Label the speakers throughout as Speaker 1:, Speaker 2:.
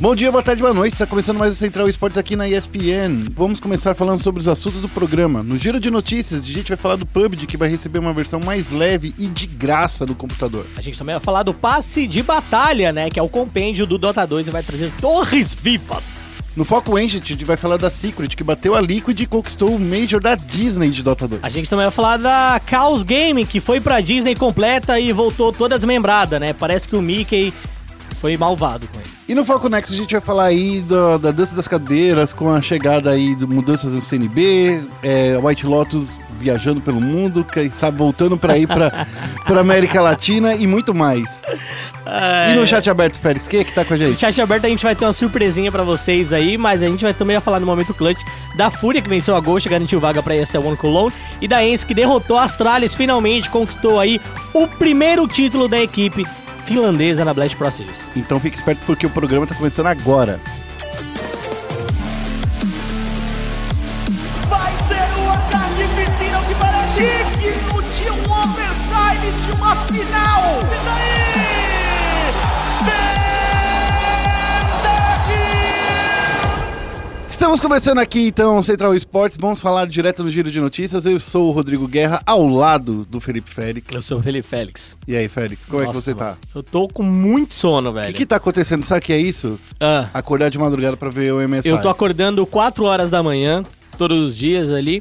Speaker 1: Bom dia, boa tarde, boa noite. Está começando mais o Central Esportes aqui na ESPN. Vamos começar falando sobre os assuntos do programa. No giro de notícias, a gente vai falar do PUBG, que vai receber uma versão mais leve e de graça no computador.
Speaker 2: A gente também vai falar do passe de batalha, né? Que é o compêndio do Dota 2 e vai trazer torres vivas.
Speaker 1: No Foco Ancient, a gente vai falar da Secret, que bateu a Liquid e conquistou o Major da Disney de Dota 2.
Speaker 2: A gente também vai falar da Chaos Gaming, que foi pra Disney completa e voltou toda desmembrada, né? Parece que o Mickey foi malvado com ele.
Speaker 1: E no Foco Next a gente vai falar aí do, da dança das cadeiras, com a chegada aí de mudanças no CNB, é, White Lotus viajando pelo mundo, quem sabe voltando para ir para para América Latina e muito mais. E no chat aberto, Félix, quem é que tá com a
Speaker 2: No
Speaker 1: gente?
Speaker 2: chat aberto a gente vai ter uma surpresinha pra vocês aí, mas a gente vai também falar no momento clutch da Fúria que venceu a Ghost garantiu vaga pra ESL One Cologne e da Ence que derrotou a Astralis, finalmente conquistou aí o primeiro título da equipe finlandesa na Blast Pro Series.
Speaker 1: Então fique esperto porque o programa tá começando agora.
Speaker 3: Vai ser o ataque piscina que para digno de um overtime de uma final. E daí?
Speaker 1: Estamos começando aqui então o Central Esportes, vamos falar direto no giro de notícias. Eu sou o Rodrigo Guerra, ao lado do Felipe Félix.
Speaker 2: Eu sou o Felipe Félix.
Speaker 1: E aí, Félix, como é que
Speaker 2: Nossa,
Speaker 1: você tá?
Speaker 2: mano, Eu tô com muito sono,
Speaker 1: O
Speaker 2: velho.
Speaker 1: que que tá acontecendo? Sabe o que é isso?
Speaker 2: Ah,
Speaker 1: Acordar de madrugada pra ver o MSI.
Speaker 2: eu tô acordando 4 horas da manhã, todos os dias ali,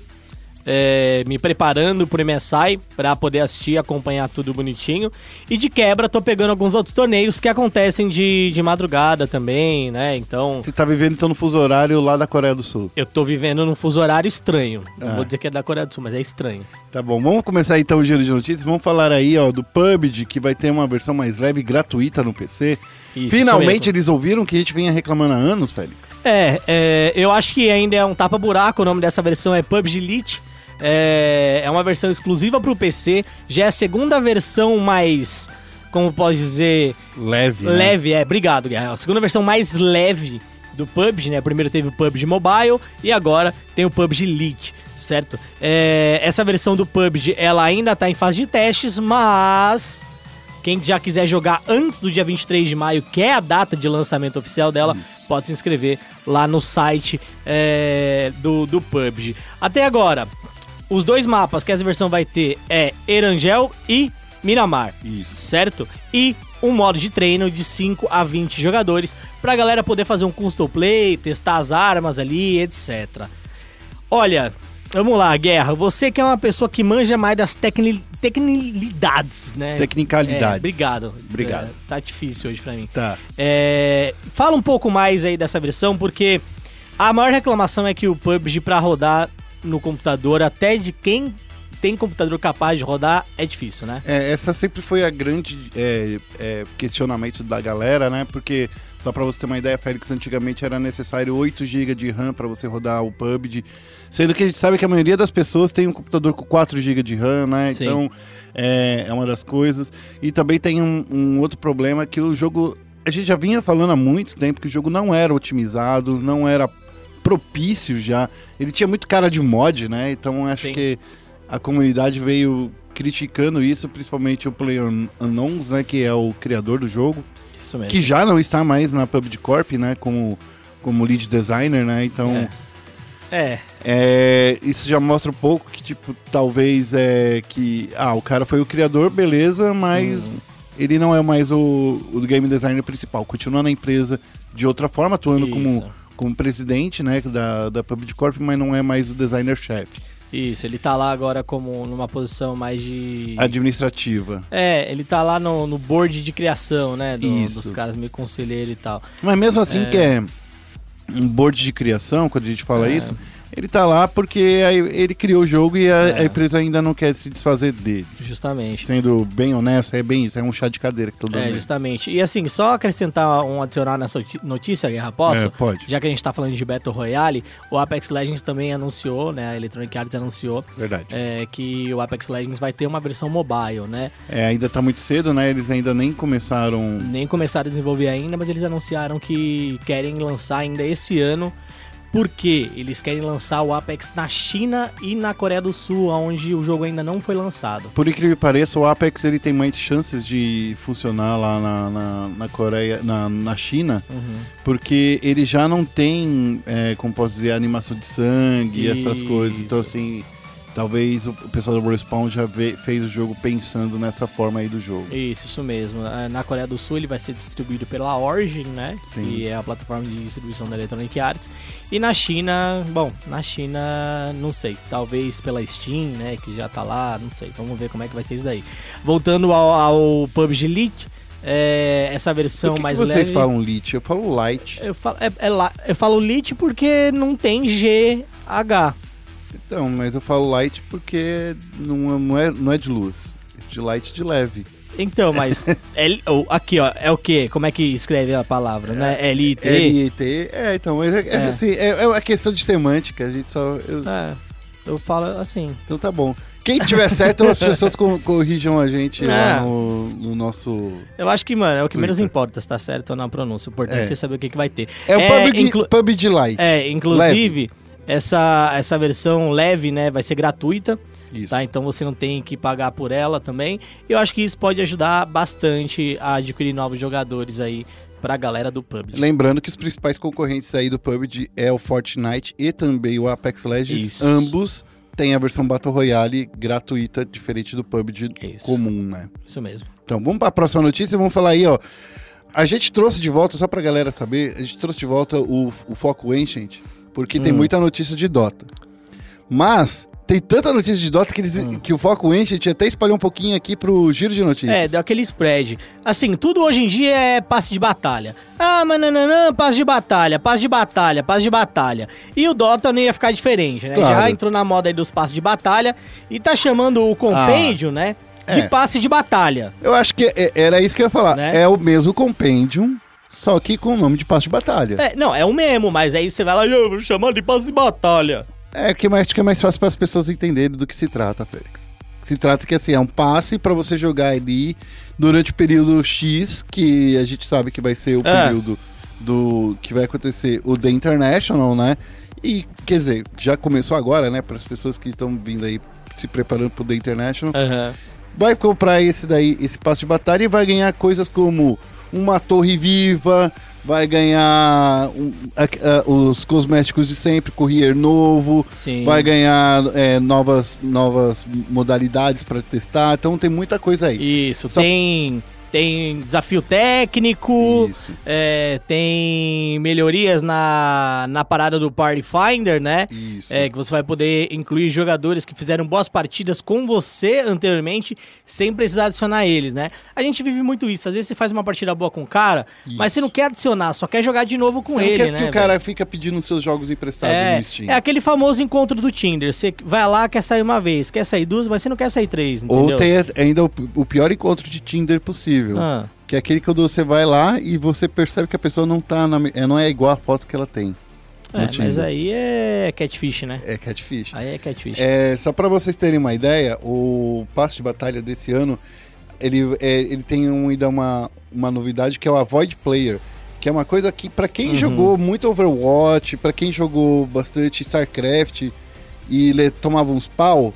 Speaker 2: é, me preparando pro MSI pra poder assistir e acompanhar tudo bonitinho. E de quebra, tô pegando alguns outros torneios que acontecem de, de madrugada também, né? Então,
Speaker 1: Você tá vivendo então no fuso horário lá da Coreia do Sul.
Speaker 2: eu tô vivendo num fuso horário estranho. Não
Speaker 1: Ah.
Speaker 2: vou dizer que é da Coreia do Sul, mas é estranho.
Speaker 1: Tá bom, vamos começar então o giro de notícias. Vamos falar aí, ó, do PUBG, que vai ter uma versão mais leve e gratuita no PC.
Speaker 2: Isso,
Speaker 1: Finalmente
Speaker 2: isso
Speaker 1: eles ouviram que a gente vinha reclamando há anos, Félix.
Speaker 2: É, é, eu acho que ainda é um tapa-buraco. O nome dessa versão é PUBG Elite. É, é uma versão exclusiva pro PC. Já é a segunda versão mais. Como pode dizer?
Speaker 1: Leve. né?
Speaker 2: Leve, é. Obrigado, Guerra. A segunda versão mais leve do PUBG, né? Primeiro teve o PUBG Mobile e agora tem o PUBG Elite, certo? É, essa versão do PUBG, ela ainda tá em fase de testes, mas quem já quiser jogar antes do dia 23 de maio, que é a data de lançamento oficial dela, pode se inscrever lá no site é, do, do PUBG. Até agora, os dois mapas que essa versão vai ter é Erangel e Miramar
Speaker 1: Isso.
Speaker 2: certo? E um modo de treino de 5 a 20 jogadores pra galera poder fazer um custom play, testar as armas ali, etc. Olha, vamos lá, Guerra, você que é uma pessoa que manja mais das tecni tecnilidades, né?
Speaker 1: Tecnicalidades.
Speaker 2: É, obrigado.
Speaker 1: Obrigado.
Speaker 2: É, tá difícil hoje pra mim.
Speaker 1: Tá.
Speaker 2: É, fala um pouco mais aí dessa versão, porque a maior reclamação é que o PUBG pra rodar no computador, até de quem tem computador capaz de rodar, é difícil, né?
Speaker 1: É, essa sempre foi a grande é, é, questionamento da galera, né? Porque, só pra você ter uma ideia, Félix, antigamente era necessário 8 GB de RAM pra você rodar o PUBG. Sendo que a gente sabe que a maioria das pessoas tem um computador com 4 GB de RAM, né?
Speaker 2: Sim.
Speaker 1: Então, é, é uma das coisas. E também tem um, um outro problema que o jogo... A gente já vinha falando há muito tempo que o jogo não era otimizado, não era propício já. Ele tinha muito cara de mod, né? Então acho
Speaker 2: Sim.
Speaker 1: que a comunidade veio criticando isso, principalmente o Player Unknowns, né, que é o criador do jogo,
Speaker 2: Isso mesmo.
Speaker 1: que já não está mais na PUBG Corp, né, como como lead designer, né? Então,
Speaker 2: É.
Speaker 1: é, isso já mostra um pouco que tipo, talvez é que ah, o cara foi o criador, beleza, mas
Speaker 2: Uhum.
Speaker 1: ele não é mais o, o game designer principal, continua na empresa de outra forma, atuando
Speaker 2: Isso.
Speaker 1: como como presidente, né, da da PUBG Corp, mas não é mais o designer chefe.
Speaker 2: Isso, ele tá lá agora como numa posição mais de.
Speaker 1: Administrativa.
Speaker 2: É, ele tá lá no, no board de criação, né? do-
Speaker 1: Isso.
Speaker 2: Dos caras meio conselheiro e tal.
Speaker 1: Mas mesmo assim
Speaker 2: É.
Speaker 1: que é um board de criação, quando a gente fala
Speaker 2: É.
Speaker 1: isso, ele tá lá porque ele criou o jogo e a,
Speaker 2: É.
Speaker 1: a empresa ainda não quer se desfazer dele.
Speaker 2: Justamente.
Speaker 1: Sendo bem honesto, é bem isso, é um chá de cadeira que tô dando.
Speaker 2: É, justamente. E assim, só acrescentar um adicional nessa notícia, Guerra, posso?
Speaker 1: É, pode.
Speaker 2: Já que a gente tá falando de Battle Royale, o Apex Legends também anunciou, né? A Electronic Arts anunciou
Speaker 1: Verdade.
Speaker 2: é, que o Apex Legends vai ter uma versão mobile, né?
Speaker 1: É, ainda tá muito cedo, né? Eles ainda nem começaram.
Speaker 2: Nem começaram a desenvolver ainda, mas eles anunciaram que querem lançar ainda esse ano Porque eles querem lançar o Apex na China e na Coreia do Sul, onde o jogo ainda não foi lançado.
Speaker 1: Por incrível que pareça, o Apex ele tem mais chances de funcionar lá na, na, na Coreia, na, na China, porque ele já não tem, é, como posso dizer, animação de sangue e essas coisas. Então, assim, talvez o pessoal do Respawn já fez o jogo pensando nessa forma aí do jogo.
Speaker 2: Isso, isso mesmo. Ah, Na Coreia do Sul ele vai ser distribuído pela Origin, né?
Speaker 1: Sim.
Speaker 2: Que é a plataforma de distribuição da Electronic Arts. E na China, bom, na China, não sei. Talvez pela Steam, né? Que já tá lá, não sei. Vamos ver como é que vai ser isso daí. Voltando ao, ao PUBG Elite, é, essa versão
Speaker 1: que,
Speaker 2: mais
Speaker 1: que vocês
Speaker 2: leve...
Speaker 1: falam lit? Eu falo light.
Speaker 2: Eu falo, é, é eu falo Elite porque não tem GH.
Speaker 1: Então, mas eu falo light porque não é, não é, não é de luz. É de light de leve.
Speaker 2: Então, mas... Ou, aqui, ó. É o quê? Como é que escreve a palavra, né? L-I-T?
Speaker 1: L-I-T. É, então, mas é, é
Speaker 2: É.
Speaker 1: assim, é, é uma questão de semântica. A gente só. eu-
Speaker 2: É, eu falo assim.
Speaker 1: Então tá bom. Quem tiver certo, as pessoas co- corrijam a gente lá
Speaker 2: É.
Speaker 1: no, no nosso.
Speaker 2: Eu acho que, mano, é o que menos
Speaker 1: Twitter.
Speaker 2: importa se tá certo ou não a pronúncia. O importante é,
Speaker 1: É.
Speaker 2: você saber o que, que vai ter.
Speaker 1: É o PUBG,
Speaker 2: inclu-
Speaker 1: PUBG Lite.
Speaker 2: é, inclusive, essa, essa versão leve, né, vai ser gratuita,
Speaker 1: Isso.
Speaker 2: tá? Então você não tem que pagar por ela também. E eu acho que isso pode ajudar bastante a adquirir novos jogadores aí pra galera do PUBG.
Speaker 1: Lembrando que os principais concorrentes aí do PUBG é o Fortnite e também o Apex Legends.
Speaker 2: Isso.
Speaker 1: Ambos têm a versão Battle Royale gratuita, diferente do PUBG
Speaker 2: Isso.
Speaker 1: comum, né?
Speaker 2: Isso mesmo.
Speaker 1: Então, vamos para a próxima notícia. Vamos falar aí, ó. A gente trouxe de volta, só pra galera saber, a gente trouxe de volta o, o Foco Ancient, porque tem
Speaker 2: Hum.
Speaker 1: muita notícia de Dota. Mas tem tanta notícia de Dota que, eles, que o Foco Ancient até espalhou um pouquinho aqui pro giro de notícias.
Speaker 2: É, deu aquele spread. Assim, tudo hoje em dia é passe de batalha. Ah, mas nananã, passe de batalha, passe de batalha, passe de batalha. E o Dota não ia ficar diferente, né?
Speaker 1: Claro.
Speaker 2: Já entrou na moda aí dos passes de batalha e tá chamando o compêndio, né? De
Speaker 1: é.
Speaker 2: passe de batalha.
Speaker 1: Eu acho que é- era isso que eu ia falar.
Speaker 2: Né?
Speaker 1: É o mesmo Compendium, só que com o nome de passo de batalha.
Speaker 2: É, não, é o mesmo, mas aí você vai lá, eu vou chamar de passe de batalha.
Speaker 1: É, que acho que é mais fácil para as pessoas entenderem do que se trata, Félix. Se trata que assim, é um passe para você jogar ali durante o período X, que a gente sabe que vai ser o
Speaker 2: É.
Speaker 1: período do que vai acontecer o The International, né? E quer dizer, já começou agora, né, para as pessoas que estão vindo aí se preparando para o The International.
Speaker 2: Aham.
Speaker 1: Vai comprar esse daí, esse passe de batalha e vai ganhar coisas como uma torre viva, vai ganhar um, os cosméticos de sempre, courier novo,
Speaker 2: Sim.
Speaker 1: vai ganhar é, novas, novas modalidades para testar. Então tem muita coisa aí.
Speaker 2: Isso,
Speaker 1: Só-
Speaker 2: tem, tem desafio técnico,
Speaker 1: Isso.
Speaker 2: é, tem melhorias na, na parada do Party Finder, né?
Speaker 1: Isso.
Speaker 2: É, que você vai poder incluir jogadores que fizeram boas partidas com você anteriormente, sem precisar adicionar eles, né? A gente vive muito isso. Às vezes você faz uma partida boa com o cara, mas você não quer adicionar, só quer jogar de novo com
Speaker 1: Você não
Speaker 2: ele,
Speaker 1: quer
Speaker 2: né?
Speaker 1: que o
Speaker 2: velho?
Speaker 1: cara fica pedindo seus jogos emprestados
Speaker 2: É,
Speaker 1: no Steam.
Speaker 2: é aquele famoso encontro do Tinder. Você vai lá, quer sair uma vez, quer sair duas, mas você não quer sair três, entendeu?
Speaker 1: Ou tem ainda o, o pior encontro de Tinder possível.
Speaker 2: Ah,
Speaker 1: Que é aquele quando você vai lá e você percebe que a pessoa não tá na, é, não é igual a foto que ela tem.
Speaker 2: é, mas
Speaker 1: Tinder.
Speaker 2: aí é catfish, né?
Speaker 1: É catfish.
Speaker 2: Aí é catfish.
Speaker 1: É, só pra vocês terem uma ideia, o passe de batalha desse ano, ele, é, ele tem um, ainda uma, uma novidade que é o Avoid Player. Que é uma coisa que, pra quem
Speaker 2: Uhum.
Speaker 1: jogou muito Overwatch, pra quem jogou bastante StarCraft e le- tomava uns pau,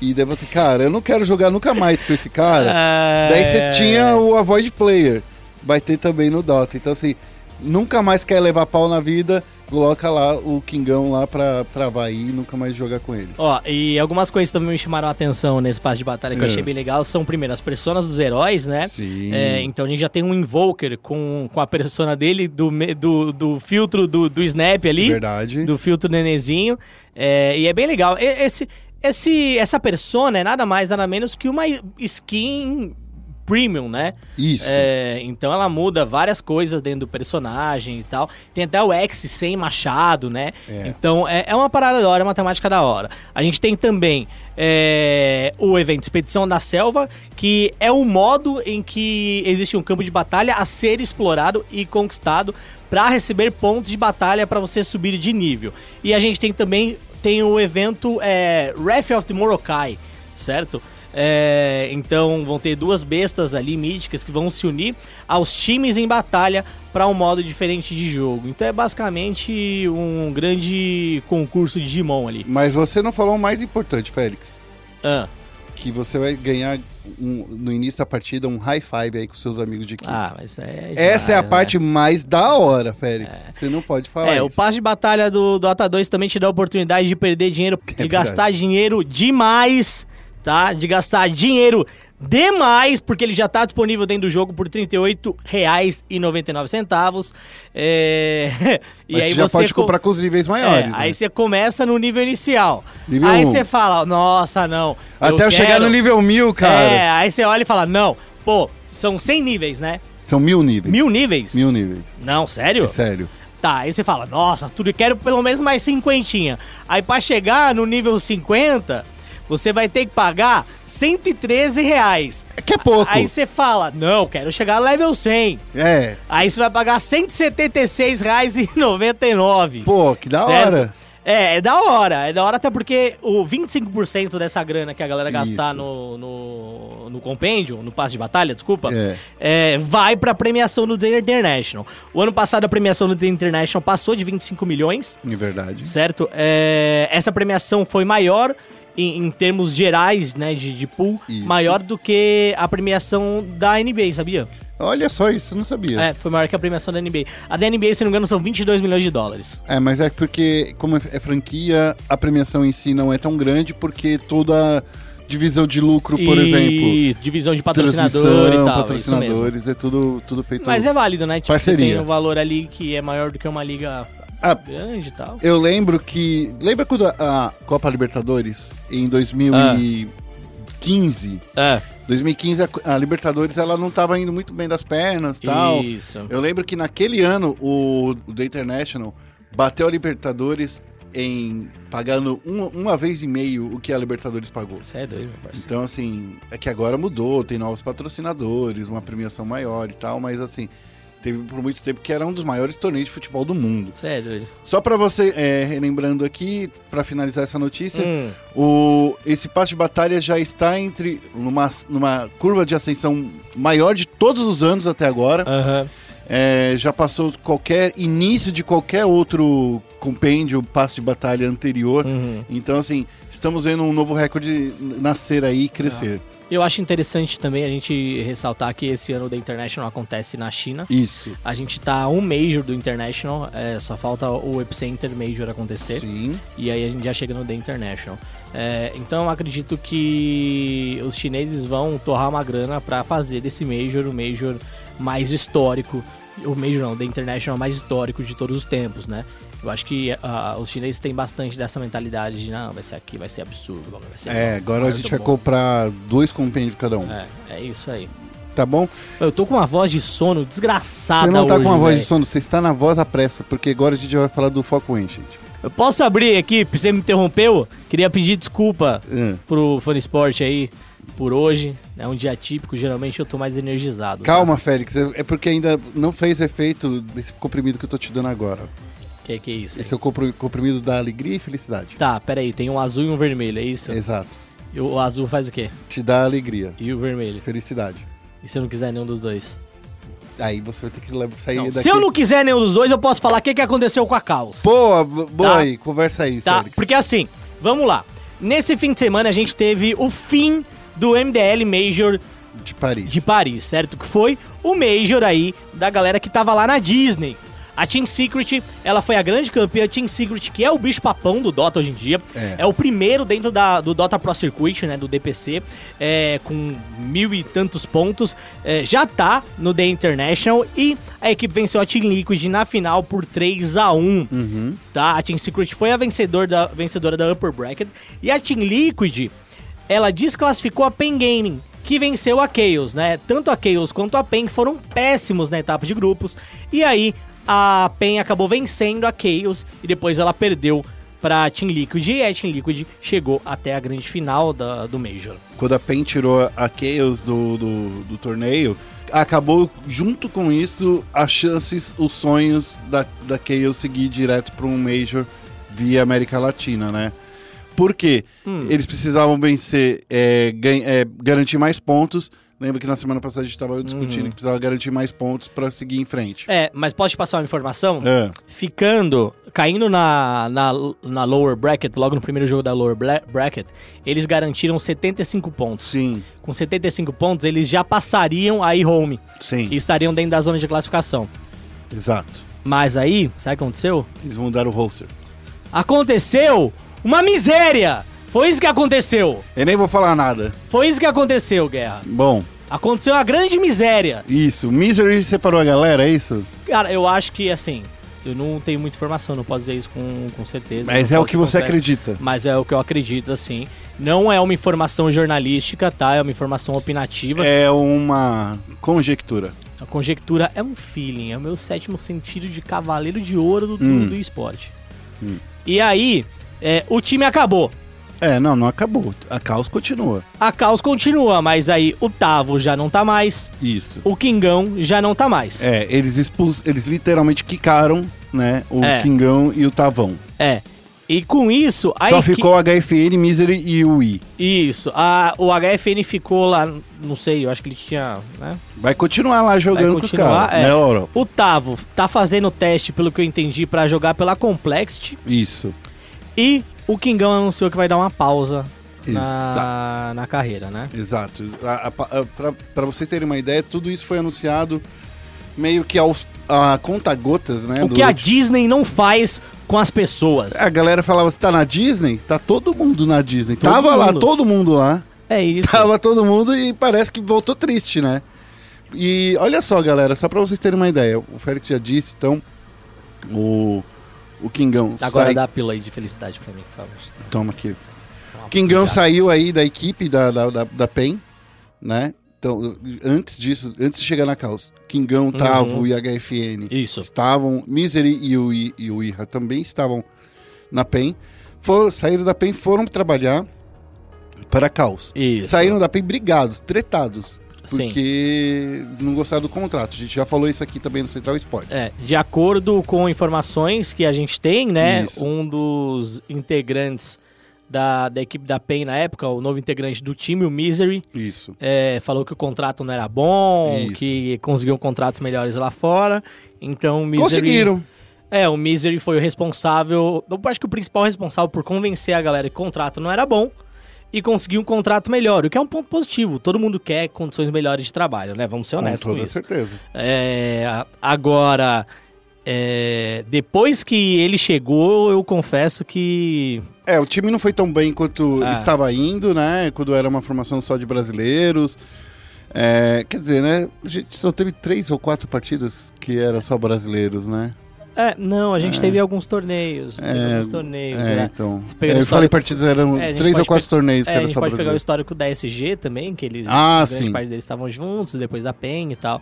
Speaker 1: e daí você, cara, eu não quero jogar nunca mais com esse cara. Daí você
Speaker 2: É.
Speaker 1: tinha o Avoid Player. Vai ter também no Dota. Então, assim, nunca mais quer levar pau na vida, coloca lá o Kingão lá pra travar e nunca mais jogar com ele.
Speaker 2: Ó, e algumas coisas também me chamaram a atenção nesse passe de batalha que eu
Speaker 1: É.
Speaker 2: achei bem legal. São, primeiro, as personas dos heróis, né?
Speaker 1: Sim.
Speaker 2: É, então a gente já tem um Invoker com, com a persona dele, do, do, do filtro do, do Snap ali.
Speaker 1: Verdade.
Speaker 2: do filtro nenenzinho. É, e é bem legal. Esse, esse, essa persona é nada mais, nada menos que uma skin premium, né?
Speaker 1: Isso.
Speaker 2: É, então ela muda várias coisas dentro do personagem e tal. Tem até o X sem machado, né?
Speaker 1: É.
Speaker 2: Então é, é uma parada da hora, é uma temática da hora. A gente tem também é, o evento Expedição da Selva, que é um modo em que existe um campo de batalha a ser explorado e conquistado para receber pontos de batalha para você subir de nível. E a gente tem também tem o evento é, Wrath of the Morokai, certo? É, então vão ter duas bestas ali míticas que vão se unir aos times em batalha para um modo diferente de jogo. Então é basicamente um grande concurso de Digimon ali.
Speaker 1: Mas você não falou o mais importante, Félix.
Speaker 2: Ah,
Speaker 1: Que você vai ganhar um- no início da partida um high five aí com seus amigos de equipe.
Speaker 2: ah mas é
Speaker 1: Essa é a
Speaker 2: demais,
Speaker 1: parte mais da hora, Félix. Você não pode falar
Speaker 2: É,
Speaker 1: isso.
Speaker 2: o passe de batalha do Dota 2 também te dá a oportunidade de perder dinheiro, de
Speaker 1: verdade.
Speaker 2: gastar dinheiro demais, tá? De gastar dinheiro demais, porque ele já tá disponível dentro do jogo por R$ 38,99. É... e
Speaker 1: Mas
Speaker 2: aí
Speaker 1: você já pode
Speaker 2: co-
Speaker 1: comprar com os níveis
Speaker 2: É,
Speaker 1: maiores. né?
Speaker 2: aí você começa no nível inicial.
Speaker 1: Nível
Speaker 2: aí
Speaker 1: um.
Speaker 2: você fala, nossa, não.
Speaker 1: Até eu chegar
Speaker 2: quero-
Speaker 1: no nível mil, cara.
Speaker 2: É, aí você olha e fala, não, pô, são 100 níveis, né?
Speaker 1: São mil níveis.
Speaker 2: Mil níveis?
Speaker 1: Mil níveis.
Speaker 2: Não, sério?
Speaker 1: É sério.
Speaker 2: Tá, aí você fala, nossa, tudo quero pelo menos mais cinquentinha. Aí pra chegar no nível 50, você vai ter que pagar 113 reais.
Speaker 1: É que é pouco.
Speaker 2: Aí você fala, não, quero chegar level 100.
Speaker 1: É.
Speaker 2: Aí você vai pagar R$ 176,99.
Speaker 1: Pô, que da
Speaker 2: Certo?
Speaker 1: hora.
Speaker 2: É, é da hora. É da hora até porque o 25% dessa grana que a galera gastar no, no, no compêndio, no passe de batalha, desculpa,
Speaker 1: É.
Speaker 2: é, vai pra premiação do The International. O ano passado a premiação do The International passou de 25 milhões,
Speaker 1: De verdade.
Speaker 2: certo? É, essa premiação foi maior em, em termos gerais, né, de, de pool,
Speaker 1: Isso.
Speaker 2: maior do que a premiação da NBA, sabia?
Speaker 1: Olha só isso, eu não sabia.
Speaker 2: É, foi maior que a premiação da NBA. A da NBA, se não me engano, são 22 milhões de dólares.
Speaker 1: É, mas é porque, como é é franquia, a premiação em si não é tão grande, porque toda divisão de lucro, por
Speaker 2: E
Speaker 1: exemplo,
Speaker 2: divisão de patrocinador e tal.
Speaker 1: patrocinadores, é tudo, tudo feito.
Speaker 2: Mas é válido, né? Tipo,
Speaker 1: Parceria.
Speaker 2: tem um valor ali que é maior do que uma liga
Speaker 1: Ah,
Speaker 2: grande e tal.
Speaker 1: eu lembro que. Lembra quando a, Copa Libertadores, em 2015?
Speaker 2: É.
Speaker 1: 2015, a, Libertadores ela não estava indo muito bem das pernas e tal.
Speaker 2: Isso.
Speaker 1: Eu lembro que naquele ano o, The International bateu a Libertadores em pagando um- uma vez e meio o que a Libertadores pagou.
Speaker 2: Você é doido, meu parceiro.
Speaker 1: Então, assim, é que agora mudou, tem novos patrocinadores, uma premiação maior e tal, mas assim, teve por muito tempo que era um dos maiores torneios de futebol do mundo.
Speaker 2: Doido.
Speaker 1: Só pra você, é, relembrando aqui, pra finalizar essa notícia,
Speaker 2: Hum,
Speaker 1: o, esse passe de batalha já está entre numa, numa curva de ascensão maior de todos os anos até agora.
Speaker 2: Aham.
Speaker 1: É, já passou qualquer início de qualquer outro compêndio, passe de batalha anterior.
Speaker 2: Uhum.
Speaker 1: Então, assim, estamos vendo um novo recorde nascer aí e crescer.
Speaker 2: Eu acho interessante também a gente ressaltar que esse ano o The International acontece na China.
Speaker 1: Isso.
Speaker 2: A gente tá um Major do International, é, só falta o Epicenter Major acontecer.
Speaker 1: Sim.
Speaker 2: E aí a gente já chega no The International. É, então eu acredito que os chineses vão torrar uma grana pra fazer desse Major o Major mais histórico. O Major não, The International mais histórico de todos os tempos, né? Eu acho que ah, os chineses têm bastante dessa mentalidade de não, vai ser aqui, vai ser absurdo, vai ser
Speaker 1: É,
Speaker 2: bom,
Speaker 1: agora a gente vai
Speaker 2: bom."
Speaker 1: comprar dois compêndios cada um.
Speaker 2: É, é isso aí.
Speaker 1: Tá bom?
Speaker 2: Eu tô com uma voz de sono desgraçada
Speaker 1: Você não tá
Speaker 2: hoje,
Speaker 1: com uma voz de sono, você está na voz à pressa, porque agora a gente vai falar do Foco Ancient.
Speaker 2: Eu posso abrir aqui, você me interrompeu? Queria pedir desculpa
Speaker 1: Hum.
Speaker 2: pro Fone Sport aí por hoje. É um dia típico, geralmente eu tô mais energizado.
Speaker 1: Calma, Félix, é é porque ainda não fez efeito desse comprimido que eu tô te dando agora.
Speaker 2: Tá? Que que é isso? aí?
Speaker 1: Esse é o comprimido da alegria e felicidade.
Speaker 2: Tá, peraí, tem um azul e um vermelho, é isso?
Speaker 1: Exato.
Speaker 2: E o azul faz o quê?
Speaker 1: Te dá alegria,
Speaker 2: E o vermelho?
Speaker 1: felicidade.
Speaker 2: E se eu não quiser nenhum dos dois?
Speaker 1: Aí você vai ter que sair
Speaker 2: Não,
Speaker 1: daqui.
Speaker 2: se eu não quiser nenhum dos dois, eu posso falar o que, que aconteceu com a Caos.
Speaker 1: Pô, b- boa
Speaker 2: Tá.
Speaker 1: aí, conversa aí,
Speaker 2: Tá,
Speaker 1: Félix.
Speaker 2: porque assim, vamos lá. Nesse fim de semana a gente teve o fim do MDL Major
Speaker 1: De Paris.
Speaker 2: de Paris, certo? Que foi o Major aí da galera que tava lá na Disney. A Team Secret, ela foi a grande campeã Team Secret, que é o bicho papão do Dota hoje em dia.
Speaker 1: É.
Speaker 2: o primeiro dentro da, do Dota Pro Circuit, né, do DPC, é, com mil e tantos pontos. É, já tá no The International e a equipe venceu a Team Liquid na final por 3 a 1
Speaker 1: Uhum.
Speaker 2: tá? A Team Secret foi a vencedor da, vencedora da Upper Bracket. E a Team Liquid, ela desclassificou a Pen Gaming, que venceu a Chaos, né? Tanto a Chaos quanto a Pen foram péssimos na etapa de grupos. E aí, a Pen acabou vencendo a Chaos e depois ela perdeu pra Team Liquid. E a Team Liquid chegou até a grande final da, do Major.
Speaker 1: Quando a PEN tirou a Chaos do, do, do torneio, acabou junto com isso as chances, os sonhos da, da Chaos seguir direto para um Major via América Latina, né? Por quê?
Speaker 2: Hum.
Speaker 1: Eles precisavam vencer, é, gan- é, garantir mais pontos. Lembra que na semana passada a gente estava discutindo que precisava garantir mais pontos para seguir em frente.
Speaker 2: É, mas posso te passar uma informação?
Speaker 1: É.
Speaker 2: Ficando, caindo na, na, na lower bracket, logo no primeiro jogo da lower bracket, eles garantiram 75 pontos.
Speaker 1: Sim,
Speaker 2: Com 75 pontos, eles já passariam a home
Speaker 1: sim,
Speaker 2: e estariam dentro da zona de classificação.
Speaker 1: exato.
Speaker 2: Mas aí, sabe o que aconteceu?
Speaker 1: Eles mudaram o roster.
Speaker 2: Aconteceu uma miséria! Foi isso que aconteceu!
Speaker 1: Eu nem vou falar nada.
Speaker 2: Foi isso que aconteceu, Guerra.
Speaker 1: Bom,
Speaker 2: Aconteceu a grande miséria.
Speaker 1: isso. Misery separou a galera, é isso?
Speaker 2: Cara, eu acho que, assim, eu não tenho muita informação, não posso dizer isso com, com certeza.
Speaker 1: Mas é o que você acredita.
Speaker 2: Mas é o que eu acredito, assim. Não é uma informação jornalística, tá? É uma informação opinativa.
Speaker 1: É uma conjectura.
Speaker 2: A conjectura é um feeling, é o meu sétimo sentido de cavaleiro de ouro do,
Speaker 1: Hum.
Speaker 2: do esporte. E aí, é, o time acabou.
Speaker 1: É, não, não acabou. A caos continua.
Speaker 2: A caos continua, mas aí o Tavo já não tá mais,
Speaker 1: Isso.
Speaker 2: o Kingão já não tá mais.
Speaker 1: É, eles expulsam, eles literalmente quicaram, né, o
Speaker 2: É.
Speaker 1: Kingão e o Tavão.
Speaker 2: É. E com isso, a
Speaker 1: Só
Speaker 2: equi-
Speaker 1: ficou o HFN, Misery e o I.
Speaker 2: Isso. A, o HFN ficou lá, não sei, eu acho que ele tinha, né?
Speaker 1: Vai continuar lá jogando com os
Speaker 2: continuar,
Speaker 1: caras,
Speaker 2: é.
Speaker 1: né, Laura?
Speaker 2: O Tavo tá fazendo teste, pelo que eu entendi, pra jogar pela Complexity.
Speaker 1: Isso.
Speaker 2: E o Kingão anunciou que vai dar uma pausa na, na carreira, né?
Speaker 1: Exato. A, a, a, pra, pra vocês terem uma ideia, tudo isso foi anunciado meio que aos a conta-gotas, né?
Speaker 2: o que a
Speaker 1: último-
Speaker 2: Disney não faz com as pessoas.
Speaker 1: A galera falava, você tá na Disney? Tá todo mundo na Disney.
Speaker 2: Todo
Speaker 1: Tava lá,
Speaker 2: mundo.
Speaker 1: todo mundo lá.
Speaker 2: É isso.
Speaker 1: Tava todo mundo e parece que voltou triste, né? E olha só, galera, só pra vocês terem uma ideia. O Félix já disse, então, o, o Kingão
Speaker 2: Agora
Speaker 1: sai...
Speaker 2: dá a pílula aí de felicidade pra mim, por favor.
Speaker 1: Toma aqui.
Speaker 2: Uma
Speaker 1: Kingão
Speaker 2: obrigado.
Speaker 1: saiu aí da equipe da, da, da, da PEN, né? Então, antes disso, antes de chegar na Caos, Kingão, Tavo e HFN
Speaker 2: Isso.
Speaker 1: estavam, Misery e o, I- e o Irra também estavam na PEN. Foram, saíram da PEN, foram trabalhar para a Caos.
Speaker 2: Isso.
Speaker 1: Saíram da PEN brigados, tretados.
Speaker 2: Sim.
Speaker 1: Porque não gostaram do contrato. A gente já falou isso aqui também no Central Esportes.
Speaker 2: É, de acordo com informações que a gente tem, né?
Speaker 1: Isso.
Speaker 2: Um dos integrantes da, da equipe da PEN na época, o novo integrante do time, o Misery,
Speaker 1: Isso.
Speaker 2: é, falou que o contrato não era bom,
Speaker 1: Isso.
Speaker 2: que conseguiam contratos melhores lá fora. Então o Misery.
Speaker 1: Conseguiram.
Speaker 2: É, o Misery foi o responsável. Eu acho que o principal responsável por convencer a galera que o contrato não era bom e conseguir um contrato melhor, o que é um ponto positivo. Todo mundo quer condições melhores de trabalho, né? Vamos ser
Speaker 1: Com
Speaker 2: honestos com,
Speaker 1: toda
Speaker 2: isso.
Speaker 1: certeza.
Speaker 2: É, agora, é, depois que ele chegou, eu confesso que.
Speaker 1: É, o time não foi tão bem quanto
Speaker 2: Ah.
Speaker 1: estava indo, né? Quando era uma formação só de brasileiros. É, quer dizer, né? A gente só teve três ou quatro partidas que eram só brasileiros, né?
Speaker 2: É, não, a gente
Speaker 1: É.
Speaker 2: teve alguns torneios. teve
Speaker 1: É,
Speaker 2: alguns torneios,
Speaker 1: é,
Speaker 2: né?
Speaker 1: então. É, eu falei
Speaker 2: histórico-
Speaker 1: partidas, eram
Speaker 2: É, a gente
Speaker 1: três ou quatro torneios
Speaker 2: É,
Speaker 1: que
Speaker 2: a
Speaker 1: era
Speaker 2: gente
Speaker 1: só
Speaker 2: pode pegar o histórico da SG também, que eles,
Speaker 1: Ah,
Speaker 2: grande
Speaker 1: sim.
Speaker 2: parte deles estavam juntos, depois da PEN e tal.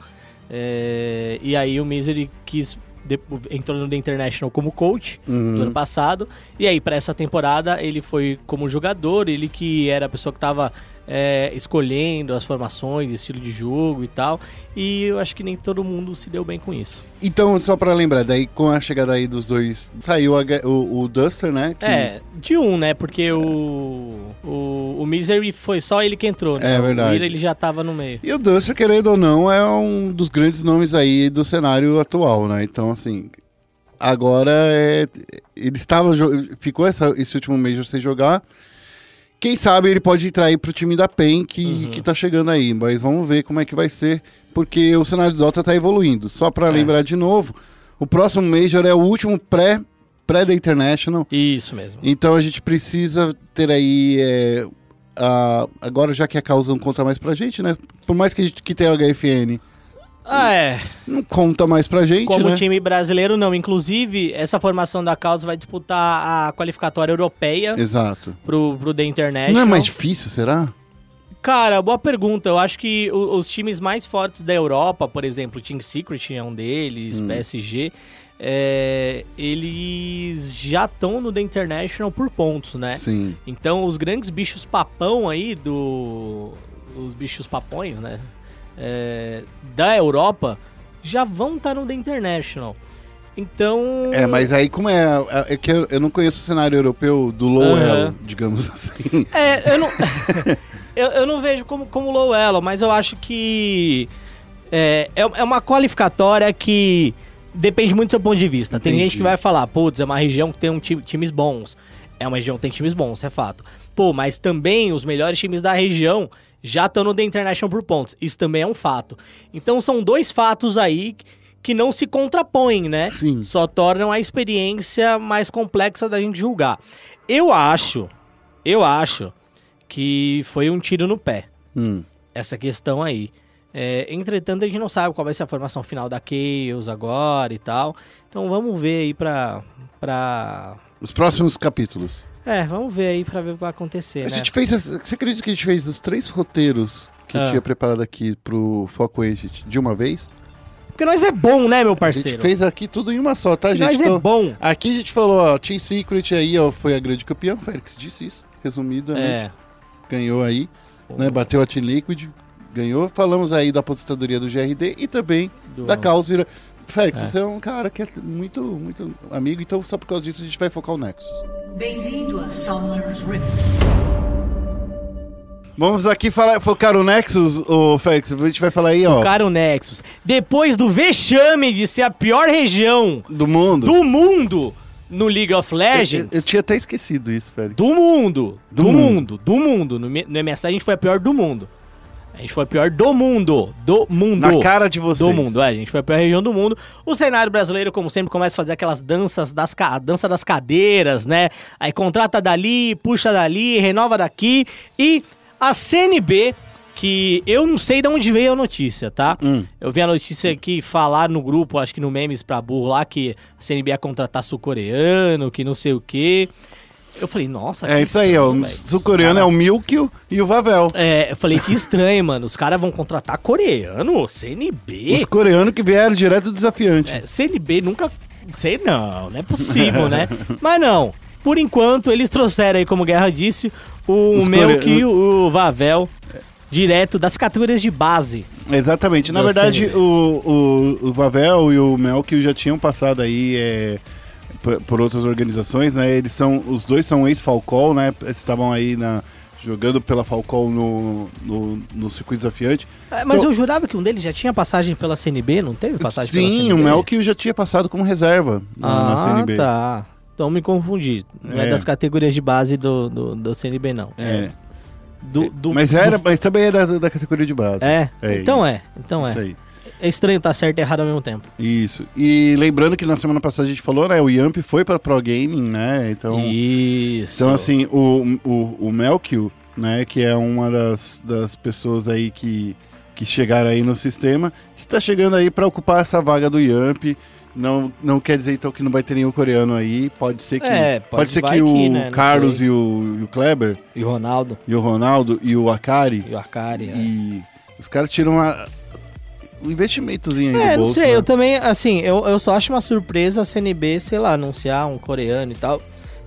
Speaker 2: É, e aí o Misery quis, de- entrou no The International como coach do ano
Speaker 1: Uhum.
Speaker 2: passado. E aí, pra essa temporada, ele foi como jogador, ele que era a pessoa que tava é, escolhendo as formações, estilo de jogo e tal. E eu acho que nem todo mundo se deu bem com isso.
Speaker 1: Então, só pra lembrar, daí com a chegada aí dos dois, saiu a o, o Duster, né? que-
Speaker 2: É, de um, né? Porque o, o, o Misery foi só ele que entrou, né?
Speaker 1: É verdade.
Speaker 2: O Ira, ele já tava no meio.
Speaker 1: E o Duster, querendo ou não, é um dos grandes nomes aí do cenário atual, né? Então, assim, agora é, ele estava ficou essa- esse último mês sem jogar. Quem sabe ele pode entrar aí pro time da PEN que,
Speaker 2: Uhum.
Speaker 1: que tá chegando aí, mas vamos ver como é que vai ser, porque o cenário do Dota tá evoluindo. Só pra
Speaker 2: É.
Speaker 1: lembrar de novo, o próximo Major é o último pré pré da International.
Speaker 2: Isso mesmo.
Speaker 1: Então a gente precisa ter aí. é, a- agora, já que a causa não conta mais pra gente, né? Por mais que a gente que tenha o HFN,
Speaker 2: Ah, é.
Speaker 1: não conta mais pra gente,
Speaker 2: Como
Speaker 1: né?
Speaker 2: time brasileiro, não. Inclusive, essa formação da Causa vai disputar a qualificatória europeia
Speaker 1: Exato.
Speaker 2: pro, pro The International.
Speaker 1: Não é mais difícil, será?
Speaker 2: Cara, boa pergunta. Eu acho que o- os times mais fortes da Europa, por exemplo, o Team Secret é um deles,
Speaker 1: Hum.
Speaker 2: PSG, é, eles já estão no The International por pontos, né?
Speaker 1: Sim.
Speaker 2: Então, os grandes bichos papão aí do. Os bichos papões, né? É, da Europa já vão estar no The International. Então.
Speaker 1: É, mas aí como é. É que eu, eu não conheço o cenário europeu do low
Speaker 2: Aham.
Speaker 1: elo, digamos assim.
Speaker 2: É, eu não. eu, eu não vejo como, como low elo, mas eu acho que. É, é, é uma qualificatória que depende muito do seu ponto de vista. Tem
Speaker 1: Entendi.
Speaker 2: gente que vai falar, putz, é uma região que tem um ti- times bons. É uma região que tem times bons, é fato. Pô, mas também os melhores times da região já estão no The International por pontos. Isso também é um fato. Então são dois fatos aí que não se contrapõem, né?
Speaker 1: Sim.
Speaker 2: Só tornam a experiência mais complexa da gente julgar. Eu acho, eu acho que foi um tiro no pé
Speaker 1: Hum.
Speaker 2: essa questão aí. É, entretanto, a gente não sabe qual vai ser a formação final da Chaos agora e tal. Então vamos ver aí pra. pra...
Speaker 1: Os próximos capítulos.
Speaker 2: É, vamos ver aí pra ver o que vai acontecer,
Speaker 1: A
Speaker 2: né?
Speaker 1: gente fez. Você acredita que a gente fez os três roteiros que
Speaker 2: Ah.
Speaker 1: tinha preparado aqui pro Foco Exit de uma vez?
Speaker 2: Porque nós é bom, né, meu
Speaker 1: A gente
Speaker 2: parceiro?
Speaker 1: fez aqui tudo em uma só, tá,
Speaker 2: Porque
Speaker 1: gente?
Speaker 2: nós é
Speaker 1: Então,
Speaker 2: bom.
Speaker 1: Aqui a gente falou, ó, Team Secret aí, ó, foi a grande campeã. O Félix disse isso, resumidamente.
Speaker 2: É.
Speaker 1: Ganhou aí, né? Bateu a Team Liquid, ganhou. Falamos aí da aposentadoria do GRD e também
Speaker 2: Do-
Speaker 1: da Caos Vira. Félix,
Speaker 2: É.
Speaker 1: você é um cara que é muito, muito amigo, então só por causa disso a gente vai focar o Nexus.
Speaker 4: Bem-vindo a Summoner's Rift.
Speaker 1: Vamos aqui falar, focar o Nexus, ô Félix, a gente vai falar aí, ó,
Speaker 2: Cara, o Nexus. Depois do vexame de ser a pior região
Speaker 1: do mundo.
Speaker 2: do mundo no League of
Speaker 1: eu,
Speaker 2: Legends.
Speaker 1: eu tinha até esquecido isso, Félix.
Speaker 2: Do mundo.
Speaker 1: Do
Speaker 2: Do,
Speaker 1: mundo.
Speaker 2: mundo. Do mundo. No, no MSI a gente foi a pior do mundo. A gente foi a pior do mundo. Do mundo.
Speaker 1: Na cara de vocês.
Speaker 2: Do mundo, é, a gente foi a pior região do mundo. O cenário brasileiro, como sempre, começa a fazer aquelas danças das ca- dança das cadeiras, né? Aí contrata dali, puxa dali, renova daqui. E a CNB, que eu não sei de onde veio a notícia, tá?
Speaker 1: Hum.
Speaker 2: Eu vi a notícia aqui falar no grupo, acho que no Memes pra Burro lá, que a CNB ia contratar sul-coreano, que não sei o quê. Eu falei, nossa,
Speaker 1: É isso aí, ó.
Speaker 2: estranho,
Speaker 1: O sul-coreano é o Milkyo e o Vavel.
Speaker 2: É, eu falei, que estranho, mano. Os caras vão contratar coreano? CNB?
Speaker 1: Os coreanos que vieram direto do desafiante.
Speaker 2: É, CNB nunca. Sei não, não é possível, né? Mas não. Por enquanto, eles trouxeram aí, como Guerra disse, o
Speaker 1: Os
Speaker 2: Melk
Speaker 1: core-
Speaker 2: e o Vavel direto das categorias de base.
Speaker 1: Exatamente. Na
Speaker 2: Da
Speaker 1: verdade, o, o, o Vavel e o Melkyo já tinham passado aí é, por, outras organizações, né? Eles são, os dois são ex-Falcol, né? Estavam aí na, jogando pela Falcol no, no, no circuito desafiante.
Speaker 2: É, mas
Speaker 1: Então-
Speaker 2: eu jurava que um deles já tinha passagem pela CNB, não teve passagem pela
Speaker 1: Sim,
Speaker 2: CNB?
Speaker 1: o Melkyo já tinha passado como reserva na, na
Speaker 2: Ah,
Speaker 1: CNB.
Speaker 2: tá. Então me confundi. Não é,
Speaker 1: É.
Speaker 2: das categorias de base do, do, do CNB, não.
Speaker 1: É.
Speaker 2: Do, do-
Speaker 1: mas,
Speaker 2: do-
Speaker 1: era, mas também é da, da categoria de base.
Speaker 2: É,
Speaker 1: É
Speaker 2: então
Speaker 1: isso.
Speaker 2: é. Então
Speaker 1: Isso
Speaker 2: é.
Speaker 1: aí.
Speaker 2: É estranho estar certo e errado ao mesmo tempo.
Speaker 1: Isso. E lembrando que na semana passada a gente falou, né? O Yamp foi pra Pro Gaming, né? Então,
Speaker 2: Isso.
Speaker 1: então assim, o, o, o Melkio, né? Que é uma das, das pessoas aí que, que chegaram aí no sistema, está chegando aí pra ocupar essa vaga do Yamp. Não, não quer dizer então que não vai ter nenhum coreano aí. Pode ser que,
Speaker 2: É,
Speaker 1: pode,
Speaker 2: pode-
Speaker 1: ser que o
Speaker 2: que, né?
Speaker 1: Carlos e o, e o Kleber,
Speaker 2: E o Ronaldo,
Speaker 1: e o Ronaldo e o Akari,
Speaker 2: e o Arcari. é.
Speaker 1: e os caras tiram a, um investimentozinho aí
Speaker 2: É,
Speaker 1: do
Speaker 2: não
Speaker 1: bolso,
Speaker 2: sei,
Speaker 1: né?
Speaker 2: eu também, assim, eu, eu só acho uma surpresa a CNB, sei lá, anunciar um coreano e tal.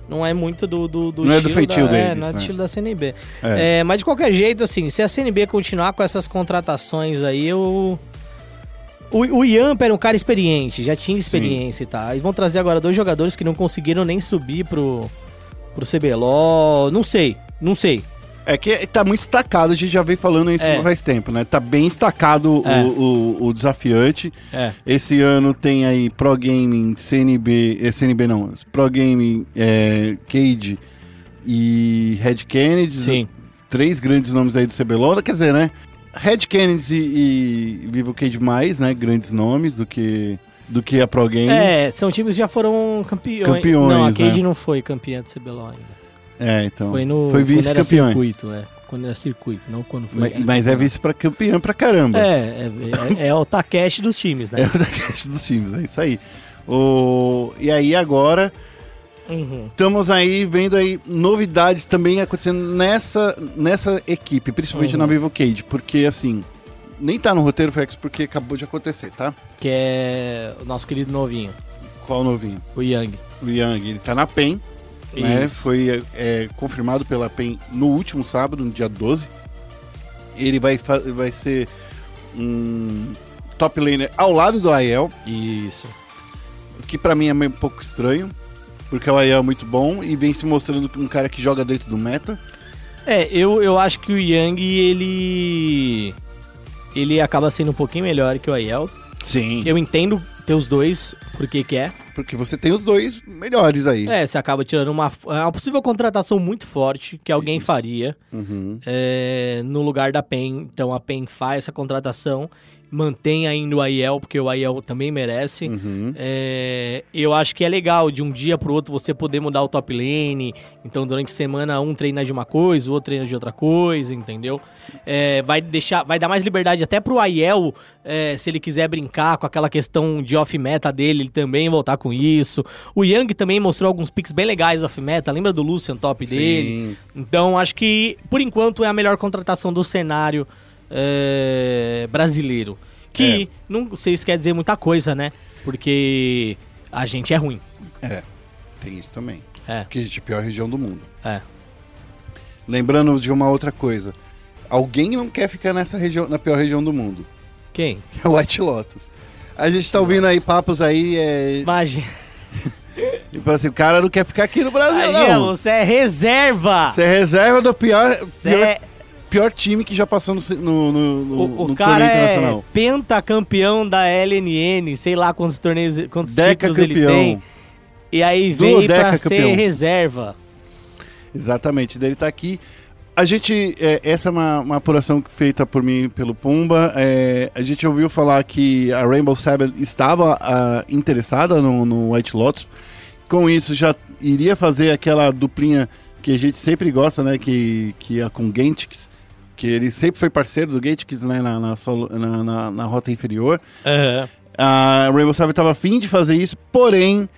Speaker 2: Não é muito do, do, do
Speaker 1: Não é do
Speaker 2: estilo
Speaker 1: feitio
Speaker 2: da, É,
Speaker 1: deles,
Speaker 2: não é do
Speaker 1: né?
Speaker 2: estilo da CNB.
Speaker 1: É.
Speaker 2: É, mas de qualquer jeito, assim, se a CNB continuar com essas contratações aí, eu... O, o Yamp era um cara experiente, já tinha experiência e tal. E vão trazer agora dois jogadores que não conseguiram nem subir pro, pro CBLOL, não sei, não sei.
Speaker 1: É que tá muito destacado, a gente já vem falando isso
Speaker 2: É.
Speaker 1: faz tempo, né? Tá bem destacado
Speaker 2: É.
Speaker 1: o, o, o desafiante.
Speaker 2: É.
Speaker 1: Esse ano tem aí Pro Gaming, CNB, eh, CNB não, Pro Gaming, é, Cade e Red Kennedy.
Speaker 2: Sim.
Speaker 1: Três grandes nomes aí do CBLOL, quer dizer, né? Red Kennedy e, e Vivo Cade mais, né? Grandes nomes do que, do que a Pro Gaming.
Speaker 2: É, são times que já foram campeões.
Speaker 1: Campeões,
Speaker 2: Não, a Cade
Speaker 1: né?
Speaker 2: não foi campeã do CBLOL ainda.
Speaker 1: É, então.
Speaker 2: Foi no
Speaker 1: foi
Speaker 2: quando era
Speaker 1: vice-campeão.
Speaker 2: circuito, é. Quando era circuito, não quando foi.
Speaker 1: Mas, mas é vice pra campeão pra caramba.
Speaker 2: É, é, é, é o Takeshi dos times, né?
Speaker 1: É o caixa dos times, é isso aí. O... E aí agora
Speaker 2: Uhum.
Speaker 1: estamos aí vendo aí novidades também acontecendo nessa, nessa equipe, principalmente
Speaker 2: Uhum.
Speaker 1: na Vivo Cage, porque assim, nem tá no roteiro, Fex, porque acabou de acontecer, tá?
Speaker 2: Que é o nosso querido novinho,
Speaker 1: Qual novinho?
Speaker 2: o Yang.
Speaker 1: O Yang, ele tá na PEN, né? Foi é, confirmado pela PEN no último sábado, no dia 12. Ele vai, vai ser um top laner ao lado do Aiel.
Speaker 2: Isso.
Speaker 1: o que pra mim é meio um pouco estranho, porque o Aiel é muito bom e vem se mostrando um cara que joga dentro do meta.
Speaker 2: É, eu, eu acho que o Yang, ele. Ele acaba sendo um pouquinho melhor que o Aiel.
Speaker 1: Sim.
Speaker 2: Eu entendo ter os dois, porque que é.
Speaker 1: Porque você tem os dois melhores aí.
Speaker 2: É, você acaba tirando uma, é uma possível contratação muito forte que alguém faria
Speaker 1: Uhum.
Speaker 2: é, no lugar da PEN. Então a PEN faz essa contratação, mantém ainda o Aiel, porque o Aiel também merece.
Speaker 1: Uhum.
Speaker 2: É, eu acho que é legal de um dia pro outro você poder mudar o top lane. Então, durante a semana, um treina de uma coisa, o outro treina de outra coisa, entendeu? É, vai deixar, vai dar mais liberdade até pro Aiel, é, se ele quiser brincar com aquela questão de off-meta dele, ele também voltar com isso. O Yang também mostrou alguns picks bem legais off-meta, lembra do Lucian top dele?
Speaker 1: Sim.
Speaker 2: Então, acho que, por enquanto, é a melhor contratação do cenário é, brasileiro. Que não sei se quer dizer muita coisa, né? Porque a gente é ruim.
Speaker 1: É, tem isso também.
Speaker 2: É,
Speaker 1: Que a gente é a pior região do mundo.
Speaker 2: é.
Speaker 1: Lembrando de uma outra coisa. Alguém não quer ficar nessa região, na pior região do mundo.
Speaker 2: Quem?
Speaker 1: Que é o White Lotus. A gente tá ouvindo aí papos aí, é,
Speaker 2: Imagina,
Speaker 1: e fala assim, o cara não quer ficar aqui no Brasil,
Speaker 2: imagina
Speaker 1: não.
Speaker 2: você é reserva!
Speaker 1: Você é reserva do pior,
Speaker 2: Você
Speaker 1: pior,
Speaker 2: é-
Speaker 1: pior time que já passou no, no, no, no,
Speaker 2: o, o
Speaker 1: no
Speaker 2: cara é
Speaker 1: internacional.
Speaker 2: pentacampeão da LNN, sei lá quantos torneios, quantos
Speaker 1: Deca
Speaker 2: títulos ele
Speaker 1: campeão.
Speaker 2: tem. E aí veio pra ser reserva.
Speaker 1: Exatamente, dele tá aqui. A gente, é, essa é uma, uma apuração feita por mim pelo Pumba. É, a gente ouviu falar que a Rainbow Seven estava ah, interessada no, no White Lotus. Com isso, já iria fazer aquela duplinha que a gente sempre gosta, né? Que, que é com Gantix. Que ele sempre foi parceiro do Gantix né, na, na, solo- na, na- na rota inferior. A Rainbow Seven estava afim de fazer isso, porém,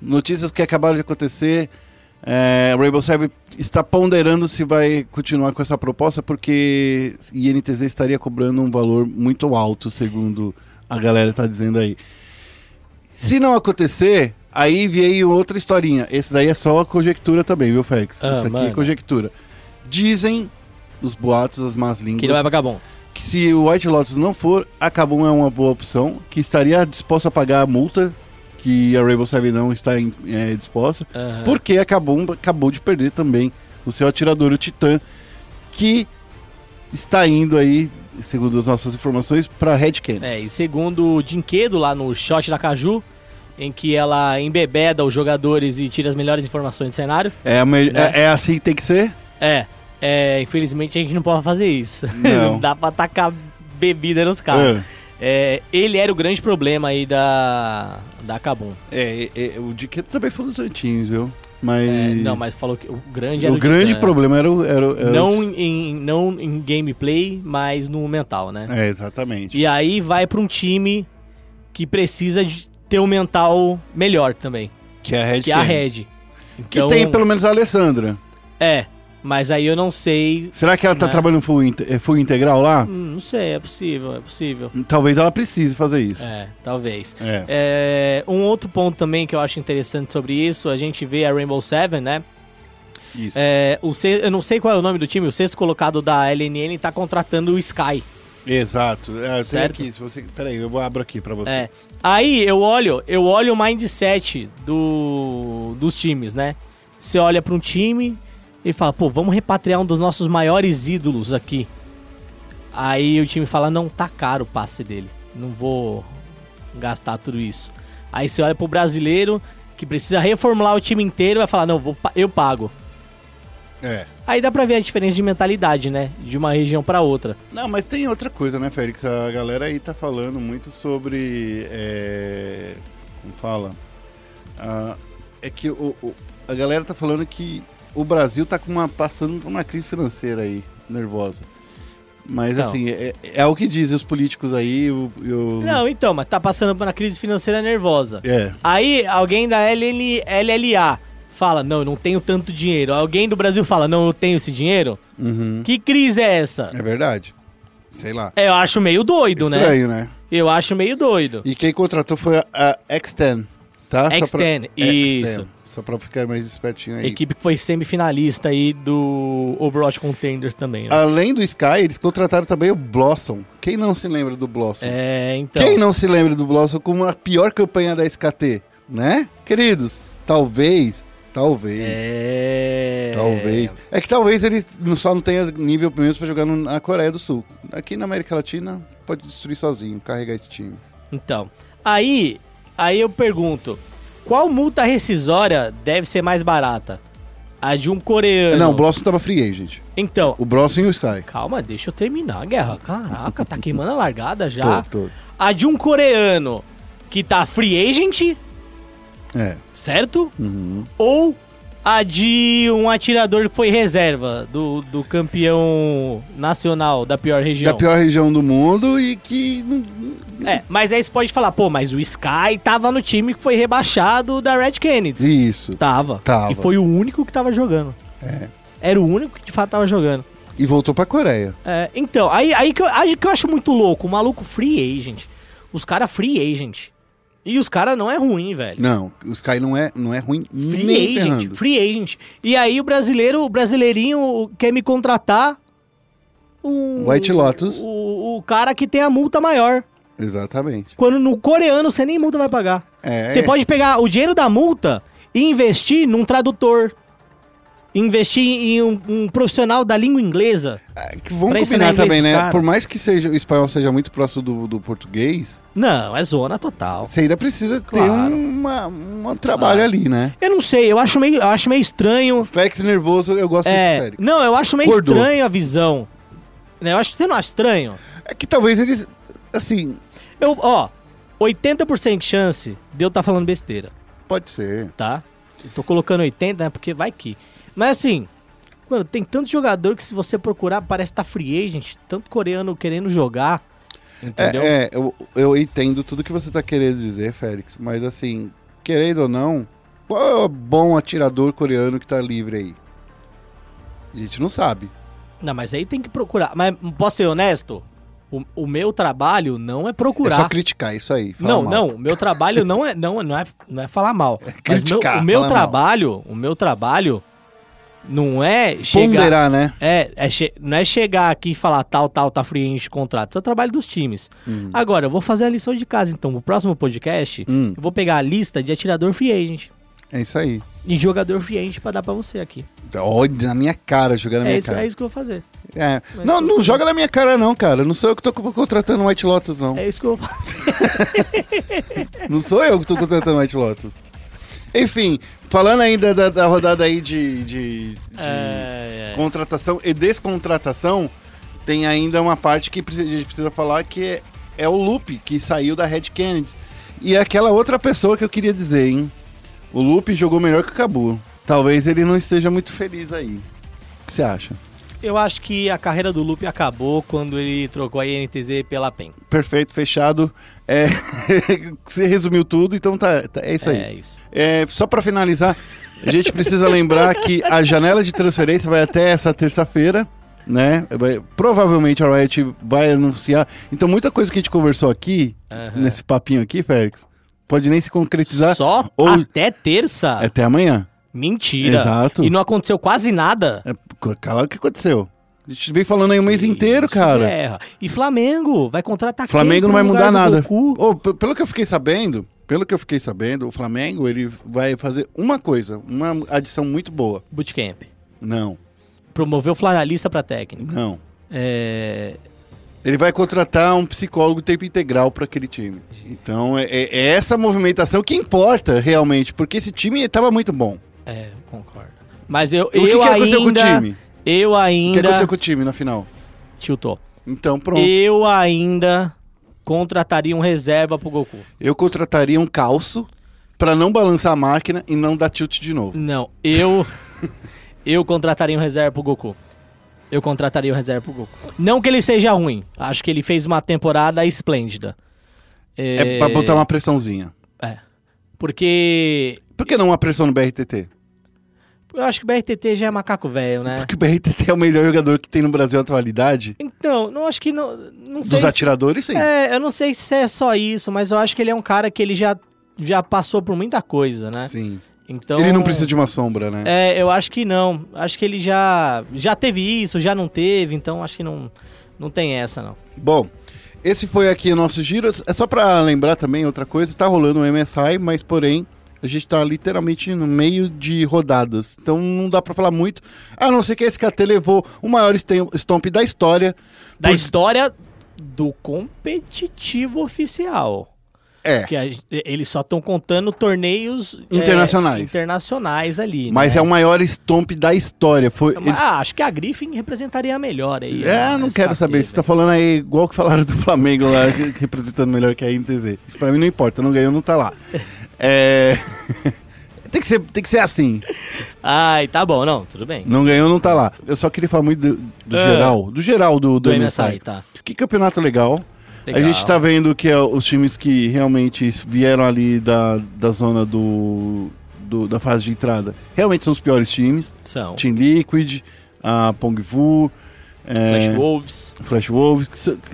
Speaker 1: notícias que acabaram de acontecer. É, a Rainbow Seven está ponderando se vai continuar com essa proposta, porque INTZ estaria cobrando um valor muito alto, segundo a galera está dizendo aí. Se não acontecer, aí veio outra historinha. Esse daí é só a conjectura também, viu, Félix?
Speaker 2: Ah,
Speaker 1: Isso aqui é
Speaker 2: manda.
Speaker 1: conjectura. Dizem os boatos, as más línguas
Speaker 2: Que ele vai pra Gabon.
Speaker 1: que se o White Lotus não for, a Kabum é uma boa opção, que estaria disposto a pagar a multa que a Rainbow Seven não está em- é, disposta,
Speaker 2: Aham.
Speaker 1: porque a Kabum acabou de perder também o seu atirador, o Titã, que está indo aí, segundo as nossas informações, para Red.
Speaker 2: É, e segundo o Dinquedo lá no Shot da Caju, em que ela embebeda os jogadores e tira as melhores informações do cenário.
Speaker 1: É,
Speaker 2: Né?
Speaker 1: é- é assim que tem que ser?
Speaker 2: É, é, infelizmente a gente não pode fazer isso.
Speaker 1: Não.
Speaker 2: dá pra tacar bebida nos caras.
Speaker 1: Ah,
Speaker 2: É, ele era o grande problema aí da, da Kabum.
Speaker 1: É, é, é, o Diqueto também foi dos Santinhos, viu? Mas.
Speaker 2: É, não, mas falou que o grande era
Speaker 1: o
Speaker 2: o
Speaker 1: grande
Speaker 2: Titã.
Speaker 1: problema era o. Era, o- era o-
Speaker 2: Não em, não em gameplay, mas no mental, né?
Speaker 1: É, exatamente.
Speaker 2: E aí vai pra um time que precisa de ter um mental melhor também,
Speaker 1: Que é a Red
Speaker 2: que é a. Red.
Speaker 1: Que
Speaker 2: Então,
Speaker 1: tem pelo menos a Alessandra.
Speaker 2: É, mas aí eu não sei.
Speaker 1: Será que ela tá
Speaker 2: Né?
Speaker 1: trabalhando full, inte- eh, full integral lá?
Speaker 2: Hum, não sei, é possível, é possível.
Speaker 1: Talvez ela precise fazer isso.
Speaker 2: É, talvez.
Speaker 1: É.
Speaker 2: É, um outro ponto também que eu acho interessante sobre isso, a gente vê a Rainbow Seven, né?
Speaker 1: Isso.
Speaker 2: É, o se- eu não sei qual é o nome do time, o sexto colocado da LNN tá contratando o Sky.
Speaker 1: Exato. É,
Speaker 2: Certo.
Speaker 1: aqui, se você... Peraí, eu abro aqui pra você.
Speaker 2: É. Aí eu olho, eu olho o mindset do, dos times, né? Você olha pra um time e fala, pô, vamos repatriar um dos nossos maiores ídolos aqui. Aí o time fala, não, tá caro o passe dele. Não vou gastar tudo isso. Aí você olha pro brasileiro que precisa reformular o time inteiro vai falar, não, vou, eu pago.
Speaker 1: É.
Speaker 2: Aí dá pra ver a diferença de mentalidade, né? De uma região pra outra.
Speaker 1: Não, mas tem outra coisa, né, Félix? A galera aí tá falando muito sobre. É... Como fala? Ah, é que o, o- a galera tá falando que o Brasil tá com uma, passando por uma crise financeira aí, nervosa. Mas
Speaker 2: Então.
Speaker 1: assim, é, é o que dizem os políticos aí. E o-
Speaker 2: Não, então, mas tá passando por uma crise financeira nervosa.
Speaker 1: É.
Speaker 2: Aí alguém da LN, LLA fala, não, eu não tenho tanto dinheiro. Alguém do Brasil fala, não, eu tenho esse dinheiro.
Speaker 1: Uhum.
Speaker 2: Que crise é essa?
Speaker 1: É verdade. Sei lá.
Speaker 2: É, eu acho meio doido, né?
Speaker 1: Estranho, né?
Speaker 2: Eu acho meio doido.
Speaker 1: E quem contratou foi a, a X10, tá? Só pra-
Speaker 2: X10, isso.
Speaker 1: Só pra ficar mais espertinho aí.
Speaker 2: Equipe que foi semifinalista aí do Overwatch Contenders também. Né?
Speaker 1: Além do Sky, eles contrataram também o Blossom. Quem não se lembra do Blossom?
Speaker 2: É, então.
Speaker 1: Quem não se lembra do Blossom como a pior campanha da SKT? né? Queridos, talvez, talvez,
Speaker 2: É.
Speaker 1: talvez. É que talvez ele só não tenha nível mesmo pra jogar na Coreia do Sul. Aqui na América Latina, pode destruir sozinho, carregar esse time.
Speaker 2: Então, aí, aí eu pergunto, qual multa rescisória deve ser mais barata? A de um coreano.
Speaker 1: Não, o Blossom tava free agent.
Speaker 2: Então,
Speaker 1: O Blossom e o Sky.
Speaker 2: calma, deixa eu terminar a guerra. Caraca, tá queimando a largada já.
Speaker 1: Tô, tô.
Speaker 2: A de um coreano que tá free agent,
Speaker 1: É.
Speaker 2: certo?
Speaker 1: Uhum.
Speaker 2: Ou a de um atirador que foi reserva do, do campeão nacional da pior região.
Speaker 1: Da pior região do mundo e que.
Speaker 2: É, mas aí você pode falar, pô, mas o Sky tava no time que foi rebaixado da Red Kennedy.
Speaker 1: Isso.
Speaker 2: Tava.
Speaker 1: Tava.
Speaker 2: E foi o único que tava jogando.
Speaker 1: É.
Speaker 2: Era o único que de fato tava jogando.
Speaker 1: E voltou pra Coreia.
Speaker 2: É, então, aí, aí, que eu, aí que eu acho muito louco. O maluco free agent. Os caras free agent. E os caras não é ruim, velho.
Speaker 1: Não, o Sky não é, não é ruim
Speaker 2: Free
Speaker 1: nem
Speaker 2: agent,
Speaker 1: ferrando.
Speaker 2: free agent. E aí o brasileiro, o brasileirinho quer me contratar um,
Speaker 1: White Lotus.
Speaker 2: O, o cara que tem a multa maior.
Speaker 1: Exatamente.
Speaker 2: Quando no coreano você nem multa vai pagar.
Speaker 1: É,
Speaker 2: Você pode pegar o dinheiro da multa e investir num tradutor. Investir em um, um profissional da língua inglesa.
Speaker 1: É, que combinar também, né? Por mais que seja, o espanhol seja muito próximo do, do português,
Speaker 2: Não, é zona total.
Speaker 1: você ainda precisa ter
Speaker 2: Claro.
Speaker 1: uma, um trabalho
Speaker 2: Claro.
Speaker 1: ali, né?
Speaker 2: Eu não sei, eu acho meio, eu acho meio estranho.
Speaker 1: Félix nervoso, eu gosto desse
Speaker 2: É,
Speaker 1: Félix.
Speaker 2: não, eu acho meio
Speaker 1: Acordou.
Speaker 2: estranho a visão. Né, Eu acho você não acha estranho?
Speaker 1: É que talvez eles, assim,
Speaker 2: Eu, ó, 80% de chance de eu estar falando besteira,
Speaker 1: pode ser.
Speaker 2: tá? Eu tô colocando 80, né? Porque vai que. Mas assim, mano, tem tanto jogador que se você procurar parece que tá free agent, tanto coreano querendo jogar. Entendeu?
Speaker 1: É, é, eu, eu entendo tudo que você tá querendo dizer, Félix, mas assim, querendo ou não, qual é o bom atirador coreano que tá livre aí? A gente não sabe.
Speaker 2: Não, mas aí tem que procurar. Mas posso ser honesto? O, o meu trabalho não é procurar.
Speaker 1: É só criticar isso aí.
Speaker 2: Não,
Speaker 1: mal.
Speaker 2: não, o meu trabalho não é, não, não é, não é falar mal. Mas meu,
Speaker 1: criticar,
Speaker 2: o meu
Speaker 1: falar mal.
Speaker 2: trabalho, o meu trabalho não é chegar,
Speaker 1: Ponderar, né?
Speaker 2: é, é che- não é chegar aqui e falar tal, tal, tá free agent contrato. Isso é o trabalho dos times. Agora, eu vou fazer a lição de casa, então. No próximo podcast,
Speaker 1: Hum.
Speaker 2: eu vou pegar a lista de atirador free agent
Speaker 1: É isso aí.
Speaker 2: e jogador free agent pra dar pra você aqui.
Speaker 1: Olha na minha cara, jogar na
Speaker 2: É
Speaker 1: minha
Speaker 2: isso,
Speaker 1: cara.
Speaker 2: é isso que eu vou fazer.
Speaker 1: É.
Speaker 2: Mas
Speaker 1: Não, não joga na minha cara, não, cara. Não sou eu que tô co- contratando White Lotus, não.
Speaker 2: É isso que eu vou fazer.
Speaker 1: Não sou eu que tô contratando White Lotus. Enfim, falando ainda da, da rodada aí de, de- de
Speaker 2: É, é.
Speaker 1: contratação e descontratação, tem ainda uma parte que a gente precisa falar que é, é o Lupe, que saiu da Red Kennedy. E é aquela outra pessoa que eu queria dizer, hein? O Lupe jogou melhor que o Cabu. Talvez ele não esteja muito feliz aí. O que você acha?
Speaker 2: Eu acho que a carreira do Lupe acabou quando ele trocou a INTZ pela PEN.
Speaker 1: Perfeito, fechado. É, você resumiu tudo, então tá, tá- é isso aí.
Speaker 2: É isso.
Speaker 1: É, só pra finalizar, a gente precisa lembrar que a janela de transferência vai até essa terça-feira, né? Provavelmente a Riot vai anunciar. Então, muita coisa que a gente conversou aqui,
Speaker 2: Aham.
Speaker 1: nesse papinho aqui, Félix, pode nem se concretizar
Speaker 2: Só
Speaker 1: ou
Speaker 2: até terça?
Speaker 1: até amanhã.
Speaker 2: Mentira.
Speaker 1: Exato.
Speaker 2: E não aconteceu quase nada.
Speaker 1: É, calma, o que aconteceu? A gente vem falando aí o mês inteiro,
Speaker 2: Isso,
Speaker 1: cara.
Speaker 2: guerra. E Flamengo vai contratar
Speaker 1: Flamengo não vai mudar nada. P- pelo que eu fiquei sabendo, pelo que eu fiquei sabendo, o Flamengo ele vai fazer uma coisa, uma adição muito boa.
Speaker 2: Bootcamp.
Speaker 1: Não,
Speaker 2: Promoveu o Flanalista pra técnico.
Speaker 1: não.
Speaker 2: É...
Speaker 1: Ele vai contratar um psicólogo tempo integral para aquele time. Então é, é- é essa movimentação que importa realmente, porque esse time estava muito bom.
Speaker 2: É, concordo. Mas eu,
Speaker 1: O que,
Speaker 2: eu
Speaker 1: que aconteceu com o
Speaker 2: ainda...
Speaker 1: time?
Speaker 2: Eu
Speaker 1: O que
Speaker 2: ainda...
Speaker 1: aconteceu com o time na final?
Speaker 2: Tiltou.
Speaker 1: Então pronto.
Speaker 2: Eu ainda contrataria um reserva pro Goku.
Speaker 1: Eu contrataria um calço para não balançar a máquina e não dar tilt de novo.
Speaker 2: Não, eu... eu contrataria um reserva pro Goku. Eu contrataria um reserva pro Goku. Não que ele seja ruim. Acho que ele fez uma temporada esplêndida.
Speaker 1: É, para botar uma pressãozinha.
Speaker 2: É. Porque
Speaker 1: Por que não uma pressão no BRTT?
Speaker 2: Eu acho que o BRTT já é macaco velho, né?
Speaker 1: Porque o BRTT é o melhor jogador que tem no Brasil na atualidade.
Speaker 2: Então, não acho que não, não sei.
Speaker 1: Dos
Speaker 2: se-
Speaker 1: atiradores, sim.
Speaker 2: É, eu não sei se é só isso, mas eu acho que ele é um cara que ele já, já passou por muita coisa, né?
Speaker 1: Sim.
Speaker 2: Então
Speaker 1: Ele não precisa de uma sombra, né?
Speaker 2: É, eu acho que não. Acho que ele já já teve isso, já não teve, então acho que não não tem essa não.
Speaker 1: Bom, esse foi aqui o nosso giro. É só pra lembrar também outra coisa, tá rolando o MSI, mas porém A gente tá literalmente no meio de rodadas. Então não dá pra falar muito. A não ser que a SKT levou o maior stomp da história.
Speaker 2: Da
Speaker 1: por-
Speaker 2: história do competitivo oficial.
Speaker 1: É.
Speaker 2: Que a eles só estão contando torneios é,
Speaker 1: Internacionais.
Speaker 2: internacionais ali.
Speaker 1: Mas
Speaker 2: né?
Speaker 1: é o maior stomp da história. Foi,
Speaker 2: Mas,
Speaker 1: eles-
Speaker 2: ah, acho que a Griffin representaria melhor aí.
Speaker 1: É,
Speaker 2: a
Speaker 1: não quero
Speaker 2: SKT,
Speaker 1: saber. Você tá falando aí igual que falaram do Flamengo lá, representando melhor que a INTZ. Isso pra mim não importa. Não ganhou, não tá lá. É. tem, que ser, tem que ser assim.
Speaker 2: Ai, tá bom, não, tudo bem.
Speaker 1: Não ganhou, não tá lá. Eu só queria falar muito do, do
Speaker 2: É.
Speaker 1: geral. Do geral do, do,
Speaker 2: Do
Speaker 1: MSI.
Speaker 2: MSI, tá.
Speaker 1: Que campeonato legal.
Speaker 2: Legal.
Speaker 1: A gente tá vendo que é, os times que realmente vieram ali da, da zona do, do- da fase de entrada realmente são os piores times.
Speaker 2: São.
Speaker 1: Team Liquid, a Pongvu,
Speaker 2: Flash Wolves.
Speaker 1: Flash Wolves.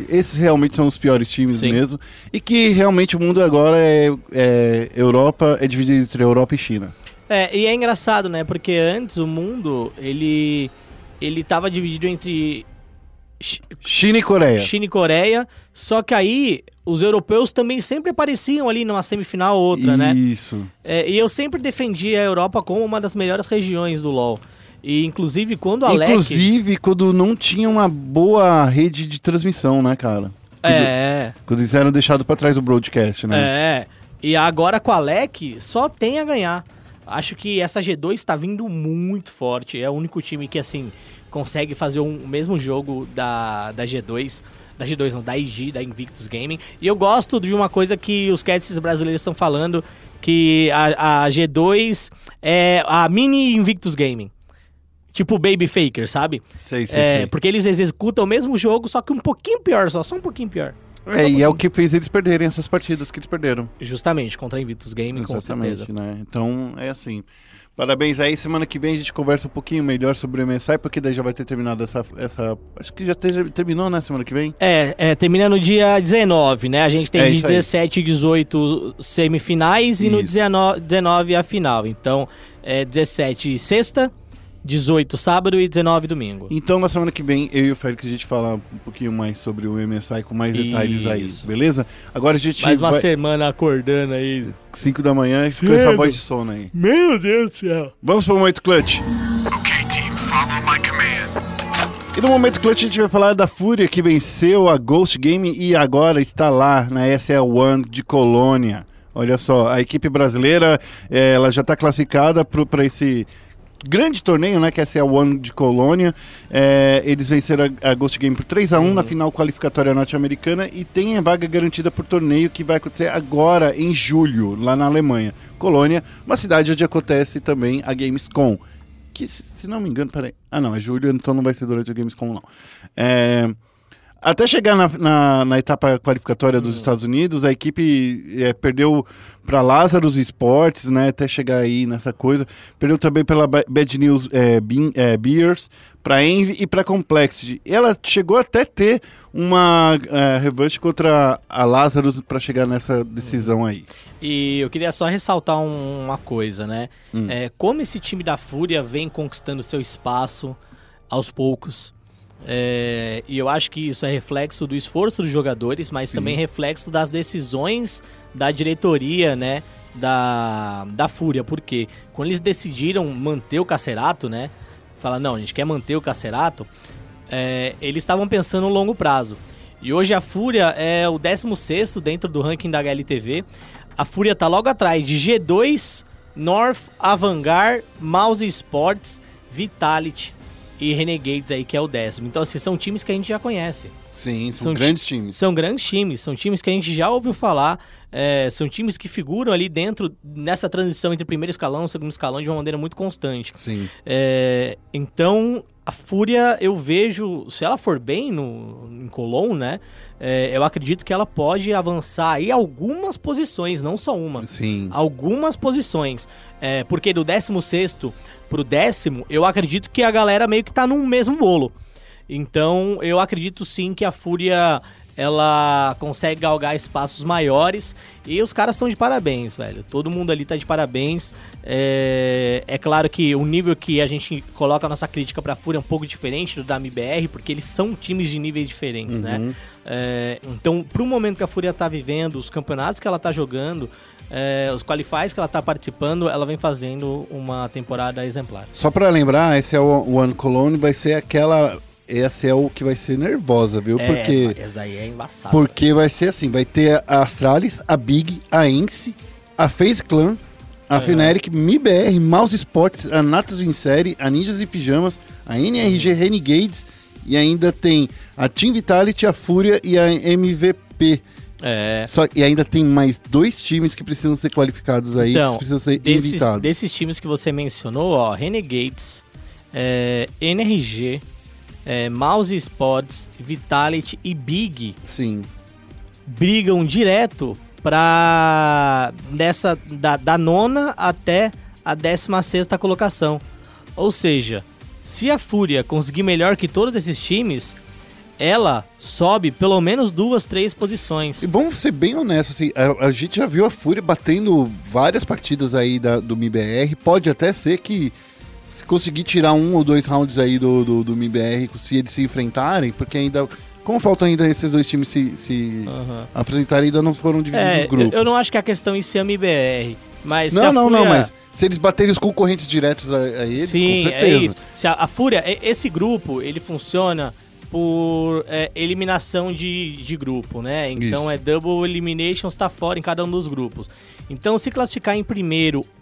Speaker 1: Esses realmente são os piores times
Speaker 2: Sim.
Speaker 1: mesmo. E que realmente o mundo agora é, é Europa, é dividido entre Europa e China.
Speaker 2: É, e é engraçado, né? Porque antes o mundo, ele. Ele tava dividido entre Chi-
Speaker 1: China e Coreia.
Speaker 2: China e Coreia. Só que aí os europeus também sempre apareciam ali numa semifinal ou outra, né?
Speaker 1: Isso.
Speaker 2: É, e eu sempre defendi a Europa como uma das melhores regiões do LoL. E inclusive quando a Alec...
Speaker 1: Inclusive quando não tinha uma boa rede de transmissão, né, cara? Quando,
Speaker 2: É,
Speaker 1: quando eles eram deixados pra trás do broadcast, né?
Speaker 2: é. E agora com a Alec só tem a ganhar. Acho que essa G2 está vindo muito forte. É o único time que, assim, consegue fazer um- o mesmo jogo da, da G2. Da G2 não, da IG, da Invictus Gaming. E eu gosto de uma coisa que os casts brasileiros estão falando, que a, a G2 é a mini Invictus Gaming. Tipo Baby Faker, sabe?
Speaker 1: Sei, sei,
Speaker 2: É,
Speaker 1: sei.
Speaker 2: porque eles executam o mesmo jogo, só que um pouquinho pior, só, só um pouquinho pior.
Speaker 1: É, e é o que fez eles perderem essas partidas que eles perderam.
Speaker 2: Justamente, contra a Invictus Gaming, com certeza.
Speaker 1: né? Então, é assim. Parabéns aí. Semana que vem a gente conversa um pouquinho melhor sobre o MSI, porque daí já vai ter terminado essa. essa acho que já te- terminou, né? Semana que vem?
Speaker 2: É, é, termina no dia 19, né? A gente tem
Speaker 1: É
Speaker 2: de
Speaker 1: isso aí.
Speaker 2: 17 e 18 semifinais e no
Speaker 1: Isso.
Speaker 2: 19, 19 a final. Então, é 17 sexta, 18 sábado e 19 domingo.
Speaker 1: Então, na semana que vem, eu e o Félix, a gente fala um pouquinho mais sobre o MSI com mais detalhes aí,
Speaker 2: Isso.
Speaker 1: beleza? Agora a gente
Speaker 2: Mais uma
Speaker 1: vai.
Speaker 2: semana acordando aí.
Speaker 1: 5 da manhã com essa
Speaker 2: Cedo.
Speaker 1: voz de sono aí.
Speaker 2: Meu Deus do céu.
Speaker 1: Vamos pro momento clutch.
Speaker 5: Okay, team, follow my command.
Speaker 1: E no momento clutch a gente vai falar da Fúria que venceu a Ghost Game e agora está lá na SL One de Colônia. Olha só, a equipe brasileira eh, ela já está classificada para esse grande torneio, né, que é a One de Colônia. Eh, eles venceram a, a Ghost Game por 3 a 1 na final qualificatória norte-americana e tem a vaga garantida por torneio que vai acontecer agora em julho, lá na Alemanha. Colônia, uma cidade onde acontece também a Gamescom que se não me engano, peraí. Ah, não, é julho, então não vai ser durante o Gamescom, não. É, até chegar na, na, na etapa qualificatória dos Estados Unidos, a equipe é, perdeu para Lazarus Sports, né? Até chegar aí nessa coisa. Perdeu também pela Ba- Bad News é, Bean- é, Beers, para Envy e para Complexity. Ela chegou até ter uma é, revanche contra a Lazarus para chegar nessa decisão aí.
Speaker 2: E eu queria só ressaltar um- uma coisa, né?
Speaker 1: Hum.
Speaker 2: Como esse time da Fúria vem conquistando seu espaço aos poucos. É, e eu acho que isso é reflexo do esforço dos jogadores, mas
Speaker 1: Sim.
Speaker 2: também reflexo das decisões da diretoria, né? Da, da Fúria. Porque quando eles decidiram manter o Cacerato, né? Fala, não, a gente quer manter o Cacerato. é, eles estavam pensando no longo prazo. E hoje a Fúria é o 16 dentro do ranking da HLTV. A Fúria tá logo atrás de G2, North, Avangar, Mouse Sports, Vitality e Renegades aí, que é o décimo. Então, assim, são times que a gente já conhece.
Speaker 1: Sim, são,
Speaker 2: São
Speaker 1: grandes
Speaker 2: ti-
Speaker 1: times.
Speaker 2: São grandes times, são times que a gente já ouviu falar, é, são times que figuram ali dentro, nessa transição entre primeiro escalão e segundo escalão de uma maneira muito constante.
Speaker 1: Sim.
Speaker 2: É, então, a Fúria, eu vejo, se ela for bem no, em Colón, né? é, eu acredito que ela pode avançar aí algumas posições, não só uma.
Speaker 1: Sim.
Speaker 2: Algumas posições. É, porque do 16 pro décimo, eu acredito que a galera meio que tá num mesmo bolo. Então, eu acredito sim que a Fúria ela consegue galgar espaços maiores e os caras estão de parabéns, velho. Todo mundo ali tá de parabéns. É, é claro que o nível que a gente coloca a nossa crítica pra Fúria é um pouco diferente do da MBR, porque eles são times de níveis diferentes, né? É, então, pro momento que a Fúria tá vivendo, os campeonatos que ela tá jogando, é, os qualifies que ela tá participando, ela vem fazendo uma temporada exemplar.
Speaker 1: Só pra lembrar, esse é o One Cologne, vai ser aquela. Esse é o que vai ser nervosa, viu? Porque.
Speaker 2: É, essa daí é embaçada.
Speaker 1: Porque vai ser assim: vai ter a Astralis, a Big, a Ence, a Face Clan, a Fnatic, MIBR, Mouse Sports, a Natus Vincere, a Ninjas e Pijamas, a NRG Renegades e ainda tem a Team Vitality, a Fúria e a MVP.
Speaker 2: É.
Speaker 1: Só, e ainda tem mais dois times que precisam ser qualificados aí,
Speaker 2: Então,
Speaker 1: que precisam ser
Speaker 2: desses,
Speaker 1: invitados.
Speaker 2: desses times que você mencionou, ó, Renegades, é, NRG, é, Mouse Sports, Vitality e Big
Speaker 1: Sim.
Speaker 2: brigam direto pra dessa da, da nona até a décima sexta colocação. Ou seja, se a Fúria conseguir melhor que todos esses times, ela sobe pelo menos duas, três posições.
Speaker 1: E vamos ser bem honestos, assim, a, a gente já viu a Fúria batendo várias partidas aí da, do MIBR. Pode até ser que se conseguir tirar um ou dois rounds aí do, do, do MIBR, se eles se enfrentarem, porque ainda. Como faltam ainda esses dois times se, se
Speaker 2: Aham.
Speaker 1: apresentarem, ainda não foram divididos
Speaker 2: É,
Speaker 1: os grupos.
Speaker 2: eu não acho que a questão em si é MBR, mas se
Speaker 1: não, não,
Speaker 2: Fúria...
Speaker 1: não, mas se eles baterem os concorrentes diretos a, a eles,
Speaker 2: Sim,
Speaker 1: com
Speaker 2: é
Speaker 1: certeza.
Speaker 2: isso. Se a, a Fúria, esse grupo, ele funciona por é, eliminação de, de grupo, né? Então
Speaker 1: Isso.
Speaker 2: é double elimination, está fora em cada um dos grupos. Então se classificar em primeiro, é,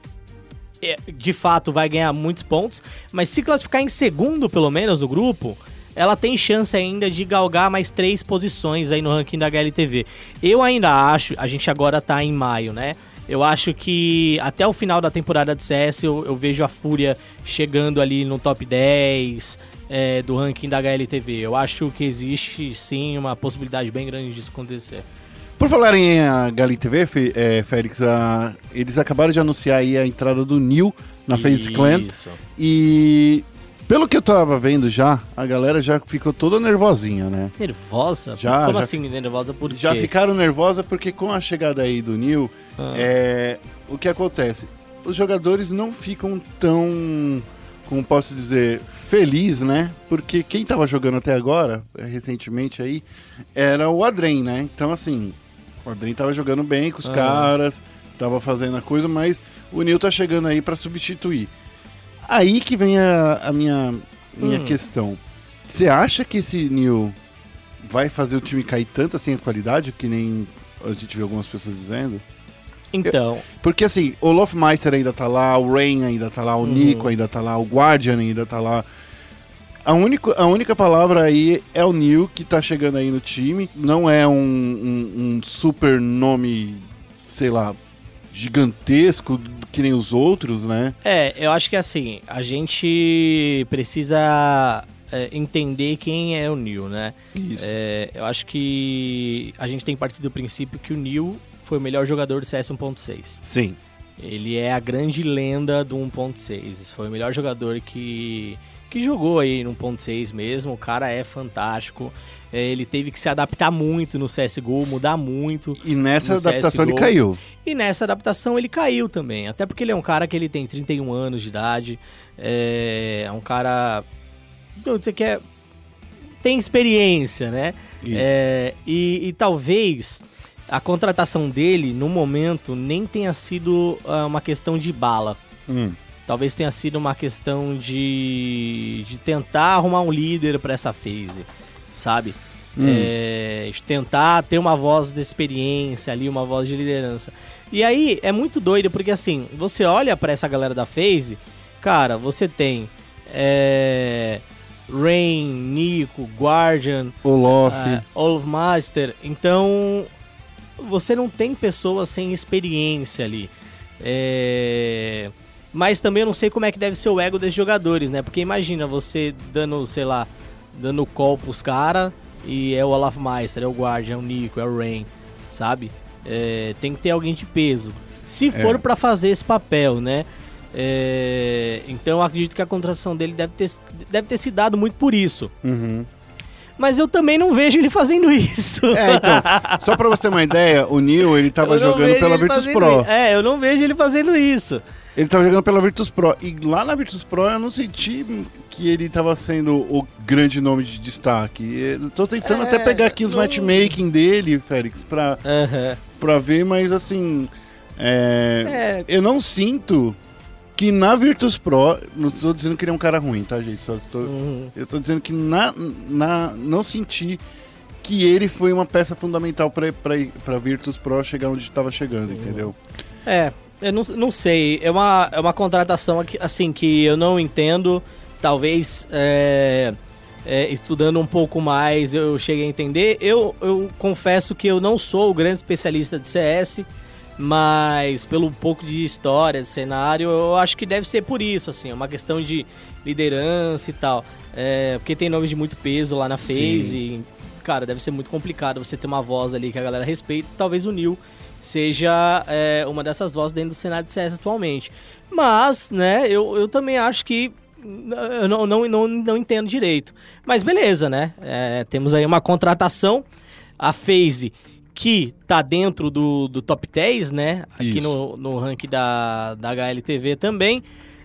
Speaker 2: de fato vai ganhar muitos pontos, mas se classificar em segundo, pelo menos, do grupo, ela tem chance ainda de galgar mais três posições aí no ranking da HLTV. Eu ainda acho, a gente agora tá em maio, né? Eu acho que até o final da temporada de CS eu, eu vejo a Fúria chegando ali no top 10 é, do ranking da HLTV. Eu acho que existe sim uma possibilidade bem grande disso acontecer.
Speaker 1: Por falar em HLTV, TV, é, Félix, a- eles acabaram de anunciar aí a entrada do Neil na FaZe Clan. E pelo que eu tava vendo já, a galera já ficou toda nervosinha, né?
Speaker 2: Nervosa?
Speaker 1: Já,
Speaker 2: Como
Speaker 1: já
Speaker 2: assim nervosa? Por
Speaker 1: Já
Speaker 2: quê?
Speaker 1: ficaram nervosa porque com a chegada aí do Neil,
Speaker 2: Ah.
Speaker 1: é, o que acontece? Os jogadores não ficam tão, como posso dizer, feliz, né? Porque quem tava jogando até agora, eh, recentemente aí, era o Adrem, né? Então assim, o Adrem tava jogando bem com os
Speaker 2: Ah.
Speaker 1: caras, tava fazendo a coisa, mas o Neil tá chegando aí pra substituir. Aí que vem a, a minha, minha
Speaker 2: Hum.
Speaker 1: questão. Você acha que esse Neil vai fazer o time cair tanto assim a qualidade, que nem a gente viu algumas pessoas dizendo?
Speaker 2: Então,
Speaker 1: Porque assim, o Lofmeister ainda tá lá, o Rain ainda tá lá, o
Speaker 2: Uhum.
Speaker 1: Nico ainda tá lá, o Guardian ainda tá lá. A única, a única palavra aí é o Neil que tá chegando aí no time. Não é um, um- um super nome, sei lá, gigantesco que nem os outros, né?
Speaker 2: É, eu acho que assim, a gente precisa é, entender quem é o Neil, né?
Speaker 1: Isso.
Speaker 2: É, eu acho que a gente tem partido do princípio que o Neil foi o melhor jogador do CS 1.6.
Speaker 1: Sim.
Speaker 2: Ele é a grande lenda do 1.6. Foi o melhor jogador que, que jogou aí no 1.6 mesmo. O cara é fantástico. É, ele teve que se adaptar muito no CSGO, mudar muito.
Speaker 1: E nessa adaptação ele
Speaker 2: CSGO.
Speaker 1: caiu.
Speaker 2: E nessa adaptação ele caiu também. Até porque ele é um cara que ele tem 31 anos de idade. É, é um cara. Você quer. Tem experiência, né?
Speaker 1: Isso.
Speaker 2: É, e, e talvez a contratação dele, no momento, nem tenha sido ah, uma questão de bala.
Speaker 1: Hum.
Speaker 2: Talvez tenha sido uma questão de, de tentar arrumar um líder para essa phase, sabe?
Speaker 1: Hum.
Speaker 2: É, de tentar ter uma voz de experiência ali, uma voz de liderança. E aí é muito doido, porque assim, você olha para essa galera da phase, cara, você tem é, Rain, Nico, Guardian,
Speaker 1: Olof.
Speaker 2: é, Olaf Master. Então, você não tem pessoas sem experiência ali. É, Mas também eu não sei como é que deve ser o ego desses jogadores, né? Porque imagina você dando, sei lá, dando call pros caras e é o Olaf Meister, é o Guardian, é o Nico, é o Rain, sabe? É, tem que ter alguém de peso. Se for pra fazer esse papel, né? É, então eu acredito que a contratação dele deve ter, deve ter se dado muito por isso.
Speaker 1: Uhum.
Speaker 2: Mas eu também não vejo ele fazendo isso.
Speaker 1: É, então, só pra você ter uma ideia, o Neil, ele tava jogando pela
Speaker 2: ele
Speaker 1: Virtus Pro.
Speaker 2: É, eu não vejo ele fazendo isso.
Speaker 1: Ele tava jogando pela Virtus Pro. E lá na Virtus Pro eu não senti que ele tava sendo o grande nome de destaque. Eu tô tentando
Speaker 2: É,
Speaker 1: até pegar aqui os
Speaker 2: não-
Speaker 1: matchmaking dele, Félix, pra,
Speaker 2: Aham.
Speaker 1: pra ver, mas assim. é,
Speaker 2: É.
Speaker 1: Eu não sinto que na Virtus Pro. Não estou dizendo que ele é um cara ruim, tá, gente? Só tô,
Speaker 2: Uhum.
Speaker 1: eu estou dizendo que na, na, não senti que ele foi uma peça fundamental pra, pra, pra Virtus Pro chegar onde estava chegando, entendeu?
Speaker 2: É, eu não, não sei. É uma, é uma contratação aqui, assim que eu não entendo. Talvez é, é, estudando um pouco mais eu cheguei a entender. Eu, eu confesso que eu não sou o grande especialista de CS, mas pelo pouco de história, de cenário, eu acho que deve ser por isso, assim, uma questão de liderança e tal. É, porque tem nomes de muito peso lá na FaZe e, cara, deve ser muito complicado você ter uma voz ali que a galera respeita. Talvez o Neil seja é, uma dessas vozes dentro do cenário de CS atualmente. Mas, né, eu, eu também acho que eu não, não, não, não entendo direito. Mas beleza, né? É, temos aí uma contratação, a FaZe, que tá dentro do, do top 10, né? Aqui
Speaker 1: Isso.
Speaker 2: no, no ranking da, da HLTV também.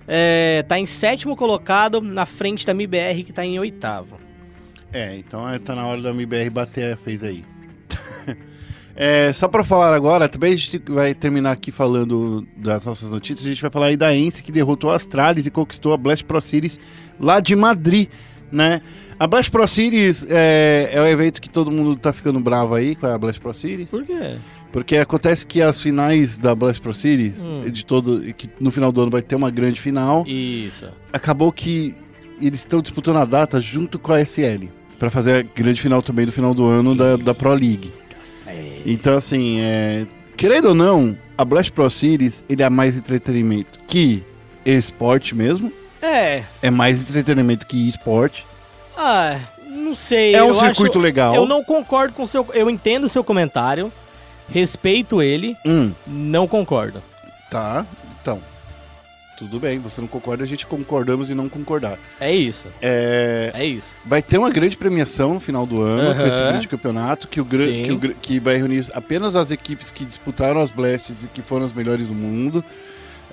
Speaker 2: É, tá em sétimo colocado, na frente da MIBR, que tá em oitavo.
Speaker 1: É, então é, tá na hora da MBR bater a fez aí. É, só pra falar agora, também a gente vai terminar aqui falando das nossas notícias. A gente vai falar aí da Ence que derrotou a Astralis e conquistou a Blast Pro Series lá de Madrid, né? A Blast Pro Series é, é o evento que todo mundo tá ficando bravo aí com a Blast Pro Series.
Speaker 2: Por quê?
Speaker 1: Porque acontece que as finais da Blast Pro Series,
Speaker 2: Hum.
Speaker 1: de todo, que no final do ano vai ter uma grande final,
Speaker 2: Isso.
Speaker 1: acabou que eles estão disputando a data junto com a SL Pra fazer a grande final também do final do ano da, da Pro League. Então assim, é, querendo ou não, a Blast Pro Series ele é mais entretenimento que esporte mesmo,
Speaker 2: É,
Speaker 1: é mais entretenimento que esporte.
Speaker 2: ah, não sei.
Speaker 1: É um
Speaker 2: eu
Speaker 1: circuito
Speaker 2: acho-
Speaker 1: legal.
Speaker 2: Eu não concordo com o seu. Eu entendo o seu comentário, respeito ele,
Speaker 1: Hum,
Speaker 2: não concordo.
Speaker 1: tá. Então, tudo bem. Você não concorda, a gente concordamos em não concordar.
Speaker 2: É isso.
Speaker 1: É,
Speaker 2: É isso.
Speaker 1: Vai ter uma grande premiação no final do ano com esse grande campeonato que, o gran- que, o que vai reunir apenas as equipes que disputaram as Blasts e que foram as melhores do mundo.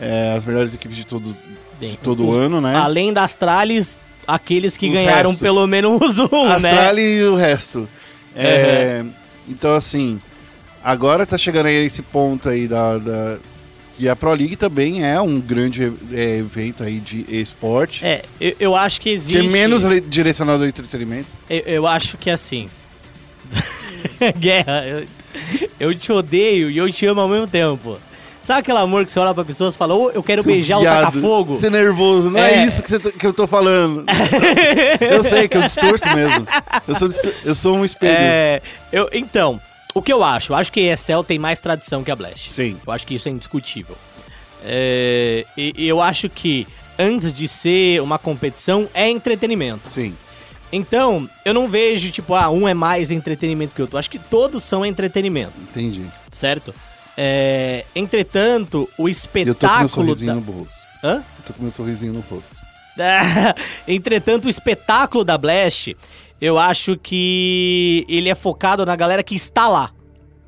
Speaker 1: É, as melhores equipes de todo, de todo o ano, né?
Speaker 2: Além das trales, aqueles que
Speaker 1: Os
Speaker 2: ganharam
Speaker 1: restos.
Speaker 2: pelo menos um, né?
Speaker 1: Astrali e o resto. É, Então, assim, agora tá chegando aí esse ponto aí da, da- que a Pro League também é um grande é, evento aí de esporte.
Speaker 2: É, eu, eu acho que
Speaker 1: que
Speaker 2: existe.
Speaker 1: é menos direcionado ao entretenimento.
Speaker 2: Eu, eu acho que assim. Guerra, eu, eu te odeio e eu te amo ao mesmo tempo. Sabe aquele amor que você olha pra pessoas e fala, ô, eu quero beijar o taca-fogo?
Speaker 1: Ser nervoso, não é,
Speaker 2: É.
Speaker 1: isso que, você tá- que eu tô falando. eu sei que eu distorço mesmo. Eu sou, eu sou um espelho.
Speaker 2: É, eu, então, o que eu acho? Eu acho que a ESL tem mais tradição que a Blast.
Speaker 1: Sim.
Speaker 2: Eu acho que isso é indiscutível. É, eu acho que antes de ser uma competição, é entretenimento.
Speaker 1: Sim.
Speaker 2: Então, eu não vejo, tipo, ah, um é mais entretenimento que o outro. Acho que todos são entretenimento,
Speaker 1: Entendi.
Speaker 2: certo? É, entretanto, o
Speaker 1: E eu tô com meu
Speaker 2: espetáculo.
Speaker 1: sorrisinho
Speaker 2: da-
Speaker 1: no rosto.
Speaker 2: Hã?
Speaker 1: Eu tô com meu sorrisinho no rosto.
Speaker 2: Entretanto, o espetáculo da Blast, eu acho que ele é focado na galera que está lá.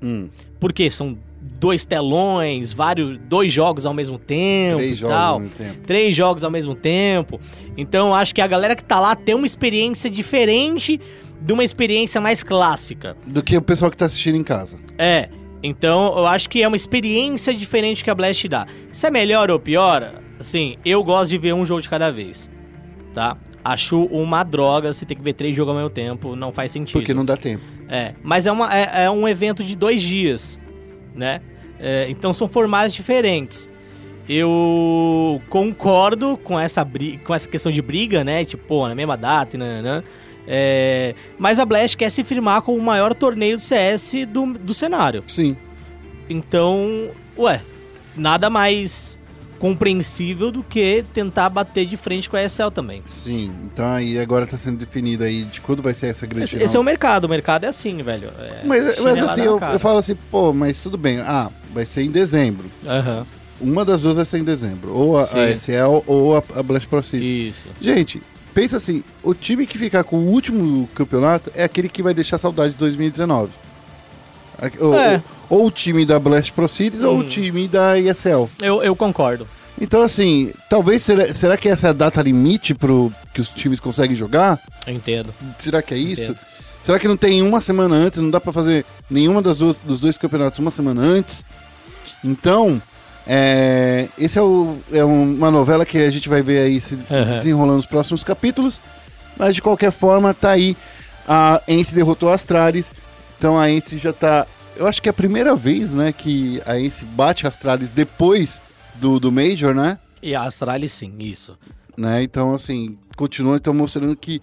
Speaker 1: Hum,
Speaker 2: Porque são dois telões, vários, dois jogos ao mesmo tempo
Speaker 1: três jogos
Speaker 2: tal.
Speaker 1: ao mesmo tempo.
Speaker 2: Três jogos ao mesmo tempo. Então, eu acho que a galera que tá lá tem uma experiência diferente de uma experiência mais clássica.
Speaker 1: Do que o pessoal que tá assistindo em casa.
Speaker 2: É. Então, eu acho que é uma experiência diferente que a Blast dá. Se é melhor ou pior, assim, eu gosto de ver um jogo de cada vez. Tá? Acho uma droga você ter que ver três jogos ao mesmo tempo, não faz sentido.
Speaker 1: Porque não dá tempo.
Speaker 2: É, mas é, uma, é, é um evento de dois dias, né? É, então são formatos diferentes. Eu concordo com essa, com essa questão de briga, né? Tipo, pô, na mesma data e nananã. É, mas a Blast quer se firmar como o maior torneio de CS do, do cenário.
Speaker 1: Sim.
Speaker 2: Então, ué, nada mais compreensível do que tentar bater de frente com a ESL também.
Speaker 1: Sim. Então aí agora tá sendo definido aí de quando vai ser essa grande
Speaker 2: Esse, esse é o mercado, o mercado é assim, velho. É
Speaker 1: Mas, mas assim, eu, eu falo assim, pô, mas tudo bem. Ah, vai ser em dezembro.
Speaker 2: Aham,
Speaker 1: Uma das duas vai ser em dezembro. Ou a, a
Speaker 2: Sim.
Speaker 1: SL ou a, a Blast Pro City.
Speaker 2: isso.
Speaker 1: Gente, pensa assim, o time que ficar com o último campeonato é aquele que vai deixar saudade de 2019. Ou,
Speaker 2: É.
Speaker 1: ou- ou o time da Blast Proceeds ou
Speaker 2: Hum.
Speaker 1: o time da ESL.
Speaker 2: Eu, eu concordo.
Speaker 1: Então, assim, talvez será, será que essa é a data limite pro que os times conseguem jogar?
Speaker 2: Eu entendo.
Speaker 1: Será que é isso?
Speaker 2: Entendo.
Speaker 1: Será que não tem uma semana antes? Não dá pra fazer nenhuma das duas, dos dois campeonatos uma semana antes? Então, é, esse é, o- é uma novela que a gente vai ver aí se
Speaker 2: Uhum.
Speaker 1: desenrolando nos próximos capítulos. Mas de qualquer forma, tá aí. A Ence derrotou a Astralis. Então a Ence já tá. Eu acho que é a primeira vez, né, que a Ence bate a Astralis depois do, do Major, né?
Speaker 2: E a Astralis sim, isso.
Speaker 1: né? Então, assim, continua então mostrando que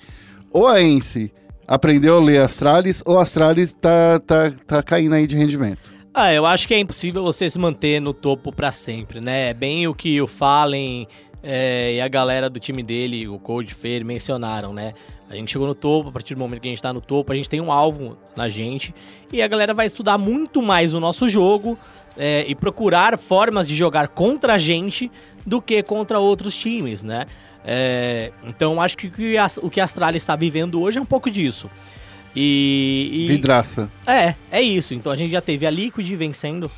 Speaker 1: ou a Ence aprendeu a ler Astralis, ou a Astralis tá, tá, tá caindo aí de rendimento.
Speaker 2: Ah, eu acho que é impossível você se manter no topo pra sempre, né? É bem o que o Fallen é, e a galera do time dele, o Cold Fear, mencionaram, né? A gente chegou no topo, a partir do momento que a gente tá no topo, a gente tem um alvo na gente e a galera vai estudar muito mais o nosso jogo é, e procurar formas de jogar contra a gente do que contra outros times, né? É, então acho que o que a- o que a Astralis está vivendo hoje é um pouco disso. E, e-
Speaker 1: Vidraça.
Speaker 2: é, é isso. Então a gente já teve a Liquid vencendo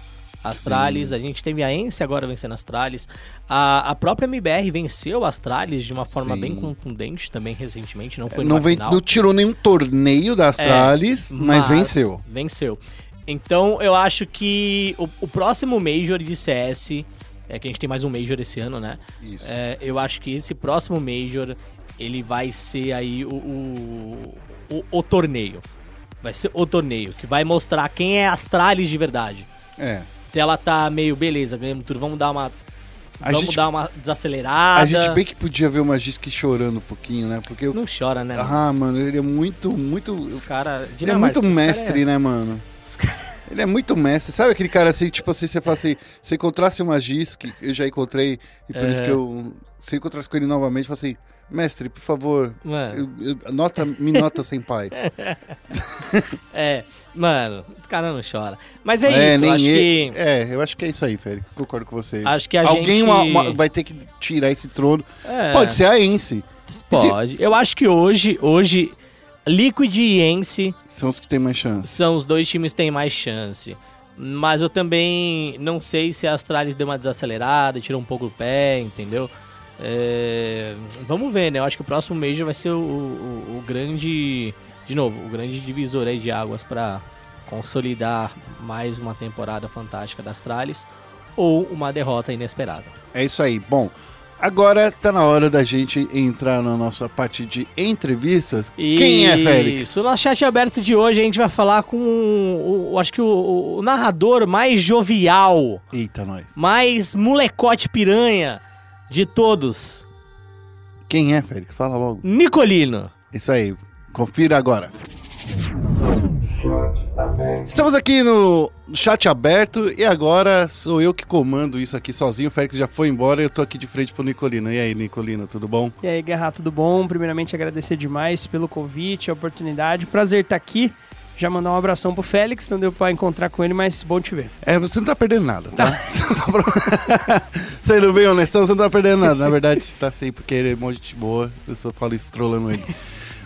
Speaker 2: Astralis, a gente teve a Ence agora vencendo Astralis. A, a própria MBR venceu Astralis de uma forma
Speaker 1: Sim.
Speaker 2: bem contundente também recentemente, não foi
Speaker 1: Não,
Speaker 2: numa
Speaker 1: vem, não tirou nenhum torneio da Astralis, mas, venceu.
Speaker 2: Venceu. Então eu acho que o, o próximo Major de CS, é que a gente tem mais um Major esse ano, né?
Speaker 1: Isso.
Speaker 2: É, eu acho que esse próximo Major, ele vai ser aí o, o, o, o torneio. Vai ser o torneio, que vai mostrar quem é Astralis de verdade.
Speaker 1: É.
Speaker 2: Se ela tá meio, beleza, ganhamos tudo, vamos dar uma.
Speaker 1: A
Speaker 2: vamos
Speaker 1: gente-
Speaker 2: dar uma desacelerada.
Speaker 1: A gente bem que podia ver o Magisk chorando um pouquinho, né? Porque eu...
Speaker 2: Não chora, né?
Speaker 1: Ah, mano, ele é muito, muito...
Speaker 2: Os caras.
Speaker 1: Ele é muito mestre, né, mano? Ele é muito mestre. Sabe aquele cara assim, tipo assim, você fala assim, se eu encontrasse o Magisk, eu já encontrei, e por isso
Speaker 2: É.
Speaker 1: que eu. Se eu encontrasse com ele novamente, eu assim, mestre, por favor, eu- eu- nota, me nota sem pai.
Speaker 2: É, mano, o cara não chora. Mas é, isso, eu acho
Speaker 1: ele-
Speaker 2: que.
Speaker 1: É, eu acho que é isso aí, Félix. Concordo com você.
Speaker 2: Acho que a
Speaker 1: Alguém
Speaker 2: gente.
Speaker 1: uma- uma- vai ter que tirar esse trono.
Speaker 2: É,
Speaker 1: Pode ser a Ence.
Speaker 2: Pode. Eu acho que hoje, hoje, Liquid e Ence
Speaker 1: São os que têm mais chance.
Speaker 2: são os dois times que têm mais chance. Mas eu também não sei se a Astralis deu uma desacelerada, tirou um pouco o pé, entendeu? É, Vamos ver, né? Eu acho que o próximo Major vai ser o, o- o grande. De novo, o grande divisor de águas pra consolidar mais uma temporada fantástica da Astralis ou uma derrota inesperada.
Speaker 1: É isso aí. Bom, agora tá na hora da gente entrar na nossa parte de entrevistas. Quem é, Félix?
Speaker 2: Isso, o nosso chat aberto de hoje a gente vai falar com o, o- acho que o, o narrador mais jovial,
Speaker 1: Eita, nós.
Speaker 2: mais molecote piranha de todos,
Speaker 1: Quem é, Félix? Fala logo.
Speaker 2: Nicolino.
Speaker 1: Isso aí, confira agora. Estamos aqui no chat aberto e agora sou eu que comando isso aqui sozinho. O Félix já foi embora e eu tô aqui de frente pro Nicolino. E aí, Nicolino, tudo bom?
Speaker 6: E aí, Guerra, tudo bom? Primeiramente, agradecer demais pelo convite, a oportunidade. Prazer estar aqui. Já mandar um abração pro Félix, não deu pra encontrar com ele, mas bom te ver.
Speaker 1: É, você não tá perdendo nada, tá? Só pra- Sendo bem honestão, você não tá perdendo nada. Na verdade, tá sim, porque ele é um monte de boa. Eu só falo isso trolando ele.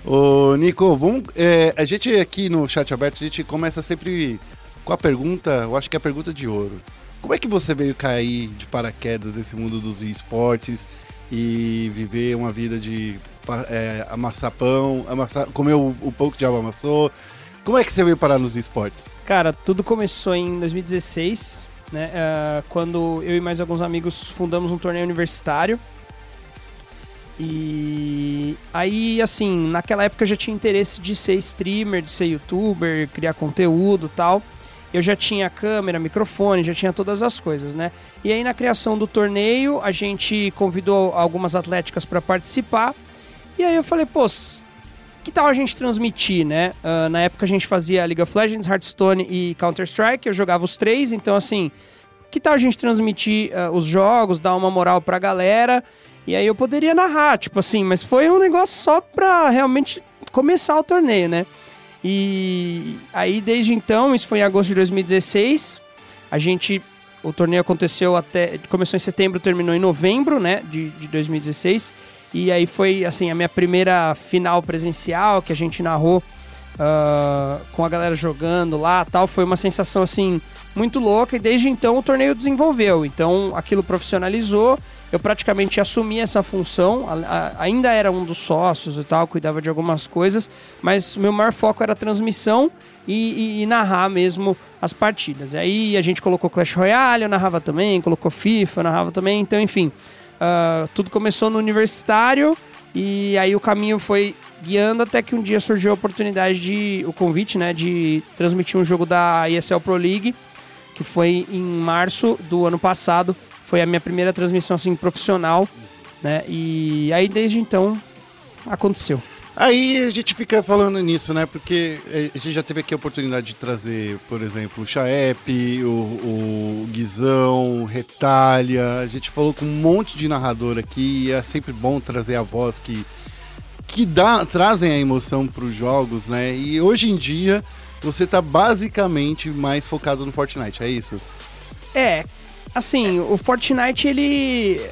Speaker 1: Ô, Nico, vamos, é, a gente aqui no chat aberto, a gente começa sempre com a pergunta, eu acho que é a pergunta de ouro. Como é que você veio cair de paraquedas nesse mundo dos esportes e viver uma vida de é, amassar pão, amassar, comer o, o pão que o diabo amassou? Como é que você veio parar nos esportes?
Speaker 6: Cara, tudo começou em 2016, né? ah, quando eu e mais alguns amigos fundamos um torneio universitário. E aí, assim, naquela época eu já tinha interesse de ser streamer, de ser youtuber, criar conteúdo tal. Eu já tinha câmera, microfone, já tinha todas as coisas, né? E aí na criação do torneio, a gente convidou algumas atléticas para participar. E aí eu falei, pô, que tal a gente transmitir, né? Ah, na época a gente fazia League of Legends, Hearthstone e Counter-Strike, eu jogava os três, então assim, que tal a gente transmitir ah, os jogos, dar uma moral pra galera? E aí eu poderia narrar, tipo assim, mas foi um negócio só pra realmente começar o torneio, né? E aí desde então, isso foi em agosto de 2016, a gente o torneio aconteceu até começou em setembro, terminou em novembro, né, de, de 2016. E aí foi, assim, a minha primeira final presencial que a gente narrou ah, com a galera jogando lá tal. Foi uma sensação, assim, muito louca. E desde então o torneio desenvolveu. Então aquilo profissionalizou. Eu praticamente assumi essa função, ainda era um dos sócios e tal, cuidava de algumas coisas, mas meu maior foco era transmissão e, e- e narrar mesmo as partidas. Aí a gente colocou Clash Royale, eu narrava também, colocou FIFA, eu narrava também, então enfim, ah, tudo começou no universitário e aí o caminho foi guiando até que um dia surgiu a oportunidade de, o convite, né, de transmitir um jogo da ESL Pro League, que foi em março do ano passado. Foi a minha primeira transmissão assim profissional, né? E aí desde então aconteceu.
Speaker 1: Aí a gente fica falando nisso, né? Porque eh, a gente já teve aqui a oportunidade de trazer, por exemplo, o Chaep, o, o Guizão, Retalha. A gente falou com um monte de narrador aqui e é sempre bom trazer a voz que, que dá, trazem a emoção para os jogos, né? E hoje em dia você tá basicamente mais focado no Fortnite, é isso?
Speaker 6: É, assim, o Fortnite ele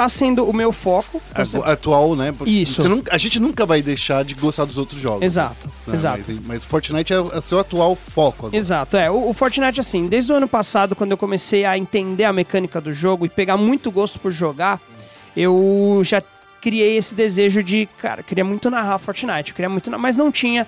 Speaker 6: tá sendo o meu foco.
Speaker 1: Atual, né? Porque
Speaker 6: Isso.
Speaker 1: a gente nunca vai deixar de gostar dos outros jogos.
Speaker 6: Exato,
Speaker 1: né?
Speaker 6: exato.
Speaker 1: Mas, mas Fortnite é o seu atual foco agora.
Speaker 6: Exato, é. O, o Fortnite, assim, desde o ano passado, quando eu comecei a entender a mecânica do jogo e pegar muito gosto por jogar, eu já criei esse desejo de, cara, queria muito narrar Fortnite, queria muito, mas não tinha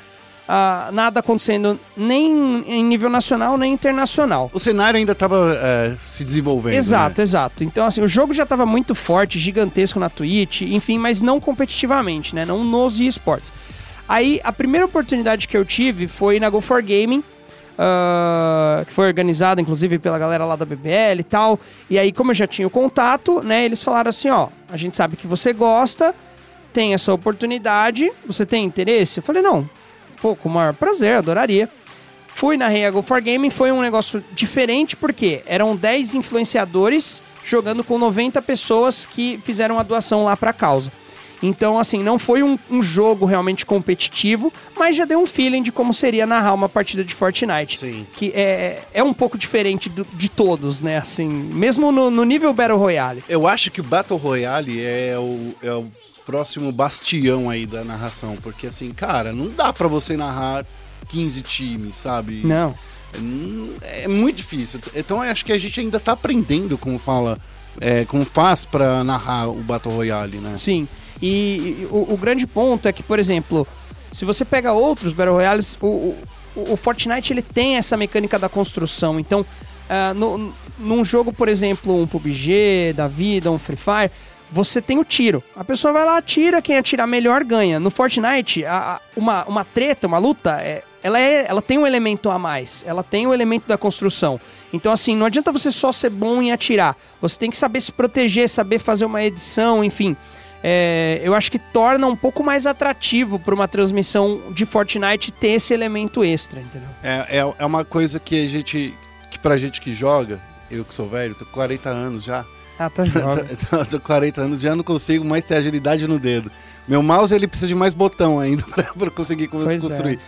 Speaker 6: ah, nada acontecendo nem em nível nacional nem internacional.
Speaker 1: O cenário ainda estava se desenvolvendo.
Speaker 6: Exato,
Speaker 1: né?
Speaker 6: exato. Então, assim, o jogo já estava muito forte, gigantesco na Twitch, enfim, mas não competitivamente, né? Não nos esportes. Aí, a primeira oportunidade que eu tive foi na Go for Gaming, ah, que foi organizada, inclusive, pela galera lá da BBL e tal. E aí, como eu já tinha o contato, né? Eles falaram assim, ó, a gente sabe que você gosta, tem essa oportunidade, você tem interesse? Eu falei, não, pô, com o maior prazer, adoraria. Fui na Reia Go for Gaming, foi um negócio diferente porque eram 10 influenciadores jogando com 90 pessoas que fizeram a doação lá pra causa. Então, assim, não foi um, um jogo realmente competitivo, mas já deu um feeling de como seria narrar uma partida de Fortnite.
Speaker 1: Sim.
Speaker 6: Que é, é um pouco diferente do- de todos, né? Assim, mesmo no, no nível Battle Royale.
Speaker 1: Eu acho que o Battle Royale é o, é o próximo bastião aí da narração. Porque, assim, cara, não dá pra você narrar 15 times, sabe?
Speaker 6: Não.
Speaker 1: Hum, É muito difícil. Então, eu acho que a gente ainda tá aprendendo como fala, é, como faz pra narrar o Battle Royale, né?
Speaker 6: Sim. E, e o, o grande ponto é que, por exemplo, se você pega outros Battle Royales, o, o, o Fortnite ele tem essa mecânica da construção. Então, ah, no, num jogo, por exemplo, um PUBG da vida, um Free Fire, você tem o tiro. A pessoa vai lá, atira, quem atirar melhor ganha. No Fortnite, a- a- uma, uma treta, uma luta, é, ela, é, ela tem um elemento a mais. Ela tem o elemento da construção. Então, assim, não adianta você só ser bom em atirar. Você tem que saber se proteger, saber fazer uma edição, enfim. É, eu acho que torna um pouco mais atrativo para uma transmissão de Fortnite ter esse elemento extra, entendeu?
Speaker 1: É, é, é uma coisa que a gente, que pra gente que joga, eu que sou velho, tô com 40 anos já,
Speaker 6: Ah,
Speaker 1: tô, tô com 40 anos, já não consigo mais ter agilidade no dedo. Meu mouse ele precisa de mais botão ainda pra, pra conseguir co-
Speaker 6: Pois é.
Speaker 1: construir.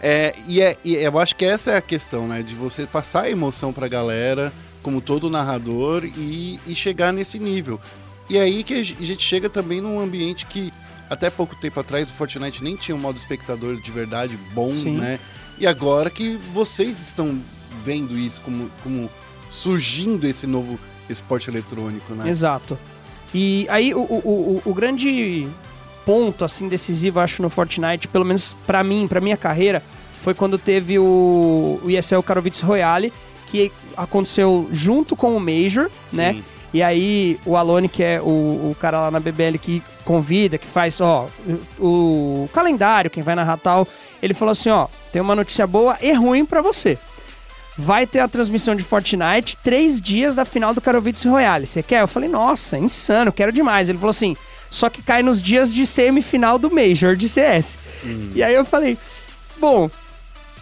Speaker 1: É, e, é, e eu acho que essa é a questão, né? De você passar a emoção pra galera, como todo narrador, e, e chegar nesse nível. E é aí que a gente chega também num ambiente que até pouco tempo atrás o Fortnite nem tinha um modo espectador de verdade bom,
Speaker 6: Sim.
Speaker 1: né? E agora que vocês estão vendo isso como, como surgindo esse novo esporte eletrônico, né?
Speaker 6: Exato. E aí o, o, o, o grande ponto assim decisivo, acho, no Fortnite, pelo menos pra mim, pra minha carreira, foi quando teve o, o ESL Katowice Royale, que aconteceu junto com o Major, né?
Speaker 1: Sim.
Speaker 6: E aí o Alone, que é o, o cara lá na BBL que convida, que faz, ó, o, o calendário, quem vai narrar tal, ele falou assim, ó, tem uma notícia boa e ruim pra você. Vai ter a transmissão de Fortnite três dias da final do Katowice Royale. Você quer? Eu falei, nossa, insano, quero demais. Ele falou assim, só que cai nos dias de semifinal do Major de CS. E aí eu falei, bom,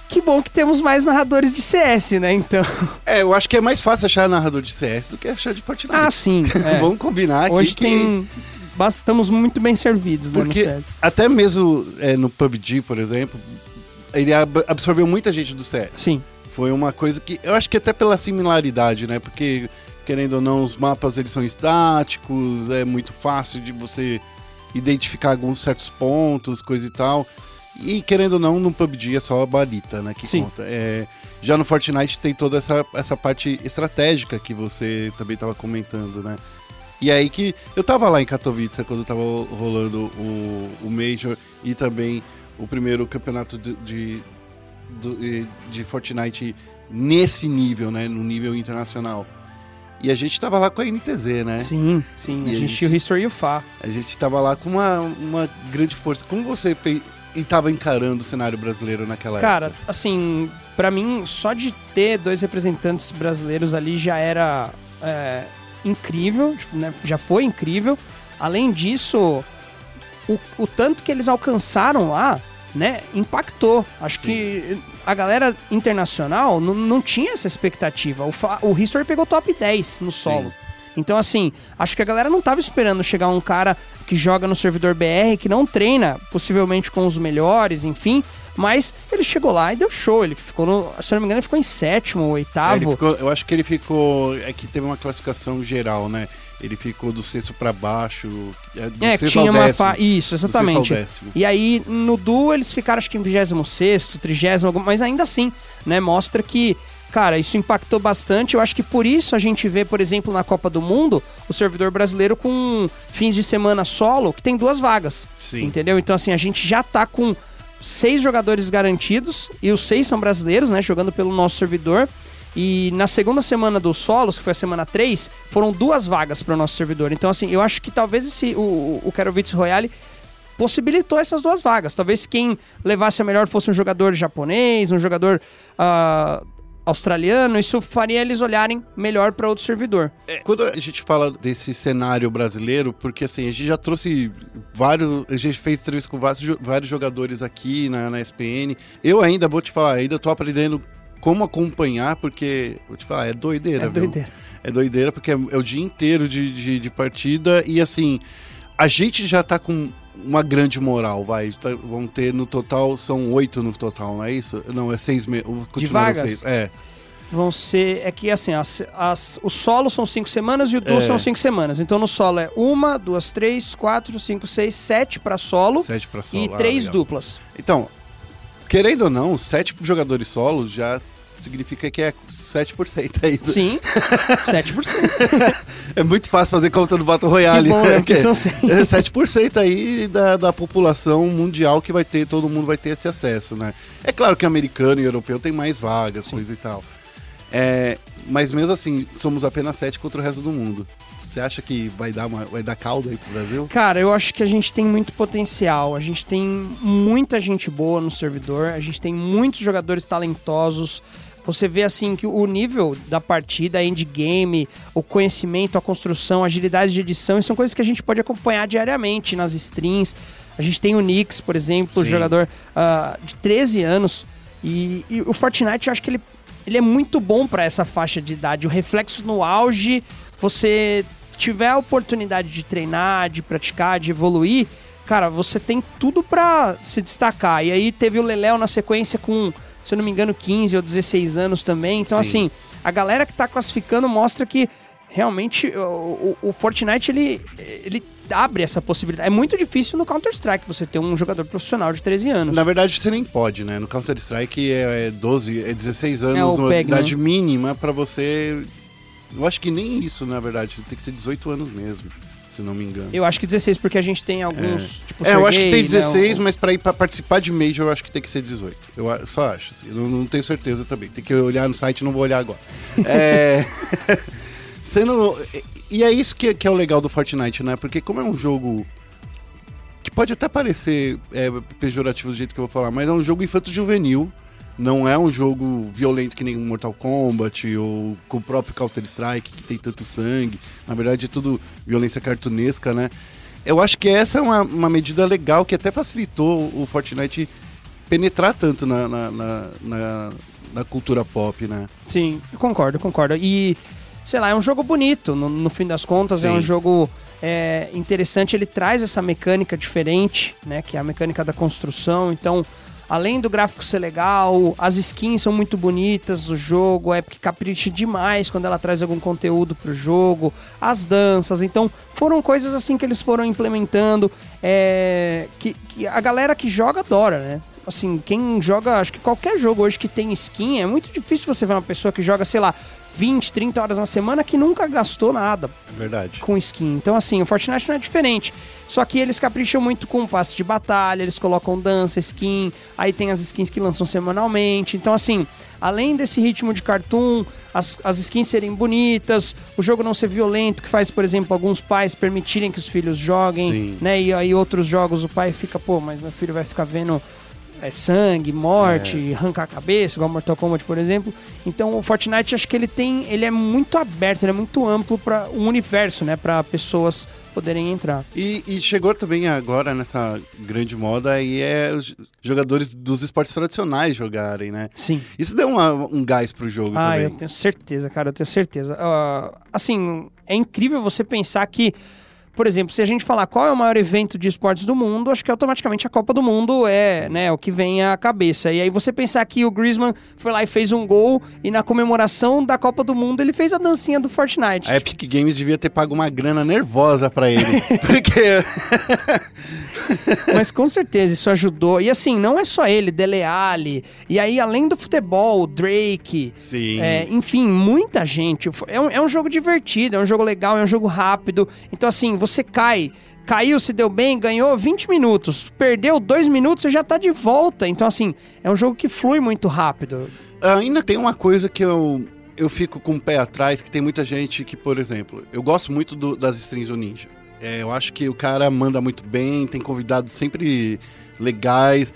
Speaker 6: que bom que temos mais narradores de CS, né? Então.
Speaker 1: É, eu acho que é mais fácil achar narrador de CS do que achar de Fortnite.
Speaker 6: Ah, sim. é.
Speaker 1: Vamos combinar aqui
Speaker 6: Hoje
Speaker 1: que...
Speaker 6: tem. Estamos muito bem servidos, né,
Speaker 1: Porque até mesmo é, no PUBG, por exemplo, ele ab- absorveu muita gente do CS.
Speaker 6: Sim.
Speaker 1: Foi uma coisa que eu acho que até pela similaridade, né? Porque querendo ou não, os mapas eles são estáticos, é muito fácil de você identificar alguns certos pontos, coisa e tal. E querendo ou não, no PUBG é só a balita, né, que
Speaker 6: Sim.
Speaker 1: conta. É, já no Fortnite tem toda essa, essa parte estratégica que você também tava comentando, né? E aí que eu tava lá em Katowice quando tava rolando o, o Major e também o primeiro campeonato de, de, do- de Fortnite nesse nível, né? No nível internacional. E a gente tava lá com a NTZ, né?
Speaker 6: Sim, sim.
Speaker 1: E
Speaker 6: a gente tinha o History e o Fá.
Speaker 1: A gente tava lá com uma, uma grande força. Como você pe- e tava encarando o cenário brasileiro naquela
Speaker 6: Cara,
Speaker 1: época?
Speaker 6: assim, pra mim, só de ter dois representantes brasileiros ali já era é, incrível, né? já foi incrível. Além disso, o, o tanto que eles alcançaram lá, né, impactou. Acho
Speaker 1: Sim.
Speaker 6: que a galera internacional não, tinha essa expectativa. O, o History pegou top 10 no solo. Então, assim, acho que a galera não tava esperando chegar um cara que joga no servidor BR, que não treina, possivelmente com os melhores, enfim. Mas ele chegou lá e deu show. Ele ficou no. Se não me engano, ele ficou em sétimo ou
Speaker 1: É,
Speaker 6: oitavo.
Speaker 1: ficou- eu acho que ele ficou. É que teve uma classificação geral, né? Ele ficou do sexto pra baixo. É, do
Speaker 6: É,
Speaker 1: sexto
Speaker 6: tinha
Speaker 1: ao
Speaker 6: uma
Speaker 1: décimo.
Speaker 6: fa... Isso, exatamente. E aí, no duo, eles ficaram, acho que em 26, 30, algum- mas ainda assim, né? Mostra que, cara, isso impactou bastante. Eu acho que por isso a gente vê, por exemplo, na Copa do Mundo, o servidor brasileiro com fins de semana solo, que tem duas vagas.
Speaker 1: Sim.
Speaker 6: Entendeu? Então, assim, a gente já tá com seis jogadores garantidos, e os seis são brasileiros, né? Jogando pelo nosso servidor. E na segunda semana do solos, que foi a semana 3, foram duas vagas para o nosso servidor. Então, assim, eu acho que talvez esse, o, o, Katowice Royale possibilitou essas duas vagas. Talvez quem levasse a melhor fosse um jogador japonês, um jogador ah, australiano. Isso faria eles olharem melhor para outro servidor.
Speaker 1: É, Quando a gente fala desse cenário brasileiro, porque assim, a gente já trouxe vários. A gente fez entrevista com vários, vários jogadores aqui na, na SPN. Eu ainda vou te falar, ainda tô aprendendo como acompanhar, porque, vou te falar, é doideira,
Speaker 6: É
Speaker 1: viu?
Speaker 6: doideira.
Speaker 1: É doideira, porque é, é o dia inteiro de, de, de partida e assim, a gente já tá com uma grande moral, vai. Tá- vão ter no total, são oito no total, não é isso? Não, é seis meses.
Speaker 6: vagas?
Speaker 1: É.
Speaker 6: Vão ser. É que assim, as, as, o solo são cinco semanas e o duo
Speaker 1: É.
Speaker 6: são cinco semanas. Então no solo é uma, duas, três, quatro, cinco, seis, sete para solo
Speaker 1: Sete pra solo.
Speaker 6: e
Speaker 1: ah,
Speaker 6: três
Speaker 1: legal.
Speaker 6: duplas.
Speaker 1: Então, querendo ou não, sete jogadores solos já significa que é 7% aí. do-
Speaker 6: Sim, 7%.
Speaker 1: É muito fácil fazer conta no Battle Royale.
Speaker 6: Que bom, né? Porque
Speaker 1: Que
Speaker 6: são seis.
Speaker 1: é 7% aí da, da população mundial que vai ter, todo mundo vai ter esse acesso, né? É claro que americano e europeu tem mais vagas, coisa e tal. É, mas mesmo assim, somos apenas 7 contra o resto do mundo. Você acha que vai dar, uma, vai dar caldo aí pro Brasil?
Speaker 6: Cara, eu acho que a gente tem muito potencial. A gente tem muita gente boa no servidor. A gente tem muitos jogadores talentosos. Você vê assim que o nível da partida, endgame, o conhecimento, a construção, a agilidade de edição, isso são coisas que a gente pode acompanhar diariamente nas streams. A gente tem o Nix, por exemplo,
Speaker 1: Sim.
Speaker 6: jogador ah, de 13 anos. E, e o Fortnite, eu acho que ele, ele é muito bom para essa faixa de idade. O reflexo no auge, você tiver a oportunidade de treinar, de praticar, de evoluir, cara, você tem tudo pra se destacar. E aí teve o Leléo na sequência com, se eu não me engano, 15 ou 16 anos também. Então,
Speaker 1: Sim.
Speaker 6: assim, a galera que tá classificando mostra que realmente o, o- o Fortnite ele, ele abre essa possibilidade. É muito difícil no Counter-Strike você ter um jogador profissional de 13 anos.
Speaker 1: Na verdade, você nem pode, né? No Counter-Strike é, é 12, é 16 anos,
Speaker 6: É
Speaker 1: uma
Speaker 6: PEG,
Speaker 1: idade
Speaker 6: né?
Speaker 1: mínima pra você. Eu acho que nem isso, na verdade. Tem que ser 18 anos mesmo, se não me engano.
Speaker 6: Eu acho que 16, porque a gente tem alguns. Tipo,
Speaker 1: É, eu acho que tem
Speaker 6: Sergei, né,
Speaker 1: 16,
Speaker 6: o-
Speaker 1: mas pra ir pra participar de Major eu acho que tem que ser 18. Eu só acho, assim, eu não, não tenho certeza também. Tem que olhar no site, não vou olhar agora. é. Sendo. E é isso que, que é o legal do Fortnite, né? Porque como é um jogo. Que pode até parecer é, pejorativo do jeito que eu vou falar, mas é um jogo infanto-juvenil. Não é um jogo violento que nem Mortal Kombat ou com o próprio Counter-Strike, que tem tanto sangue. Na verdade, é tudo violência cartunesca, né? Eu acho que essa é uma, uma medida legal que até facilitou o Fortnite penetrar tanto na, na, na, na- na cultura pop, né?
Speaker 6: Sim, eu concordo, eu concordo. E, sei lá, é um jogo bonito, no, no fim das contas, é
Speaker 1: Sim.
Speaker 6: um jogo é, interessante. Ele traz essa mecânica diferente, né? Que é a mecânica da construção. Então, além do gráfico ser legal, as skins são muito bonitas do jogo, a Epic capricha demais quando ela traz algum conteúdo pro jogo, as danças, então foram coisas assim que eles foram implementando, é, que, que a galera que joga adora, né? Assim, quem joga, acho que qualquer jogo hoje que tem skin, é muito difícil você ver uma pessoa que joga, sei lá, 20, 30 horas na semana que nunca gastou nada
Speaker 1: É verdade.
Speaker 6: com skin. Então, assim, o Fortnite não é diferente. Só que eles capricham muito com passe de batalha, eles colocam dança, skin, aí tem as skins que lançam semanalmente. Então, assim, além desse ritmo de cartoon, as, as skins serem bonitas, o jogo não ser violento, que faz, por exemplo, alguns pais permitirem que os filhos joguem,
Speaker 1: Sim.
Speaker 6: né? E aí outros jogos o pai fica, pô, mas meu filho vai ficar vendo é, sangue, morte, arrancar a cabeça, igual Mortal Kombat, por exemplo. Então o Fortnite acho que ele tem, ele é muito aberto, ele é muito amplo para um universo, né, para pessoas poderem entrar.
Speaker 1: E, e chegou também agora nessa grande moda aí é os jogadores dos esportes tradicionais jogarem, né?
Speaker 6: Sim.
Speaker 1: Isso deu uma- um gás pro jogo
Speaker 6: Ah,
Speaker 1: também.
Speaker 6: eu tenho certeza, cara, eu tenho certeza. Ah, assim, é incrível você pensar que, por exemplo, se a gente falar qual é o maior evento de esportes do mundo, acho que automaticamente a Copa do Mundo é, né, o que vem à cabeça. E aí você pensar que o Griezmann foi lá e fez um gol e na comemoração da Copa do Mundo ele fez a dancinha do Fortnite.
Speaker 1: A Epic Games devia ter pago uma grana nervosa pra ele. porque.
Speaker 6: Mas com certeza isso ajudou. E assim, não é só ele, Dele Alli. E aí, além do futebol, Drake.
Speaker 1: Sim.
Speaker 6: É, enfim, muita gente. É um, é um jogo divertido, é um jogo legal, é um jogo rápido. Então, assim, você cai. Caiu, se deu bem, ganhou 20 minutos. Perdeu 2 minutos, você já tá de volta. Então, assim, é um jogo que flui muito rápido.
Speaker 1: Ainda tem uma coisa que eu, eu fico com o pé atrás, que tem muita gente que, por exemplo, eu gosto muito do- das strings do Ninja. É, eu acho que o cara manda muito bem, tem convidados sempre legais.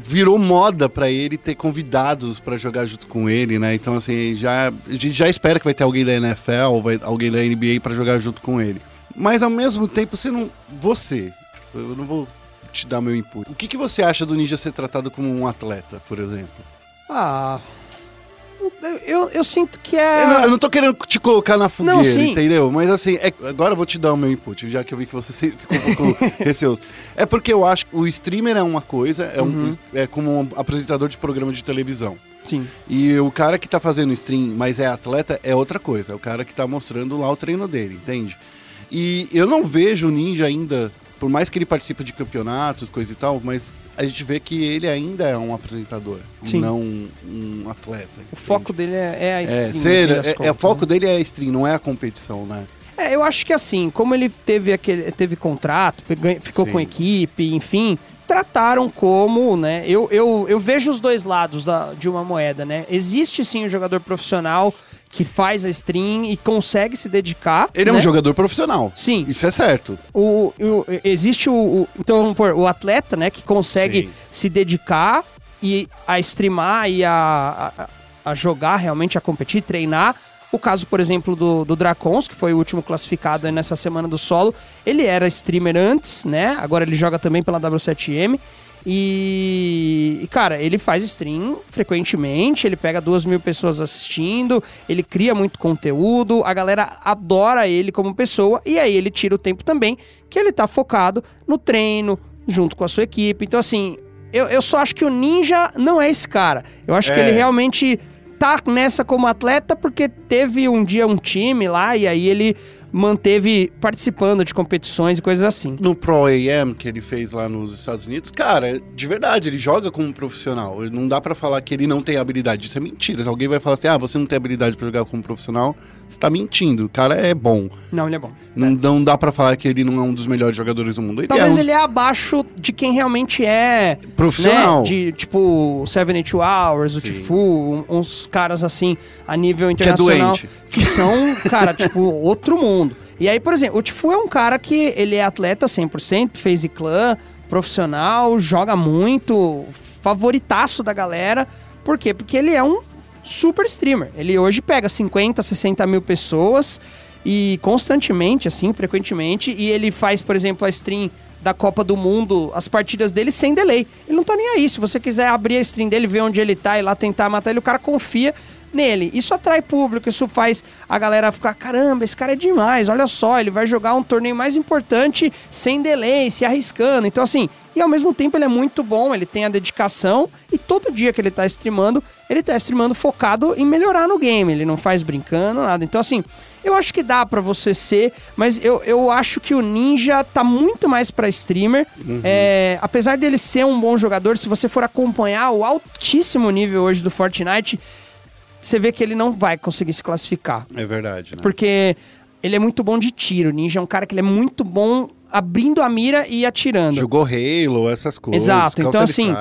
Speaker 1: Virou moda pra ele ter convidados pra jogar junto com ele, né? Então, assim, já, a gente já espera que vai ter alguém da NFL, vai, alguém da NBA pra jogar junto com ele. Mas ao mesmo tempo, você não. Você, eu não vou te dar meu input. O que, que você acha do Ninja ser tratado como um atleta, por exemplo?
Speaker 6: Ah. Eu, eu, sinto que é.
Speaker 1: Eu não, eu não tô querendo te colocar na fogueira,
Speaker 6: Não,
Speaker 1: entendeu? Mas assim, é- agora eu vou te dar o meu input, já que eu vi que você ficou um pouco receoso. É porque eu acho que o streamer é uma coisa, é, um,
Speaker 6: Uhum.
Speaker 1: é como um apresentador de programa de televisão.
Speaker 6: Sim.
Speaker 1: E o cara que tá fazendo stream, mas é atleta, é outra coisa. É o cara que tá mostrando lá o treino dele, entende? E eu não vejo o Ninja ainda, por mais que ele participe de campeonatos, coisa e tal, mas a gente vê que ele ainda é um apresentador,
Speaker 6: Sim.
Speaker 1: não um atleta.
Speaker 6: O foco dele é, é a
Speaker 1: É,
Speaker 6: stream. no
Speaker 1: ser, é, é, o foco
Speaker 6: né?
Speaker 1: dele é a stream, não é a competição, né?
Speaker 6: É, eu acho que assim, como ele teve aquele teve contrato, ficou
Speaker 1: Sim.
Speaker 6: com equipe, enfim, trataram como, né? Eu, eu, eu vejo os dois lados da, de uma moeda, né? Existe sim um jogador profissional que faz a stream e consegue se dedicar.
Speaker 1: Ele é
Speaker 6: né?
Speaker 1: um jogador profissional.
Speaker 6: Sim.
Speaker 1: Isso é certo.
Speaker 6: O, o- existe o, o- Então, vamos pôr, o atleta, né, que consegue
Speaker 1: Sim.
Speaker 6: se dedicar e a streamar e a, a, a jogar realmente, a competir, treinar. O caso, por exemplo, do, do Dracons, que foi o último classificado nessa semana do solo. Ele era streamer antes, né? Agora ele joga também pela W7M. E, cara, ele faz stream frequentemente, ele pega duas mil pessoas assistindo, ele cria muito conteúdo, a galera adora ele como pessoa, e aí ele tira o tempo também que ele tá focado no treino, junto com a sua equipe. Então, assim, eu, eu só acho que o Ninja não é esse cara. Eu acho que
Speaker 1: É.
Speaker 6: ele realmente tá nessa como atleta porque teve um dia um time lá e aí ele manteve participando de competições e coisas assim.
Speaker 1: No Pro AM que ele fez lá nos Estados Unidos, cara, de verdade, ele joga como profissional. Não dá pra falar que ele não tem habilidade. Isso é mentira. Se alguém vai falar assim, ah, você não tem habilidade pra jogar como profissional, você tá mentindo. O cara é bom.
Speaker 6: Não, ele é bom.
Speaker 1: Não, não dá pra falar que ele não é um dos melhores jogadores do mundo. Ele
Speaker 6: Talvez
Speaker 1: é um
Speaker 6: ele é abaixo de quem realmente é
Speaker 1: profissional.
Speaker 6: né, de tipo 72 Hours, o. Tifu, uns caras assim a nível
Speaker 1: é
Speaker 6: internacional
Speaker 1: doente.
Speaker 6: que são, cara, tipo outro mundo. E aí, por exemplo, o Tifu é um cara que ele é atleta 100%, fez clã, profissional, joga muito, favoritaço da galera. Por quê? Porque ele é um super streamer. Ele hoje pega 50, 60 mil pessoas e constantemente, assim, frequentemente, e ele faz, por exemplo, a stream da Copa do Mundo, as partidas dele sem delay. Ele não tá nem aí. Se você quiser abrir a stream dele, ver onde ele tá e lá tentar matar ele, o cara confia nele. Isso atrai público, isso faz a galera ficar, caramba, esse cara é demais, olha só, ele vai jogar um torneio mais importante sem delay, se arriscando. Então, assim, e ao mesmo tempo ele é muito bom, ele tem a dedicação e todo dia que ele tá streamando, ele tá streamando focado em melhorar no game, ele não faz brincando, nada. Então, assim, eu acho que dá pra você ser, mas eu, eu acho que o Ninja tá muito mais pra streamer. É, apesar dele ser um bom jogador, se você for acompanhar o altíssimo nível hoje do Fortnite, você vê que ele não vai conseguir se classificar.
Speaker 1: É verdade, né?
Speaker 6: Porque ele é muito bom de tiro. O Ninja é um cara que ele é muito bom abrindo a mira e atirando.
Speaker 1: Jogou Halo, essas coisas.
Speaker 6: Exato, então, assim.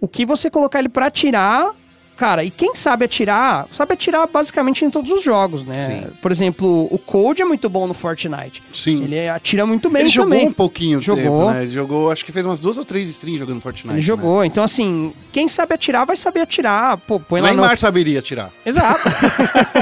Speaker 6: O que você colocar ele pra atirar, cara, e quem sabe atirar, sabe atirar basicamente em todos os jogos, né?
Speaker 1: Sim.
Speaker 6: Por exemplo, o Code é muito bom no Fortnite.
Speaker 1: Sim.
Speaker 6: Ele atira muito bem
Speaker 1: Ele jogou
Speaker 6: também.
Speaker 1: um pouquinho de
Speaker 6: Jogou.
Speaker 1: tempo, né? Ele jogou, acho que fez umas duas ou três streams jogando Fortnite.
Speaker 6: Ele
Speaker 1: né?
Speaker 6: jogou. Então, assim, quem sabe atirar vai saber atirar. Pô, põe
Speaker 1: O
Speaker 6: lá no...
Speaker 1: Neymar saberia tirar.
Speaker 6: Exato.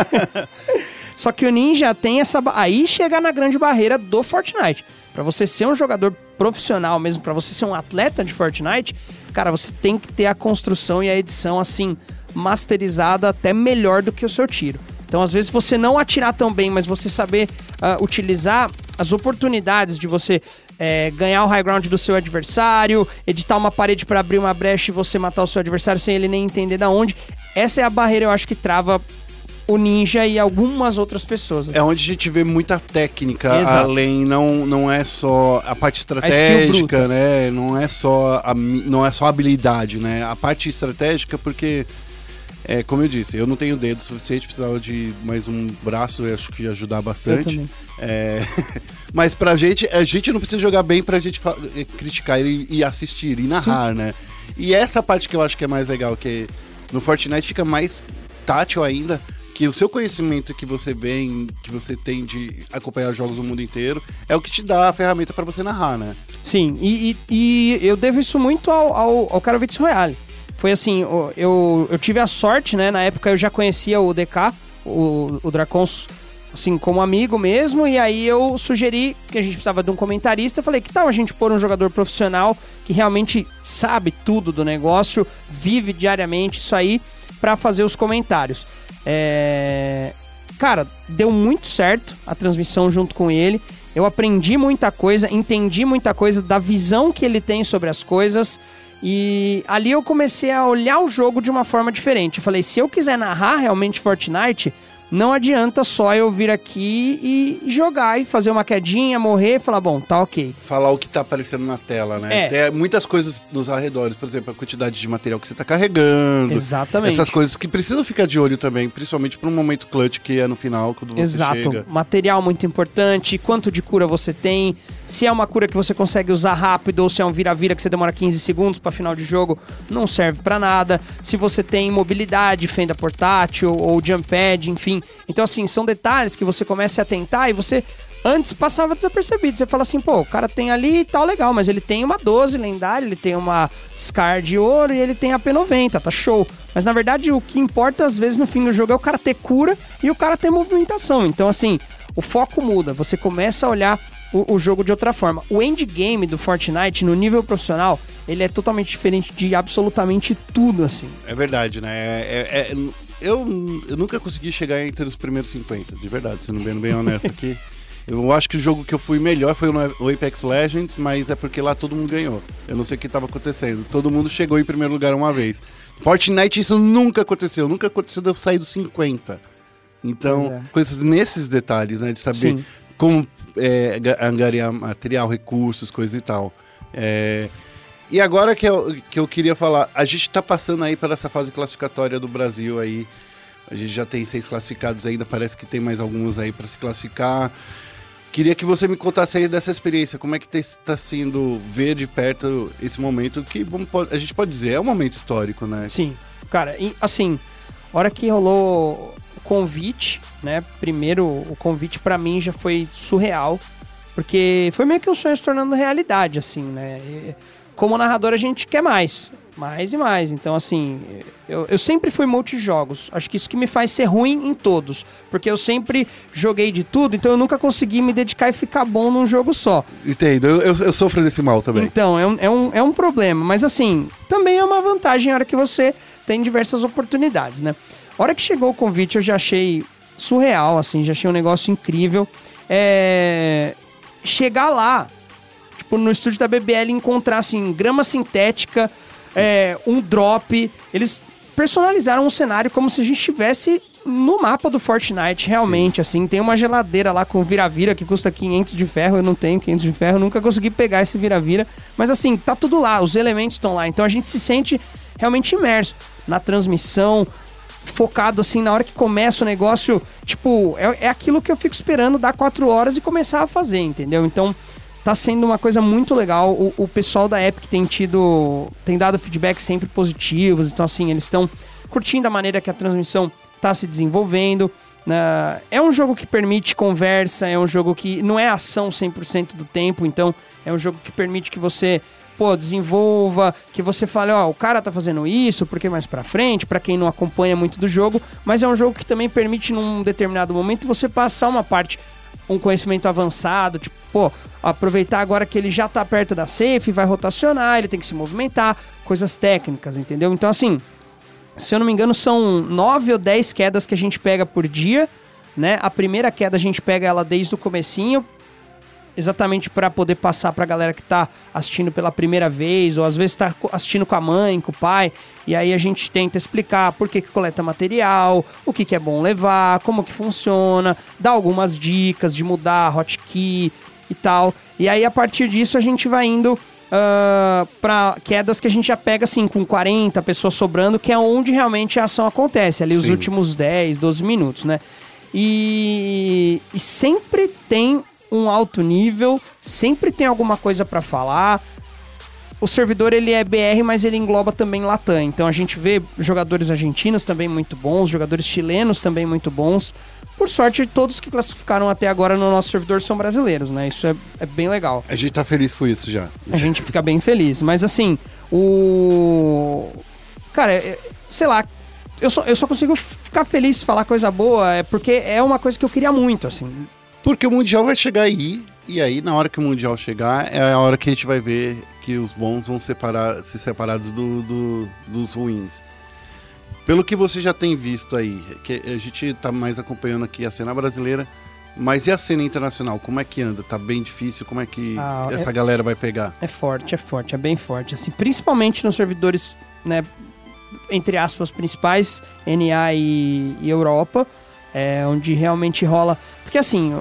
Speaker 6: Só que o Ninja tem essa. Aí chega na grande barreira do Fortnite. Pra você ser um jogador profissional mesmo, pra você ser um atleta de Fortnite, cara, você tem que ter a construção e a edição assim masterizada até melhor do que o seu tiro. Então, às vezes, você não atirar tão bem, mas você saber ah, utilizar as oportunidades de você eh, ganhar o high ground do seu adversário, editar uma parede pra abrir uma brecha e você matar o seu adversário sem ele nem entender da onde. Essa é a barreira, eu acho, que trava o Ninja e algumas outras pessoas.
Speaker 1: É onde a gente vê muita técnica,
Speaker 6: Exato.
Speaker 1: além não, não é só a parte estratégica,
Speaker 6: bruta.
Speaker 1: né? Não é só a não é só a habilidade, né? A parte estratégica porque é, como eu disse, eu não tenho dedo suficiente, precisava de mais um braço, eu acho que ia ajudar bastante. É, mas pra gente, a gente não precisa jogar bem pra gente eh, criticar e, e assistir e narrar, né? E essa parte que eu acho que é mais legal, que no Fortnite fica mais tátil ainda, que o seu conhecimento que você vem, que você tem de acompanhar jogos no mundo inteiro, é o que te dá a ferramenta pra você narrar, né?
Speaker 6: Sim, e, e- e eu devo isso muito ao, ao, ao Caravitz Royale. Foi assim, eu, eu tive a sorte, né? Na época eu já conhecia o DK, o, o Dracons, assim, como amigo mesmo, e aí eu sugeri que a gente precisava de um comentarista. Eu falei, que tal a gente pôr um jogador profissional que realmente sabe tudo do negócio, vive diariamente isso aí, pra fazer os comentários. É... Cara, deu muito certo a transmissão junto com ele. Eu aprendi muita coisa, entendi muita coisa da visão que ele tem sobre as coisas. E ali eu comecei a olhar o jogo de uma forma diferente. Eu falei, se eu quiser narrar realmente Fortnite, não adianta só eu vir aqui e jogar e fazer uma quedinha, morrer e falar, bom, tá ok.
Speaker 1: Falar o que tá aparecendo na tela, né?
Speaker 6: É.
Speaker 1: Tem muitas coisas nos arredores, por exemplo, a quantidade de material que você tá carregando.
Speaker 6: Exatamente.
Speaker 1: Essas coisas que precisam ficar de olho também, principalmente para um momento clutch que é no final, quando você
Speaker 6: Exato.
Speaker 1: chega.
Speaker 6: Material muito importante, quanto de cura você tem, se é uma cura que você consegue usar rápido ou se é um vira-vira que você demora 15 segundos para final de jogo, não serve para nada. Se você tem mobilidade, fenda portátil ou jump pad, enfim. Então assim, são detalhes que você começa a atentar e você antes passava desapercebido. Você fala assim, pô, o cara tem ali e tal, legal, mas ele tem uma 12 lendária, ele tem uma Scar de ouro e ele tem a P90, tá show. Mas na verdade o que importa às vezes no fim do jogo é o cara ter cura e o cara ter movimentação. Então assim, o foco muda, você começa a olhar o, o jogo de outra forma. O endgame do Fortnite no nível profissional, ele é totalmente diferente de absolutamente tudo, assim.
Speaker 1: É verdade, né? É- é- é- eu, eu nunca consegui chegar entre os primeiros 50, de verdade, sendo bem, bem honesto aqui. Eu acho que o jogo que eu fui melhor foi o Apex Legends, mas é porque lá todo mundo ganhou. Eu não sei o que estava acontecendo. Todo mundo chegou em primeiro lugar uma vez. Fortnite isso nunca aconteceu. Nunca aconteceu de eu sair dos 50. Então,
Speaker 6: é.
Speaker 1: coisas nesses detalhes, né? De saber
Speaker 6: Sim.
Speaker 1: como é, ga- angariar material, recursos, coisa e tal. É, e agora que eu, que eu queria falar, a gente tá passando aí para essa fase classificatória do Brasil aí. A gente já tem seis classificados ainda, parece que tem mais alguns aí para se classificar. Queria que você me contasse aí dessa experiência, como é que está sendo ver de perto esse momento que vamos, a gente pode dizer, é um momento histórico, né?
Speaker 6: Sim, cara, assim, hora que rolou o convite, né? Primeiro, o convite pra mim já foi surreal, porque foi meio que um sonho se tornando realidade, assim, né? E, como narrador, a gente quer mais, mais e mais. Então, assim, eu, eu sempre fui multijogos. Acho que isso que me faz ser ruim em todos, porque eu sempre joguei de tudo, então eu nunca consegui me dedicar e ficar bom num jogo só.
Speaker 1: Entendo, eu, eu, eu sofro desse mal também.
Speaker 6: Então, é um, é, um, é um problema. Mas assim, também é uma vantagem na hora que você tem diversas oportunidades, né? A hora que chegou o convite, eu já achei surreal, assim, já achei um negócio incrível. É... Chegar lá, tipo, no estúdio da BBL, encontrar, assim, grama sintética, é, um drop. Eles personalizaram o cenário como se a gente estivesse no mapa do Fortnite, realmente, assim. Tem uma geladeira lá com vira-vira que custa 500 de ferro, eu não tenho 500 de ferro, nunca consegui pegar esse vira-vira. Mas, assim, tá tudo lá, os elementos estão lá. Então a gente se sente realmente imerso na transmissão, focado assim na hora que começa o negócio, tipo, é, é aquilo que eu fico esperando dar quatro horas e começar a fazer, entendeu? Então tá sendo uma coisa muito legal. O, o pessoal da Epic tem tido, tem dado feedback sempre positivos, então assim, eles estão curtindo a maneira que a transmissão tá se desenvolvendo. né? é um jogo que permite conversa, é um jogo que não é ação 100% do tempo, então é um jogo que permite que você pô, desenvolva, que você fale, ó, o cara tá fazendo isso, porque mais pra frente, pra quem não acompanha muito do jogo, mas é um jogo que também permite num determinado momento você passar uma parte, um conhecimento avançado, tipo, pô, aproveitar agora que ele já tá perto da safe, vai rotacionar, ele tem que se movimentar, coisas técnicas, entendeu? Então assim, se eu não me engano, são nove ou dez quedas que a gente pega por dia, né? A primeira queda a gente pega ela desde o comecinho, exatamente para poder passar para a galera que tá assistindo pela primeira vez, ou às vezes está assistindo com a mãe, com o pai, e aí a gente tenta explicar por que, que coleta material, o que, que é bom levar, como que funciona, dá algumas dicas de mudar hotkey e tal. E aí a partir disso a gente vai indo uh, para quedas que a gente já pega assim com 40 pessoas sobrando, que é onde realmente a ação acontece, ali os
Speaker 1: Sim.
Speaker 6: últimos 10, 12 minutos, né? E, e sempre tem um alto nível, sempre tem alguma coisa para falar. O servidor ele é BR, mas ele engloba também Latam. Então a gente vê jogadores argentinos também muito bons, jogadores chilenos também muito bons. Por sorte, todos que classificaram até agora no nosso servidor são brasileiros, né? Isso é, é bem legal.
Speaker 1: A gente tá feliz com isso já.
Speaker 6: A gente fica bem feliz. Mas assim, o. Cara, é- sei lá. Eu só, eu só consigo ficar feliz falar coisa boa, é porque é uma coisa que eu queria muito, assim.
Speaker 1: Porque o Mundial vai chegar aí, e aí na hora que o Mundial chegar, é a hora que a gente vai ver que os bons vão separar, se separados do, do- dos ruins. Pelo que você já tem visto aí, que a gente tá mais acompanhando aqui a cena brasileira, mas e a cena internacional? Como é que anda? Tá bem difícil? Como é que
Speaker 6: Ah,
Speaker 1: essa galera vai pegar?
Speaker 6: É forte, é forte, é bem forte. Assim, principalmente nos servidores, né, entre aspas, principais, NA e, e Europa, é, onde realmente rola. Porque assim,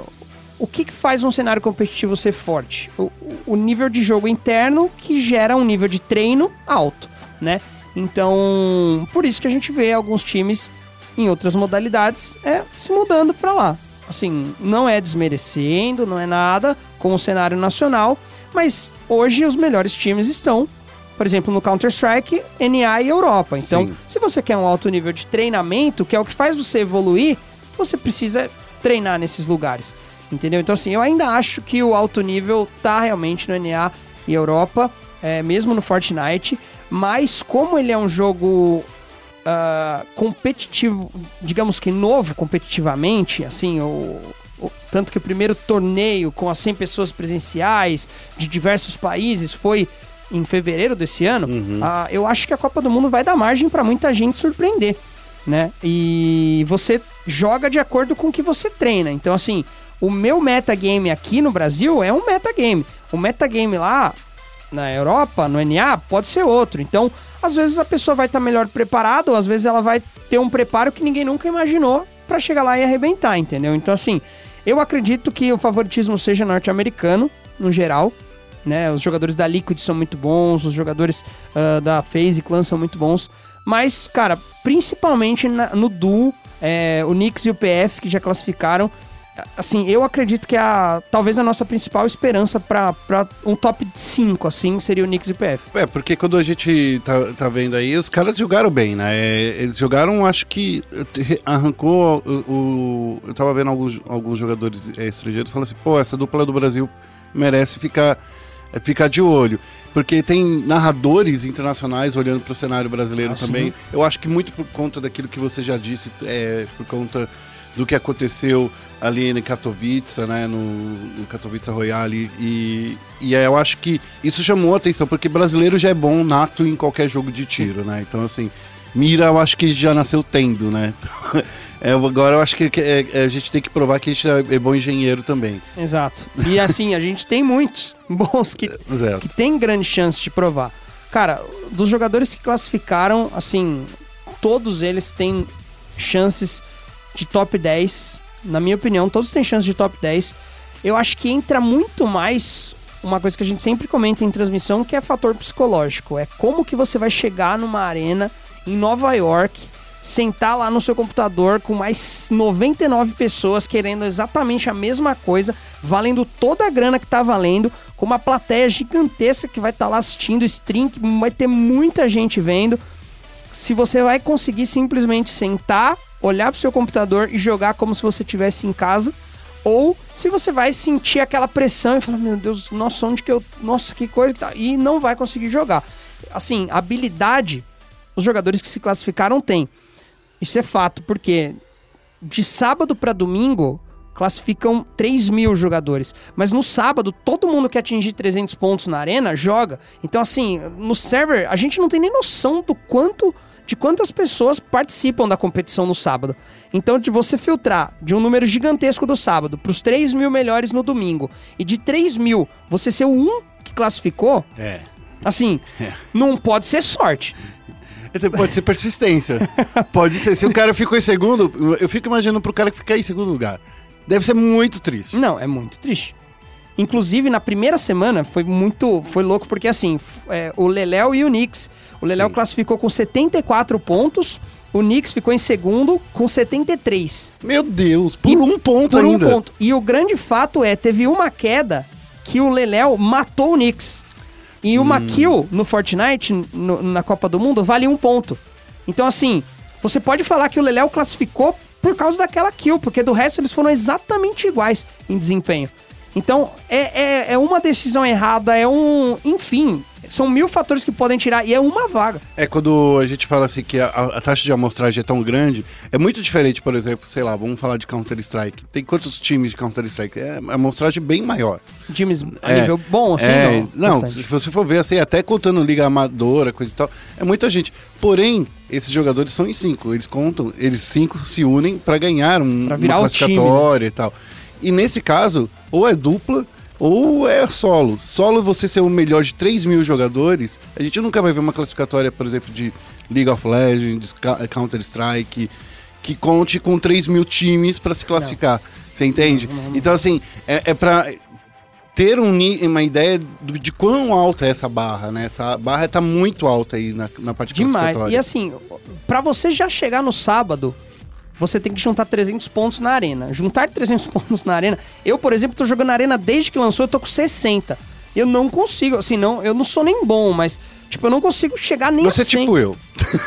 Speaker 6: o, que, que faz um cenário competitivo ser forte? O, o- o nível de jogo interno que gera um nível de treino alto, né? Então, por isso que a gente vê alguns times em outras modalidades é, se mudando pra lá. Assim, não é desmerecendo, não é nada com o cenário nacional, mas hoje os melhores times estão, por exemplo, no Counter-Strike, NA e Europa. Então,
Speaker 1: Sim.
Speaker 6: se você quer um alto nível de treinamento, que é o que faz você evoluir, você precisa treinar nesses lugares. Entendeu? Então, assim, eu ainda acho que o alto nível tá realmente no NA e Europa, é, mesmo no Fortnite, mas como ele é um jogo ah, competitivo, digamos que novo competitivamente, assim, o, o- tanto que o primeiro torneio com as 100 pessoas presenciais de diversos países foi em fevereiro desse ano, ah, eu acho que a Copa do Mundo vai dar margem para muita gente surpreender, né? E você joga de acordo com o que você treina. Então, assim, o meu metagame aqui no Brasil é um metagame. O metagame lá na Europa, no NA, pode ser outro. Então, às vezes a pessoa vai estar melhor preparada, ou às vezes ela vai ter um preparo que ninguém nunca imaginou para chegar lá e arrebentar, entendeu? Então, assim, eu acredito que o favoritismo seja norte-americano, no geral. Né? Os jogadores da Liquid são muito bons, os jogadores ah, da FaZe Clan são muito bons. Mas, cara, principalmente na- no duo, é, o Knicks e o PF, que já classificaram, assim, eu acredito que a talvez a nossa principal esperança pra um top 5, assim, seria o Knicks e o PF.
Speaker 1: É, porque quando a gente tá, tá vendo aí, os caras jogaram bem, né? É, Eles jogaram, acho que arrancou o. o- eu tava vendo alguns, alguns jogadores é, estrangeiros falando assim, pô, essa dupla do Brasil merece ficar, ficar de olho. Porque tem narradores internacionais olhando pro cenário brasileiro também. Eu acho que muito por conta daquilo que você já disse, é, por conta do que aconteceu ali em Katowice, né, no, no Katowice Royale e, e aí eu acho que isso chamou a atenção porque brasileiro já é bom nato em qualquer jogo de tiro, né? Então assim, Mira, eu acho que já nasceu tendo, né? É, agora eu acho que é, é, a gente tem que provar que a gente é bom engenheiro também.
Speaker 6: Exato. E assim, a gente tem muitos bons que, que tem grande chance de provar. Cara, dos jogadores que classificaram, assim, todos eles têm chances de top 10. Na minha opinião, todos têm chances de top 10. Eu acho que entra muito mais uma coisa que a gente sempre comenta em transmissão, que é fator psicológico. É como que você vai chegar numa arena em Nova York, sentar lá no seu computador com mais 99 pessoas querendo exatamente a mesma coisa, valendo toda a grana que tá valendo, com uma plateia gigantesca que vai estar lá assistindo stream, que vai ter muita gente vendo. Se você vai conseguir simplesmente sentar, olhar pro seu computador e jogar como se você estivesse em casa, ou se você vai sentir aquela pressão e falar, meu Deus, nossa, onde que eu. Nossa, que coisa tá. E não vai conseguir jogar. Assim, habilidade, os jogadores que se classificaram têm. Isso é fato, porque de sábado para domingo classificam 3 mil jogadores. Mas no sábado, todo mundo que atingir 300 pontos na arena joga. Então, assim, no server, a gente não tem nem noção do quanto. De quantas pessoas participam da competição no sábado. Então, de você filtrar de um número gigantesco do sábado para os 3 mil melhores no domingo, e de 3 mil você ser o um que classificou,
Speaker 1: É.
Speaker 6: assim, não pode ser sorte.
Speaker 1: Então, Pode ser persistência. Pode ser. Se o cara ficou em segundo, eu fico imaginando pro cara que ficar em segundo lugar. Deve ser muito triste.
Speaker 6: Não, é muito triste. Inclusive, na primeira semana foi muito. Foi louco, porque assim, é, o Leléo e o Knicks. O Leléu
Speaker 1: Sim.
Speaker 6: classificou com 74 pontos, o Knicks ficou em segundo com 73.
Speaker 1: Meu Deus, por
Speaker 6: E-
Speaker 1: um ponto
Speaker 6: por
Speaker 1: ainda.
Speaker 6: um ponto. E o grande fato é, teve uma queda que o Leléo matou o Knicks. E uma
Speaker 1: Hum.
Speaker 6: kill no Fortnite, no- na Copa do Mundo, vale um ponto. Então, assim, você pode falar que o Leléo classificou por causa daquela kill, porque do resto eles foram exatamente iguais em desempenho. Então, é, é, é uma decisão errada, é um. Enfim, são mil fatores que podem tirar, e é uma vaga.
Speaker 1: É quando a gente fala assim que a, a taxa de amostragem é tão grande, é muito diferente, por exemplo, sei lá, vamos falar de Counter-Strike. Tem quantos times de Counter-Strike? É uma amostragem bem maior.
Speaker 6: Times a
Speaker 1: É,
Speaker 6: nível bom, assim,
Speaker 1: é,
Speaker 6: não.
Speaker 1: não, se você for ver assim, até contando liga amadora, coisa e tal, é muita gente. Porém, esses jogadores são em cinco, eles contam, eles cinco se unem pra ganhar um,
Speaker 6: Pra
Speaker 1: uma
Speaker 6: o time, né?
Speaker 1: classificatória e tal. E nesse caso, ou é dupla ou é solo. Solo você ser o melhor de 3 mil jogadores, a gente nunca vai ver uma classificatória, por exemplo, de League of Legends, Counter-Strike, que conte com 3 mil times pra se classificar. Você entende? Então, assim, é, é pra ter um uma ideia do- de quão alta é essa barra, né? Essa barra tá muito alta aí na, na parte
Speaker 6: Demais.
Speaker 1: classificatória.
Speaker 6: E assim, pra você já chegar no sábado, você tem que juntar 300 pontos na arena. Juntar 300 pontos na arena. Eu, por exemplo, tô jogando na arena desde que lançou, eu tô com 60. Eu não consigo, assim, não, eu não sou nem bom, mas tipo, eu não consigo chegar nem
Speaker 1: Você
Speaker 6: a
Speaker 1: é
Speaker 6: 100.
Speaker 1: tipo eu.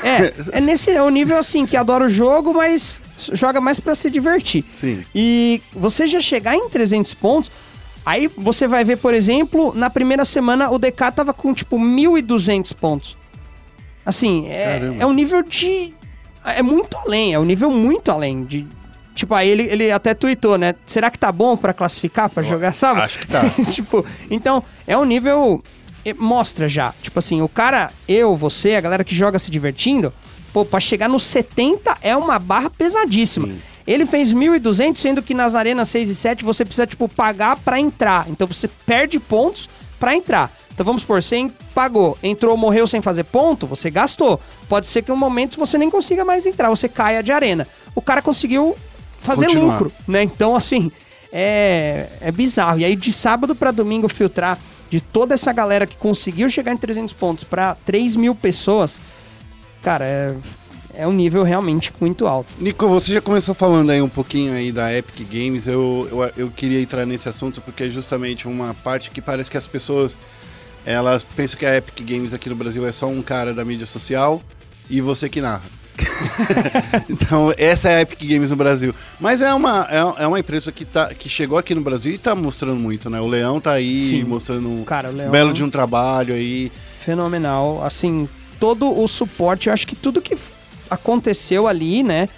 Speaker 6: É, é nesse é o nível assim que adora o jogo, mas joga mais pra se divertir.
Speaker 1: Sim.
Speaker 6: E você já chegar em 300 pontos, aí você vai ver, por exemplo, na primeira semana o DK tava com tipo 1.200 pontos. Assim, é,
Speaker 1: Caramba.
Speaker 6: é um nível de. É muito além, é um nível muito além. De, tipo, aí ele, ele até tweetou, né? Será que tá bom pra classificar, pra jogar sábado?
Speaker 1: acho que tá.
Speaker 6: tipo, então, é um nível. é, Mostra já. Tipo assim, o cara, eu, você, a galera que joga se divertindo, pô, pra chegar no 70 é uma barra pesadíssima. Ele fez 1.200, sendo que nas arenas 6 e 7 você precisa, tipo, pagar pra entrar. Então você perde pontos pra entrar. Então vamos supor, você pagou, entrou, morreu sem fazer ponto, você gastou. Pode ser que em um momento você nem consiga mais entrar, você caia de arena. O cara conseguiu fazer
Speaker 1: Continuar.
Speaker 6: lucro, né? Então, assim, é, é bizarro. E aí, de sábado pra domingo, filtrar de toda essa galera que conseguiu chegar em 300 pontos pra 3 mil pessoas, cara, é, é um nível realmente muito alto.
Speaker 1: Nico, você já começou falando aí um pouquinho aí da Epic Games. Eu, eu, eu queria entrar nesse assunto porque é justamente uma parte que parece que as pessoas elas pensam que a Epic Games aqui no Brasil é só um cara da mídia social e você que narra. então, essa é a Epic Games no Brasil. Mas é uma, é, é uma empresa que, tá, que chegou aqui no Brasil e tá mostrando muito, né? O Leão tá aí
Speaker 6: Sim.
Speaker 1: mostrando um
Speaker 6: Cara, Leão-
Speaker 1: belo de um trabalho aí.
Speaker 6: Fenomenal. Assim, todo o suporte, eu acho que tudo que aconteceu ali, né?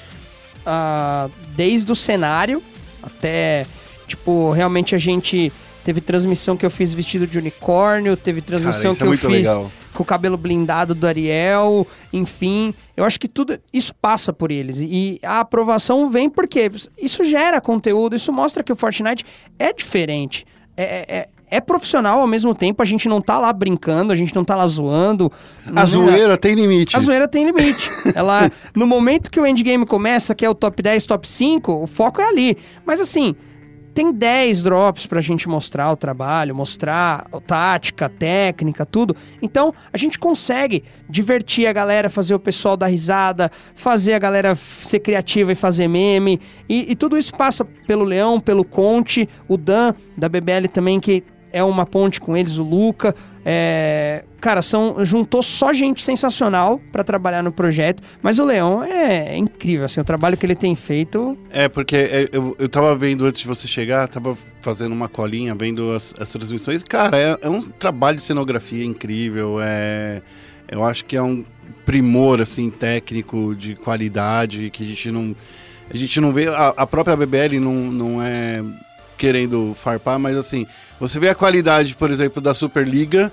Speaker 6: ah, desde o cenário até, tipo, realmente a gente teve transmissão que eu fiz vestido de unicórnio, teve transmissão
Speaker 1: isso
Speaker 6: que
Speaker 1: é
Speaker 6: eu fiz
Speaker 1: legal.
Speaker 6: com o cabelo blindado do Ariel, enfim. Eu acho que tudo isso passa por eles. E a aprovação vem porque isso gera conteúdo, isso mostra que o Fortnite é diferente. É, é, é- é profissional ao mesmo tempo, a gente não tá lá brincando, a gente não tá lá zoando.
Speaker 1: A
Speaker 6: é-
Speaker 1: zoeira tem limite.
Speaker 6: a zoeira tem limite. Ela, no momento que o endgame começa, que é o top 10, top 5, o foco é ali. Mas assim, tem 10 drops pra gente mostrar o trabalho, mostrar a tática, técnica, tudo. Então, a gente consegue divertir a galera, fazer o pessoal dar risada, fazer a galera ser criativa e fazer meme. E, e tudo isso passa pelo Leão, pelo Conte, o Dan da BBL também, que é uma ponte com eles, o Luca. É, cara, são, juntou só gente sensacional pra trabalhar no projeto. Mas o Leão é, é incrível, assim, o trabalho que ele tem feito.
Speaker 1: É, porque é, eu, eu tava vendo antes de você chegar, tava fazendo uma colinha, vendo as, as transmissões. Cara, é, é um trabalho de cenografia incrível. É, eu acho que é um primor, assim, técnico, de qualidade, que a gente não. A gente não vê. A, a própria BBL não, não é querendo farpar, mas assim, você vê a qualidade, por exemplo, da Superliga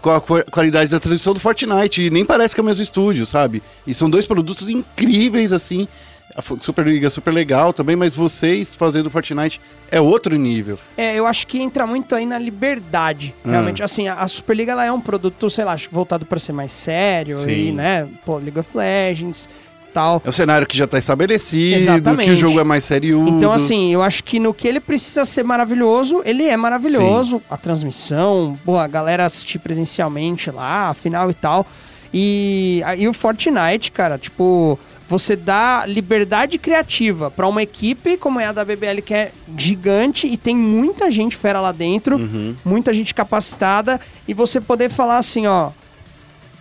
Speaker 1: com a qua- qualidade da transmissão do Fortnite. E nem parece que é o mesmo estúdio, sabe? E são dois produtos incríveis, assim. A Superliga é super legal também, mas vocês fazendo Fortnite é outro nível.
Speaker 6: É, eu acho que entra muito aí na liberdade.
Speaker 1: Ah.
Speaker 6: Realmente, assim, a, Superliga ela é um produto, sei lá, voltado pra ser mais sério
Speaker 1: Sim.
Speaker 6: e, né, pô, League of Legends tal.
Speaker 1: É um cenário que já tá estabelecido,
Speaker 6: Exatamente.
Speaker 1: que o jogo é mais sério.
Speaker 6: Então, assim, eu acho que no que ele precisa ser maravilhoso, ele é maravilhoso. A transmissão, pô, a galera assistir presencialmente lá, a final e tal. E aí o Fortnite, cara, tipo, você dá liberdade criativa pra uma equipe como é a da BBL, que é gigante e tem muita gente fera lá dentro, muita gente capacitada, e você poder falar assim, ó, o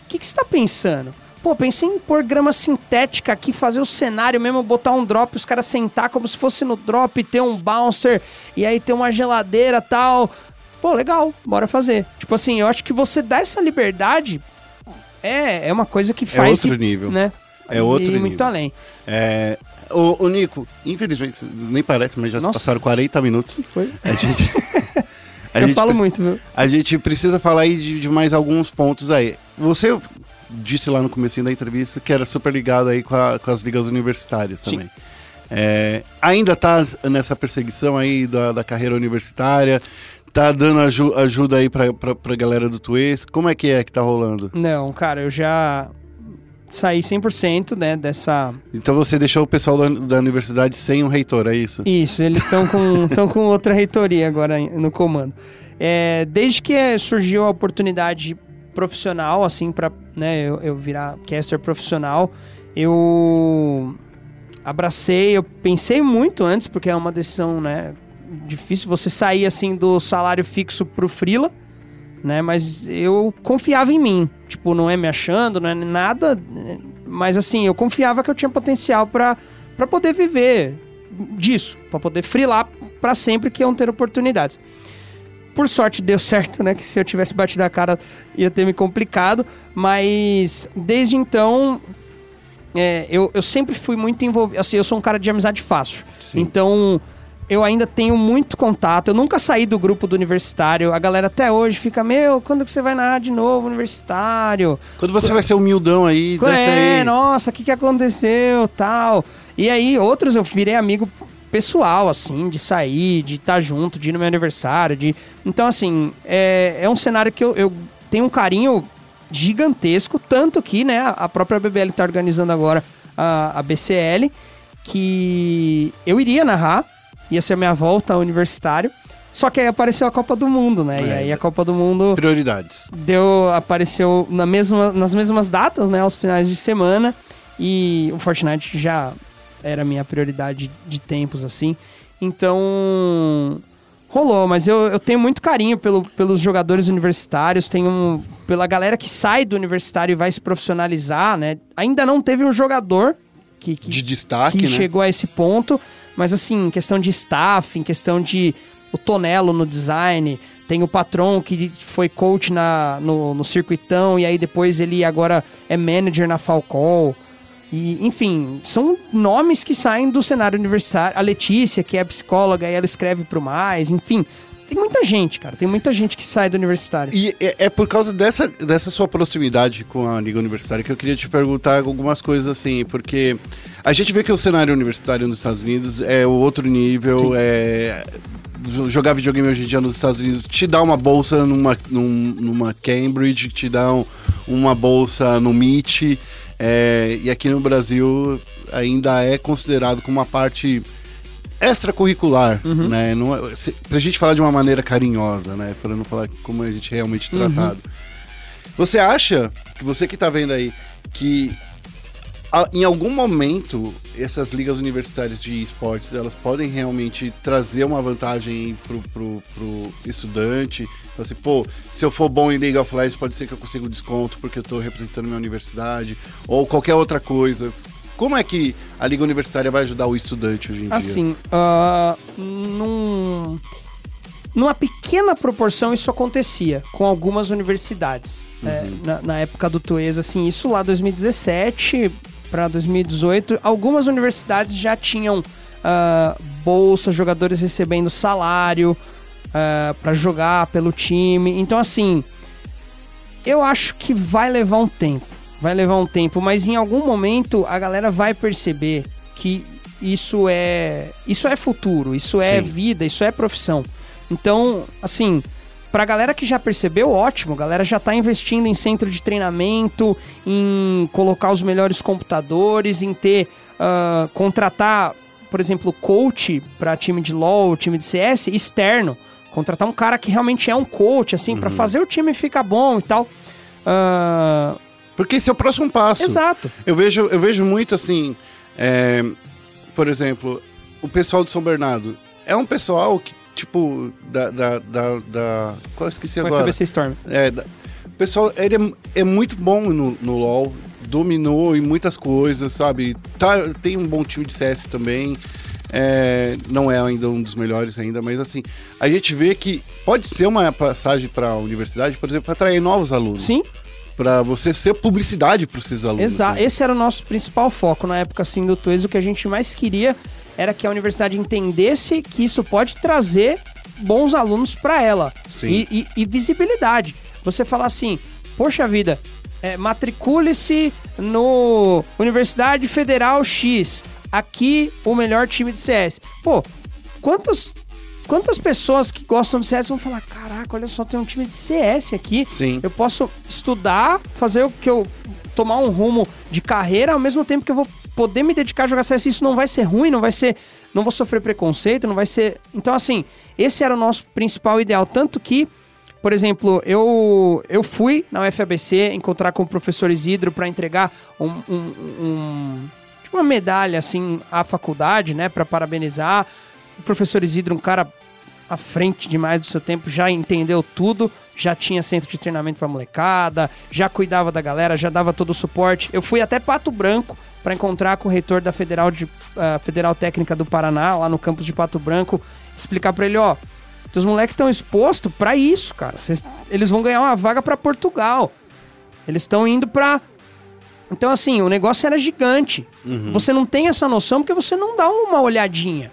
Speaker 6: que, que você tá pensando? Pô, pensei em pôr grama sintética aqui, fazer o cenário mesmo, botar um drop, os caras sentar como se fosse no drop, ter um bouncer, e aí ter uma geladeira tal. Pô, legal, bora fazer. Tipo assim, eu acho que você dá essa liberdade é, é uma coisa que faz.
Speaker 1: outro nível.
Speaker 6: Né?
Speaker 1: É outro
Speaker 6: e
Speaker 1: nível.
Speaker 6: muito além.
Speaker 1: É, ô, ô, Nico, infelizmente, nem parece, mas já se
Speaker 6: Nossa.
Speaker 1: passaram 40 minutos.
Speaker 6: Foi.
Speaker 1: A gente. a
Speaker 6: eu
Speaker 1: gente
Speaker 6: falo muito, viu?
Speaker 1: A gente precisa falar aí de, de mais alguns pontos aí. Você disse lá no começo da entrevista que era super ligado aí com, a- com as ligas universitárias
Speaker 6: Sim.
Speaker 1: também. É, ainda tá nessa perseguição aí da, da carreira universitária, tá dando aju- ajuda aí pra, pra, pra galera do Twist. Como é que é que tá rolando?
Speaker 6: Não, cara, eu já saí 100% né, dessa.
Speaker 1: Então você deixou o pessoal da, da universidade sem um reitor, é isso?
Speaker 6: Isso, eles estão com, tão com outra reitoria agora no comando. É, desde que surgiu a oportunidade profissional, assim, pra né, eu, eu virar caster profissional, eu abracei, eu pensei muito antes, porque é uma decisão, né, difícil você sair, assim, do salário fixo pro freela, né, mas eu confiava em mim, tipo, não é me achando, não é nada, mas assim, eu confiava que eu tinha potencial pra pra poder viver disso, pra poder freelar pra sempre que iam ter oportunidades. Por sorte deu certo, né? Que se eu tivesse batido a cara ia ter me complicado. Mas desde então, é, eu, eu sempre fui muito envolvido. Assim, eu sou um cara de amizade fácil.
Speaker 1: Sim.
Speaker 6: Então, eu ainda tenho muito contato. Eu nunca saí do grupo do universitário. A galera até hoje fica: Meu, quando que você vai narrar de novo, universitário?
Speaker 1: Quando você vai ser humildão aí,
Speaker 6: É,
Speaker 1: aí.
Speaker 6: nossa, o que, que aconteceu, tal. E aí, outros eu virei amigo pessoal, assim, de sair, de estar junto, de ir no meu aniversário, de... Então, assim, é, é um cenário que eu, eu tenho um carinho gigantesco, tanto que, né, a própria BBL está organizando agora a, a BCL, que eu iria narrar, ia ser a minha volta ao universitário, só que aí apareceu a Copa do Mundo, né, e
Speaker 1: É.
Speaker 6: aí a Copa do Mundo
Speaker 1: Prioridades.
Speaker 6: deu apareceu na mesma, nas mesmas datas, né, aos finais de semana, e o Fortnite já era a minha prioridade de tempos, assim. Então, rolou, mas eu, eu tenho muito carinho pelo, pelos jogadores universitários, tenho pela galera que sai do universitário e vai se profissionalizar, né? Ainda não teve um jogador que, que
Speaker 1: De destaque,
Speaker 6: que
Speaker 1: né?
Speaker 6: chegou a esse ponto, mas assim, em questão de staff, em questão de o Tonelo no design, tem o Patron que foi coach na, no, no circuitão e aí depois ele agora é manager na Falcon. E, enfim, são nomes que saem do cenário universitário. A Letícia, que é psicóloga, e ela escreve pro mais, enfim. tem muita gente, cara. Tem muita gente que sai do universitário.
Speaker 1: E é, é por causa dessa, dessa sua proximidade com a Liga Universitária que eu queria te perguntar algumas coisas assim, porque a gente vê que o cenário universitário nos Estados Unidos é o outro nível, é jogar videogame hoje em dia nos Estados Unidos te dá uma bolsa numa, num- numa Cambridge, te dá um- uma bolsa no MIT, é, e aqui no Brasil ainda é considerado como uma parte extracurricular, né? Não é, pra gente falar de uma maneira carinhosa, né? Pra não falar como a gente é realmente tratado. Você acha, que você que tá vendo aí, que em algum momento essas ligas universitárias de esportes elas podem realmente trazer uma vantagem pro, pro, pro estudante? Assim, pô, se eu for bom em League of Legends, pode ser que eu consiga um desconto porque eu tô representando minha universidade, ou qualquer outra coisa. Como é que a Liga Universitária vai ajudar o estudante hoje em dia?
Speaker 6: Assim, ah, num, numa pequena proporção isso acontecia com algumas universidades. É, na, na época do Tuesa, assim, isso lá 2017 para 2018, algumas universidades já tinham ah, bolsa, jogadores recebendo salário para jogar pelo time. Então, assim, eu acho que vai levar um tempo. Vai levar um tempo, mas em algum momento a galera vai perceber que isso é isso é futuro, isso é
Speaker 1: Sim.
Speaker 6: vida, isso é profissão. Então, assim, pra galera que já percebeu, ótimo, a galera já tá investindo em centro de treinamento, em colocar os melhores computadores, em ter ah, contratar, por exemplo, coach pra time de LoL, time de CS externo, contratar um cara que realmente é um coach assim pra fazer o time ficar bom e tal. Ah,
Speaker 1: Porque esse é o próximo passo.
Speaker 6: exato.
Speaker 1: Eu vejo, eu vejo muito assim, é, por exemplo, o pessoal de São Bernardo é um pessoal que, tipo, da. da, da, da qual eu esqueci
Speaker 6: O
Speaker 1: agora?
Speaker 6: FBC Storm.
Speaker 1: É, da- o pessoal, ele é, é muito bom no, no LoL, dominou em muitas coisas, sabe? Tá, tem um bom time de CS também. é, não é ainda um dos melhores ainda, mas assim, a gente vê que pode ser uma passagem para a universidade, por exemplo, para atrair novos alunos.
Speaker 6: Sim,
Speaker 1: Para você ser publicidade para esses alunos.
Speaker 6: exato.
Speaker 1: né?
Speaker 6: Esse era o nosso principal foco na época assim do Tues. O que a gente mais queria era que a universidade entendesse que isso pode trazer bons alunos para ela
Speaker 1: Sim.
Speaker 6: E, e- e visibilidade. Você falar assim, poxa vida, é, matricule-se no Universidade Federal X. Aqui o melhor time de CS. Pô, quantos quantas pessoas que gostam de CS vão falar: caraca, olha só, tem um time de CS aqui.
Speaker 1: Sim.
Speaker 6: Eu posso estudar, fazer o que eu. Tomar um rumo de carreira, ao mesmo tempo que eu vou poder me dedicar a jogar CS. Isso não vai ser ruim, não vai ser. Não vou sofrer preconceito, não vai ser. Então, assim, esse era o nosso principal ideal. Tanto que. Por exemplo, eu, eu fui na UFABC encontrar com o professor Isidro para entregar um, um- um- tipo uma medalha assim à faculdade, né, para parabenizar. O professor Isidro, um cara à frente demais do seu tempo, já entendeu tudo, já tinha centro de treinamento para molecada, já cuidava da galera, já dava todo o suporte. Eu fui até Pato Branco para encontrar com o reitor da Federal de ah, Federal Técnica do Paraná, lá no campus de Pato Branco, explicar para ele, ó, teus moleques estão expostos para isso, cara. Cês- eles vão ganhar uma vaga para Portugal. Eles estão indo para então, assim, o negócio era gigante. Você não tem essa noção porque você não dá uma olhadinha.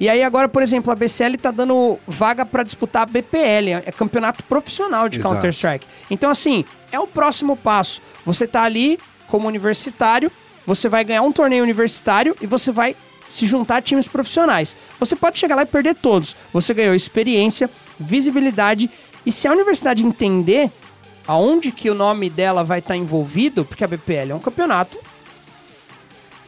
Speaker 6: E aí, agora, por exemplo, a BCL tá dando vaga pra disputar a BPL, é campeonato profissional de. Counter-Strike. Então, assim, é o próximo passo. Você tá ali como universitário, você vai ganhar um torneio universitário e você vai se juntar a times profissionais. Você pode chegar lá e perder todos. Você ganhou experiência, visibilidade, e se a universidade entender aonde que o nome dela vai estar envolvido, porque a BPL é um campeonato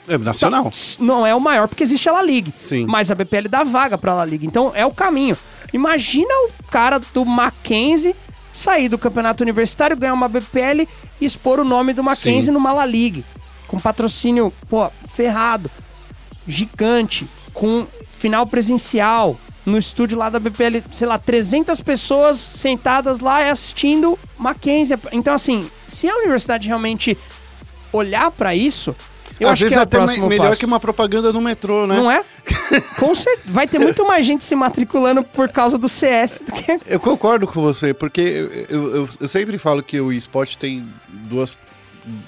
Speaker 1: É nacional.
Speaker 6: não é o maior porque existe a La Liga.
Speaker 1: Sim.
Speaker 6: Mas a BPL dá vaga pra La Liga. Então é o caminho. Imagina o cara do Mackenzie sair do campeonato universitário, ganhar uma BPL e expor o nome do Mackenzie
Speaker 1: Sim.
Speaker 6: numa La Liga. Com patrocínio, pô, ferrado, gigante, com final presencial. No estúdio lá da BPL, sei lá, 300 pessoas sentadas lá assistindo Mackenzie. Então, assim, se a universidade realmente olhar pra isso, eu
Speaker 1: Às
Speaker 6: acho
Speaker 1: vezes
Speaker 6: que é
Speaker 1: até me- melhor
Speaker 6: passo.
Speaker 1: que uma propaganda no metrô, né?
Speaker 6: Não é? Com certeza. Vai ter muito mais gente se matriculando por causa do CS do que.
Speaker 1: Eu concordo com você, porque eu, eu, eu- sempre falo que o esporte tem duas,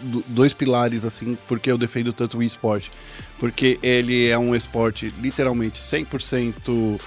Speaker 1: do- dois pilares, assim, porque eu defendo tanto o esporte. Porque ele é um esporte literalmente 100%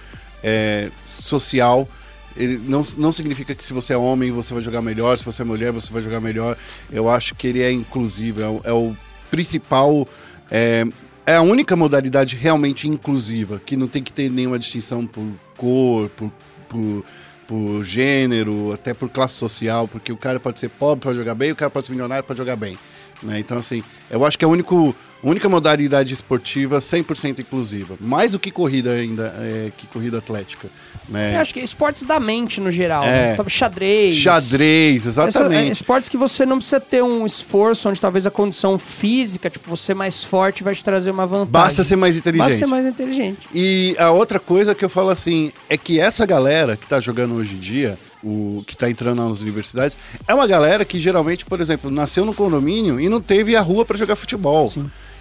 Speaker 1: é, social, ele não, não significa que se você é homem você vai jogar melhor, se você é mulher você vai jogar melhor. Eu acho que ele é inclusivo, é é o principal. É, é a única modalidade realmente inclusiva, que não tem que ter nenhuma distinção por cor, por, por, por gênero, até por classe social, porque o cara pode ser pobre para jogar bem, o cara pode ser milionário para jogar bem. Né? Então, assim, eu acho que é a único, única modalidade esportiva 100% inclusiva. Mais do que corrida ainda, é, que corrida atlética. Né?
Speaker 6: Eu acho que esportes da mente no geral.
Speaker 1: É.
Speaker 6: né? Xadrez.
Speaker 1: Xadrez,
Speaker 6: Essa- é,
Speaker 1: exatamente.
Speaker 6: esportes que você não precisa ter um esforço, onde talvez a condição física, tipo, você mais forte vai te trazer uma vantagem.
Speaker 1: Basta ser mais inteligente.
Speaker 6: Basta ser mais inteligente.
Speaker 1: E a outra coisa que eu falo assim é que essa galera que tá jogando hoje em dia, o que tá entrando nas universidades, é uma galera que geralmente, por exemplo, nasceu no condomínio e não teve a rua pra jogar futebol.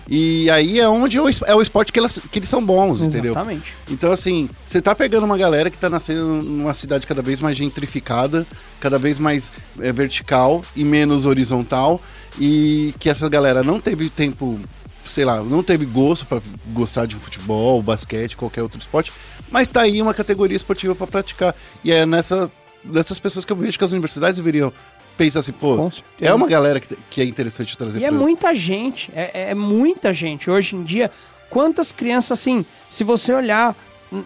Speaker 1: E aí é onde es- é o esporte que, elas, que eles são bons, entendeu?
Speaker 6: Exatamente.
Speaker 1: Então, assim, você tá pegando uma galera que tá nascendo numa cidade cada vez mais gentrificada, cada vez mais é, vertical e menos horizontal, e que essa galera não teve tempo, sei lá, não teve gosto pra gostar de futebol, basquete, qualquer outro esporte, mas tá aí uma categoria esportiva pra praticar. E é nessa, nessas pessoas que eu vejo que as universidades deveriam pensar assim, pô, é uma galera que, que é interessante trazer
Speaker 6: E é muita gente, é, é muita gente. Hoje em dia, quantas crianças, assim, se você olhar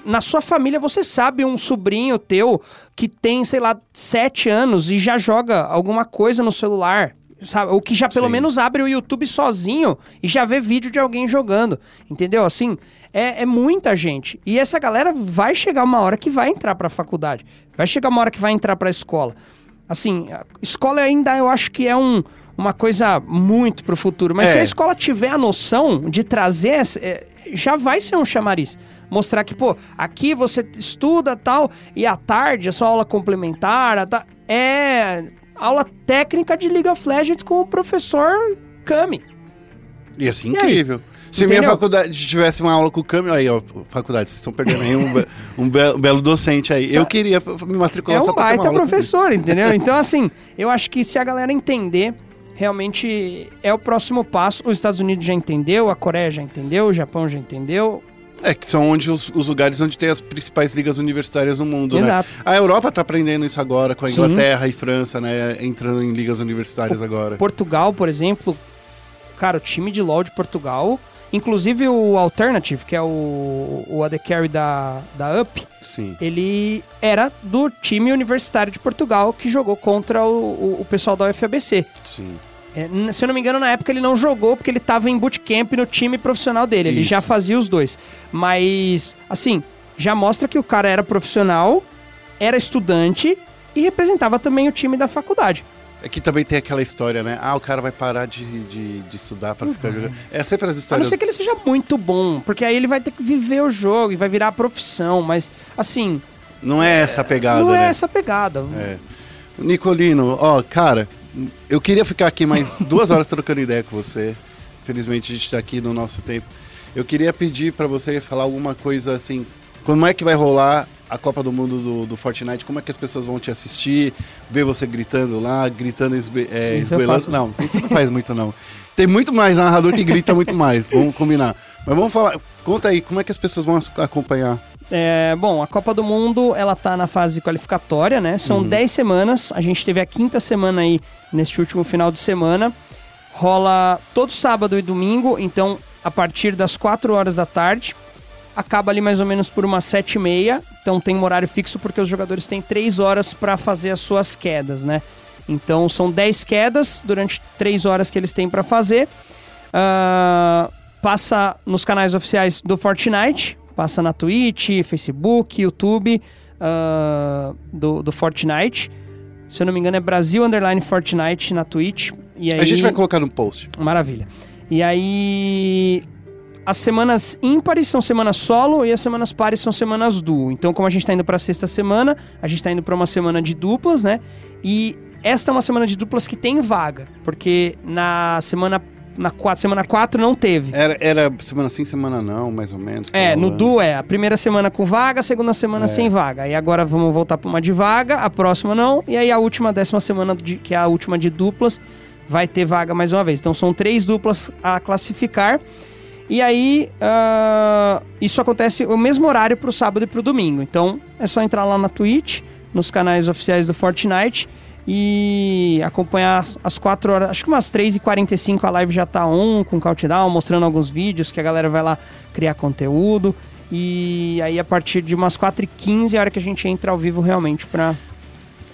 Speaker 6: na sua família, você sabe um sobrinho teu que tem, sei lá, sete anos e já joga alguma coisa no celular. Sabe? Ou que já pelo
Speaker 1: Sim.
Speaker 6: menos abre o YouTube sozinho e já vê vídeo de alguém jogando. Entendeu? Assim, é, é muita gente. E essa galera vai chegar uma hora que vai entrar pra faculdade. Vai chegar uma hora que vai entrar pra escola. Assim, a escola ainda eu acho que é um, uma coisa muito pro futuro. Mas
Speaker 1: É.
Speaker 6: se a escola tiver a noção de trazer, essa- é, já vai ser um chamariz. Mostrar que, pô, aqui você estuda tal, e à tarde a sua aula complementar a ta- é aula técnica de League of Legends com o professor Kami.
Speaker 1: Assim,
Speaker 6: E aí?
Speaker 1: Se minha faculdade tivesse uma aula com o Câmbio, aí, ó, faculdade, vocês estão perdendo aí um, be- um be- um belo docente aí. Eu queria p- me matricular
Speaker 6: É
Speaker 1: só
Speaker 6: um
Speaker 1: pra ter uma
Speaker 6: baita
Speaker 1: aula
Speaker 6: professor, entendeu? Então, assim, eu acho que se a galera entender, realmente é o próximo passo. Os Estados Unidos já entendeu, a Coreia já entendeu, o Japão já entendeu.
Speaker 1: É, que são onde os, os lugares onde tem as principais ligas universitárias no mundo,
Speaker 6: Exato.
Speaker 1: né? A Europa tá aprendendo isso agora, com a
Speaker 6: Sim.
Speaker 1: Inglaterra e França, né? Entrando em ligas universitárias agora.
Speaker 6: Portugal, por exemplo, cara, o time de LoL de Portugal, inclusive o Alternative, que é o, o AD Carry da, da UP,
Speaker 1: Sim.
Speaker 6: ele era do time universitário de Portugal que jogou contra o, o, o pessoal da UFABC.
Speaker 1: Sim.
Speaker 6: É, se eu não me engano, na época ele não jogou porque ele tava em bootcamp no time profissional dele. Ele
Speaker 1: Isso.
Speaker 6: já fazia os dois. Mas, assim, já mostra que o cara era profissional, era estudante e representava também o time da faculdade.
Speaker 1: É que também tem aquela história, né? Ah, o cara vai parar de, de, de estudar pra ficar jogando. É sempre as
Speaker 6: A não
Speaker 1: histórias.
Speaker 6: ser que ele seja muito bom, porque aí ele vai ter que viver o jogo e vai virar a profissão. Mas, assim,
Speaker 1: Não é essa a pegada,
Speaker 6: não
Speaker 1: né?
Speaker 6: é essa pegada.
Speaker 1: É. Nicolino, ó, cara, eu queria ficar aqui mais duas horas trocando ideia com você. Felizmente a gente tá aqui no nosso tempo. Eu queria pedir pra você falar alguma coisa assim. Como é que vai rolar a Copa do Mundo do, do Fortnite? Como é que as pessoas vão te assistir? Ver você gritando lá, gritando, esbe, é,
Speaker 6: faço.
Speaker 1: Não, isso não faz muito não. Tem muito mais narrador que grita muito mais. Vamos combinar. Mas vamos falar. Conta aí, como é que as pessoas vão acompanhar?
Speaker 6: É, bom, a Copa do Mundo, ela tá na fase qualificatória, né? São 10 semanas. A gente teve a quinta semana aí neste último final de semana. Rola todo sábado e domingo, então a partir das 4 horas da tarde. Acaba ali mais ou menos por umas 7 e meia. Então tem um horário fixo porque os jogadores têm 3 horas para fazer as suas quedas, né? Então são 10 quedas durante 3 horas que eles têm para fazer. Ah, passa nos canais oficiais do Fortnite, passa na Twitch, Facebook, YouTube ah, do, do Fortnite. Se eu não me engano é Brasil Underline Fortnite na Twitch. E aí...
Speaker 1: A gente vai colocar no post.
Speaker 6: Maravilha. E aí. As semanas ímpares são semanas solo e as semanas pares são semanas duo. Então, como a gente tá indo pra sexta semana, a gente tá indo pra uma semana de duplas, né? E esta é uma semana de duplas que tem vaga, porque na semana na quatro, semana 4 não teve.
Speaker 1: Era, era semana sim, semana não, mais ou menos.
Speaker 6: É, no duo é a primeira semana com vaga, a segunda semana sem vaga. Aí agora vamos voltar pra uma de vaga, a próxima não, e aí a última, décima semana, de, que é a última de duplas, vai ter vaga mais uma vez. Então são três duplas a classificar. E aí, ah, isso acontece o mesmo horário pro sábado e pro domingo. Então é só entrar lá na Twitch, nos canais oficiais do Fortnite e acompanhar as 4 horas, acho que umas 3h45 a live já tá on com countdown, mostrando alguns vídeos que a galera vai lá criar conteúdo. E aí a partir de umas 4h15 é a hora que a gente entra ao vivo realmente pra.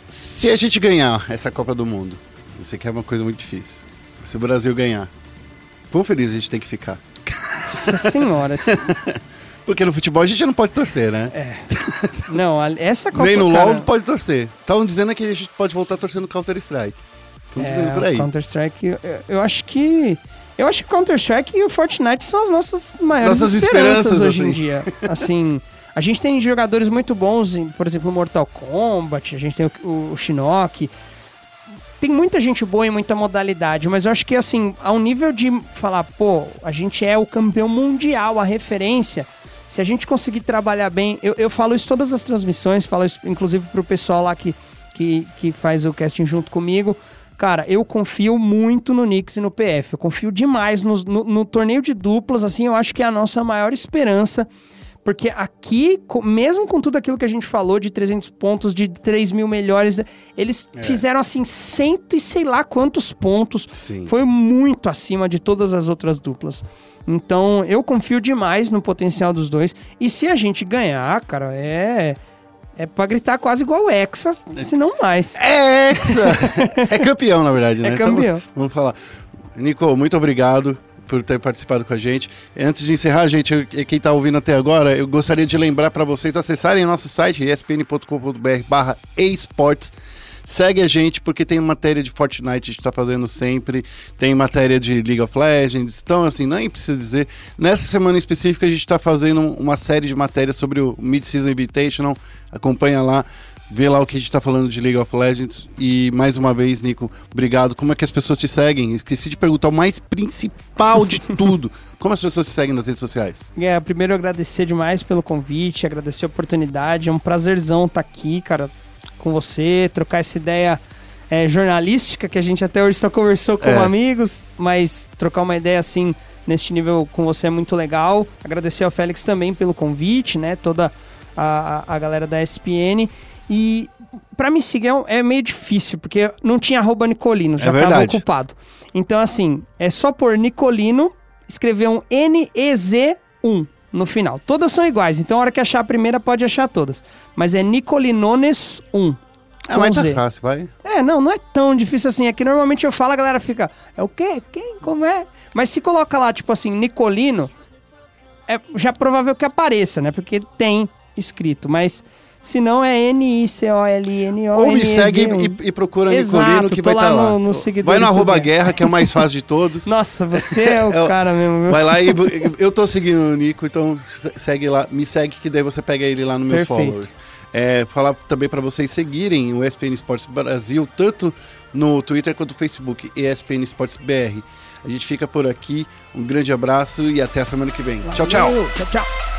Speaker 1: Se a gente ganhar essa Copa do Mundo, eu sei que é uma coisa muito difícil. Se o Brasil ganhar, quão feliz a gente tem que ficar?
Speaker 6: Nossa senhora.
Speaker 1: Porque no futebol a gente não pode torcer, né?
Speaker 6: não, a- essa Copa.
Speaker 1: Nem no
Speaker 6: cara,
Speaker 1: LoL não pode torcer. Estavam dizendo que a gente pode voltar a torcer no Counter-Strike. Estão dizendo por
Speaker 6: É,
Speaker 1: aí.
Speaker 6: Counter-Strike, eu, eu acho que. Eu acho que Counter-Strike e o Fortnite são as nossas maiores
Speaker 1: Nossas
Speaker 6: esperanças,
Speaker 1: esperanças,
Speaker 6: hoje em
Speaker 1: assim.
Speaker 6: dia. Assim, a gente tem jogadores muito bons, em, por exemplo, no Mortal Kombat, a gente tem o, o, o Shinnok. Tem muita gente boa em muita modalidade, mas eu acho que, assim, ao nível de falar, pô, a gente é o campeão mundial, a referência. Se a gente conseguir trabalhar bem, eu, eu falo isso todas as transmissões, falo isso inclusive pro pessoal lá que, que, que faz o casting junto comigo. Cara, eu confio muito no Knicks e no PF. Eu confio demais nos- no, no torneio de duplas, assim, eu acho que é a nossa maior esperança. Porque aqui, mesmo com tudo aquilo que a gente falou de 300 pontos, de 3 mil melhores, eles fizeram, assim, cento e sei lá quantos pontos.
Speaker 1: Sim.
Speaker 6: Foi muito acima de todas as outras duplas. Então, eu confio demais no potencial dos dois. E se a gente ganhar, cara, é. É pra gritar quase igual o Hexa, se não mais.
Speaker 1: É Hexa! é campeão, na verdade, né?
Speaker 6: É
Speaker 1: Então,
Speaker 6: campeão.
Speaker 1: vamos falar. Nico, muito obrigado por ter participado com a gente. Antes de encerrar, gente, quem está ouvindo até agora, eu gostaria de lembrar para vocês acessarem nosso site espn.com.br barra esportes. Segue a gente porque tem matéria de Fortnite, a gente está fazendo sempre, tem matéria de League of Legends, então assim, nem precisa dizer. Nessa semana específica a gente está fazendo uma série de matérias sobre o Mid-Season Invitational, acompanha lá, vê lá o que a gente está falando de League of Legends. E mais uma vez, Nico, obrigado. Como é que as pessoas te seguem? Esqueci de perguntar o mais principal de tudo. Como as pessoas te seguem nas redes sociais?
Speaker 6: É, primeiro agradecer demais pelo convite, agradecer a oportunidade. É um prazerzão estar aqui, cara, com você, trocar essa ideia é, jornalística que a gente até hoje só conversou como
Speaker 1: É.
Speaker 6: amigos, mas trocar uma ideia assim neste nível com você é muito legal. Agradecer ao Félix também pelo convite, né? Toda a, a- a galera da SPN. E pra me seguir é é meio difícil, porque não tinha arroba Nicolino, já tava
Speaker 1: verdade.
Speaker 6: ocupado. Então, assim, é só por Nicolino, escrever um N-E-Z-1 no final. Todas são iguais, então a hora que achar a primeira pode achar todas. Mas é Nicolinones 1.
Speaker 1: Ah,
Speaker 6: com
Speaker 1: mas tá fácil, vai.
Speaker 6: É, não, não é tão difícil assim. É que normalmente eu falo, a galera fica, é o quê? Quem? Como é? Mas se coloca lá, tipo assim, Nicolino, é já provável que apareça, né? Porque tem escrito, mas se não é N-I-C-O-L-I-N-O.
Speaker 1: Ou me segue e, e procura
Speaker 6: Exato,
Speaker 1: Nicolino que
Speaker 6: tô
Speaker 1: vai
Speaker 6: lá
Speaker 1: estar lá.
Speaker 6: no- seguidores
Speaker 1: vai no arroba
Speaker 6: Guerra.
Speaker 1: que é o mais fácil de todos.
Speaker 6: Nossa, você é o
Speaker 1: É
Speaker 6: cara mesmo, viu?
Speaker 1: Vai lá e eu tô seguindo o Nico, então se- segue lá, me segue que daí você pega ele lá nos meus
Speaker 6: Perfeito.
Speaker 1: followers. É, falar também para vocês seguirem o ESPN Esportes Brasil, tanto no Twitter quanto no Facebook, ESPN Esportes BR. A gente fica por aqui, um grande abraço e até a semana que vem. Tchau, tchau!
Speaker 6: Valeu, Tchau, tchau.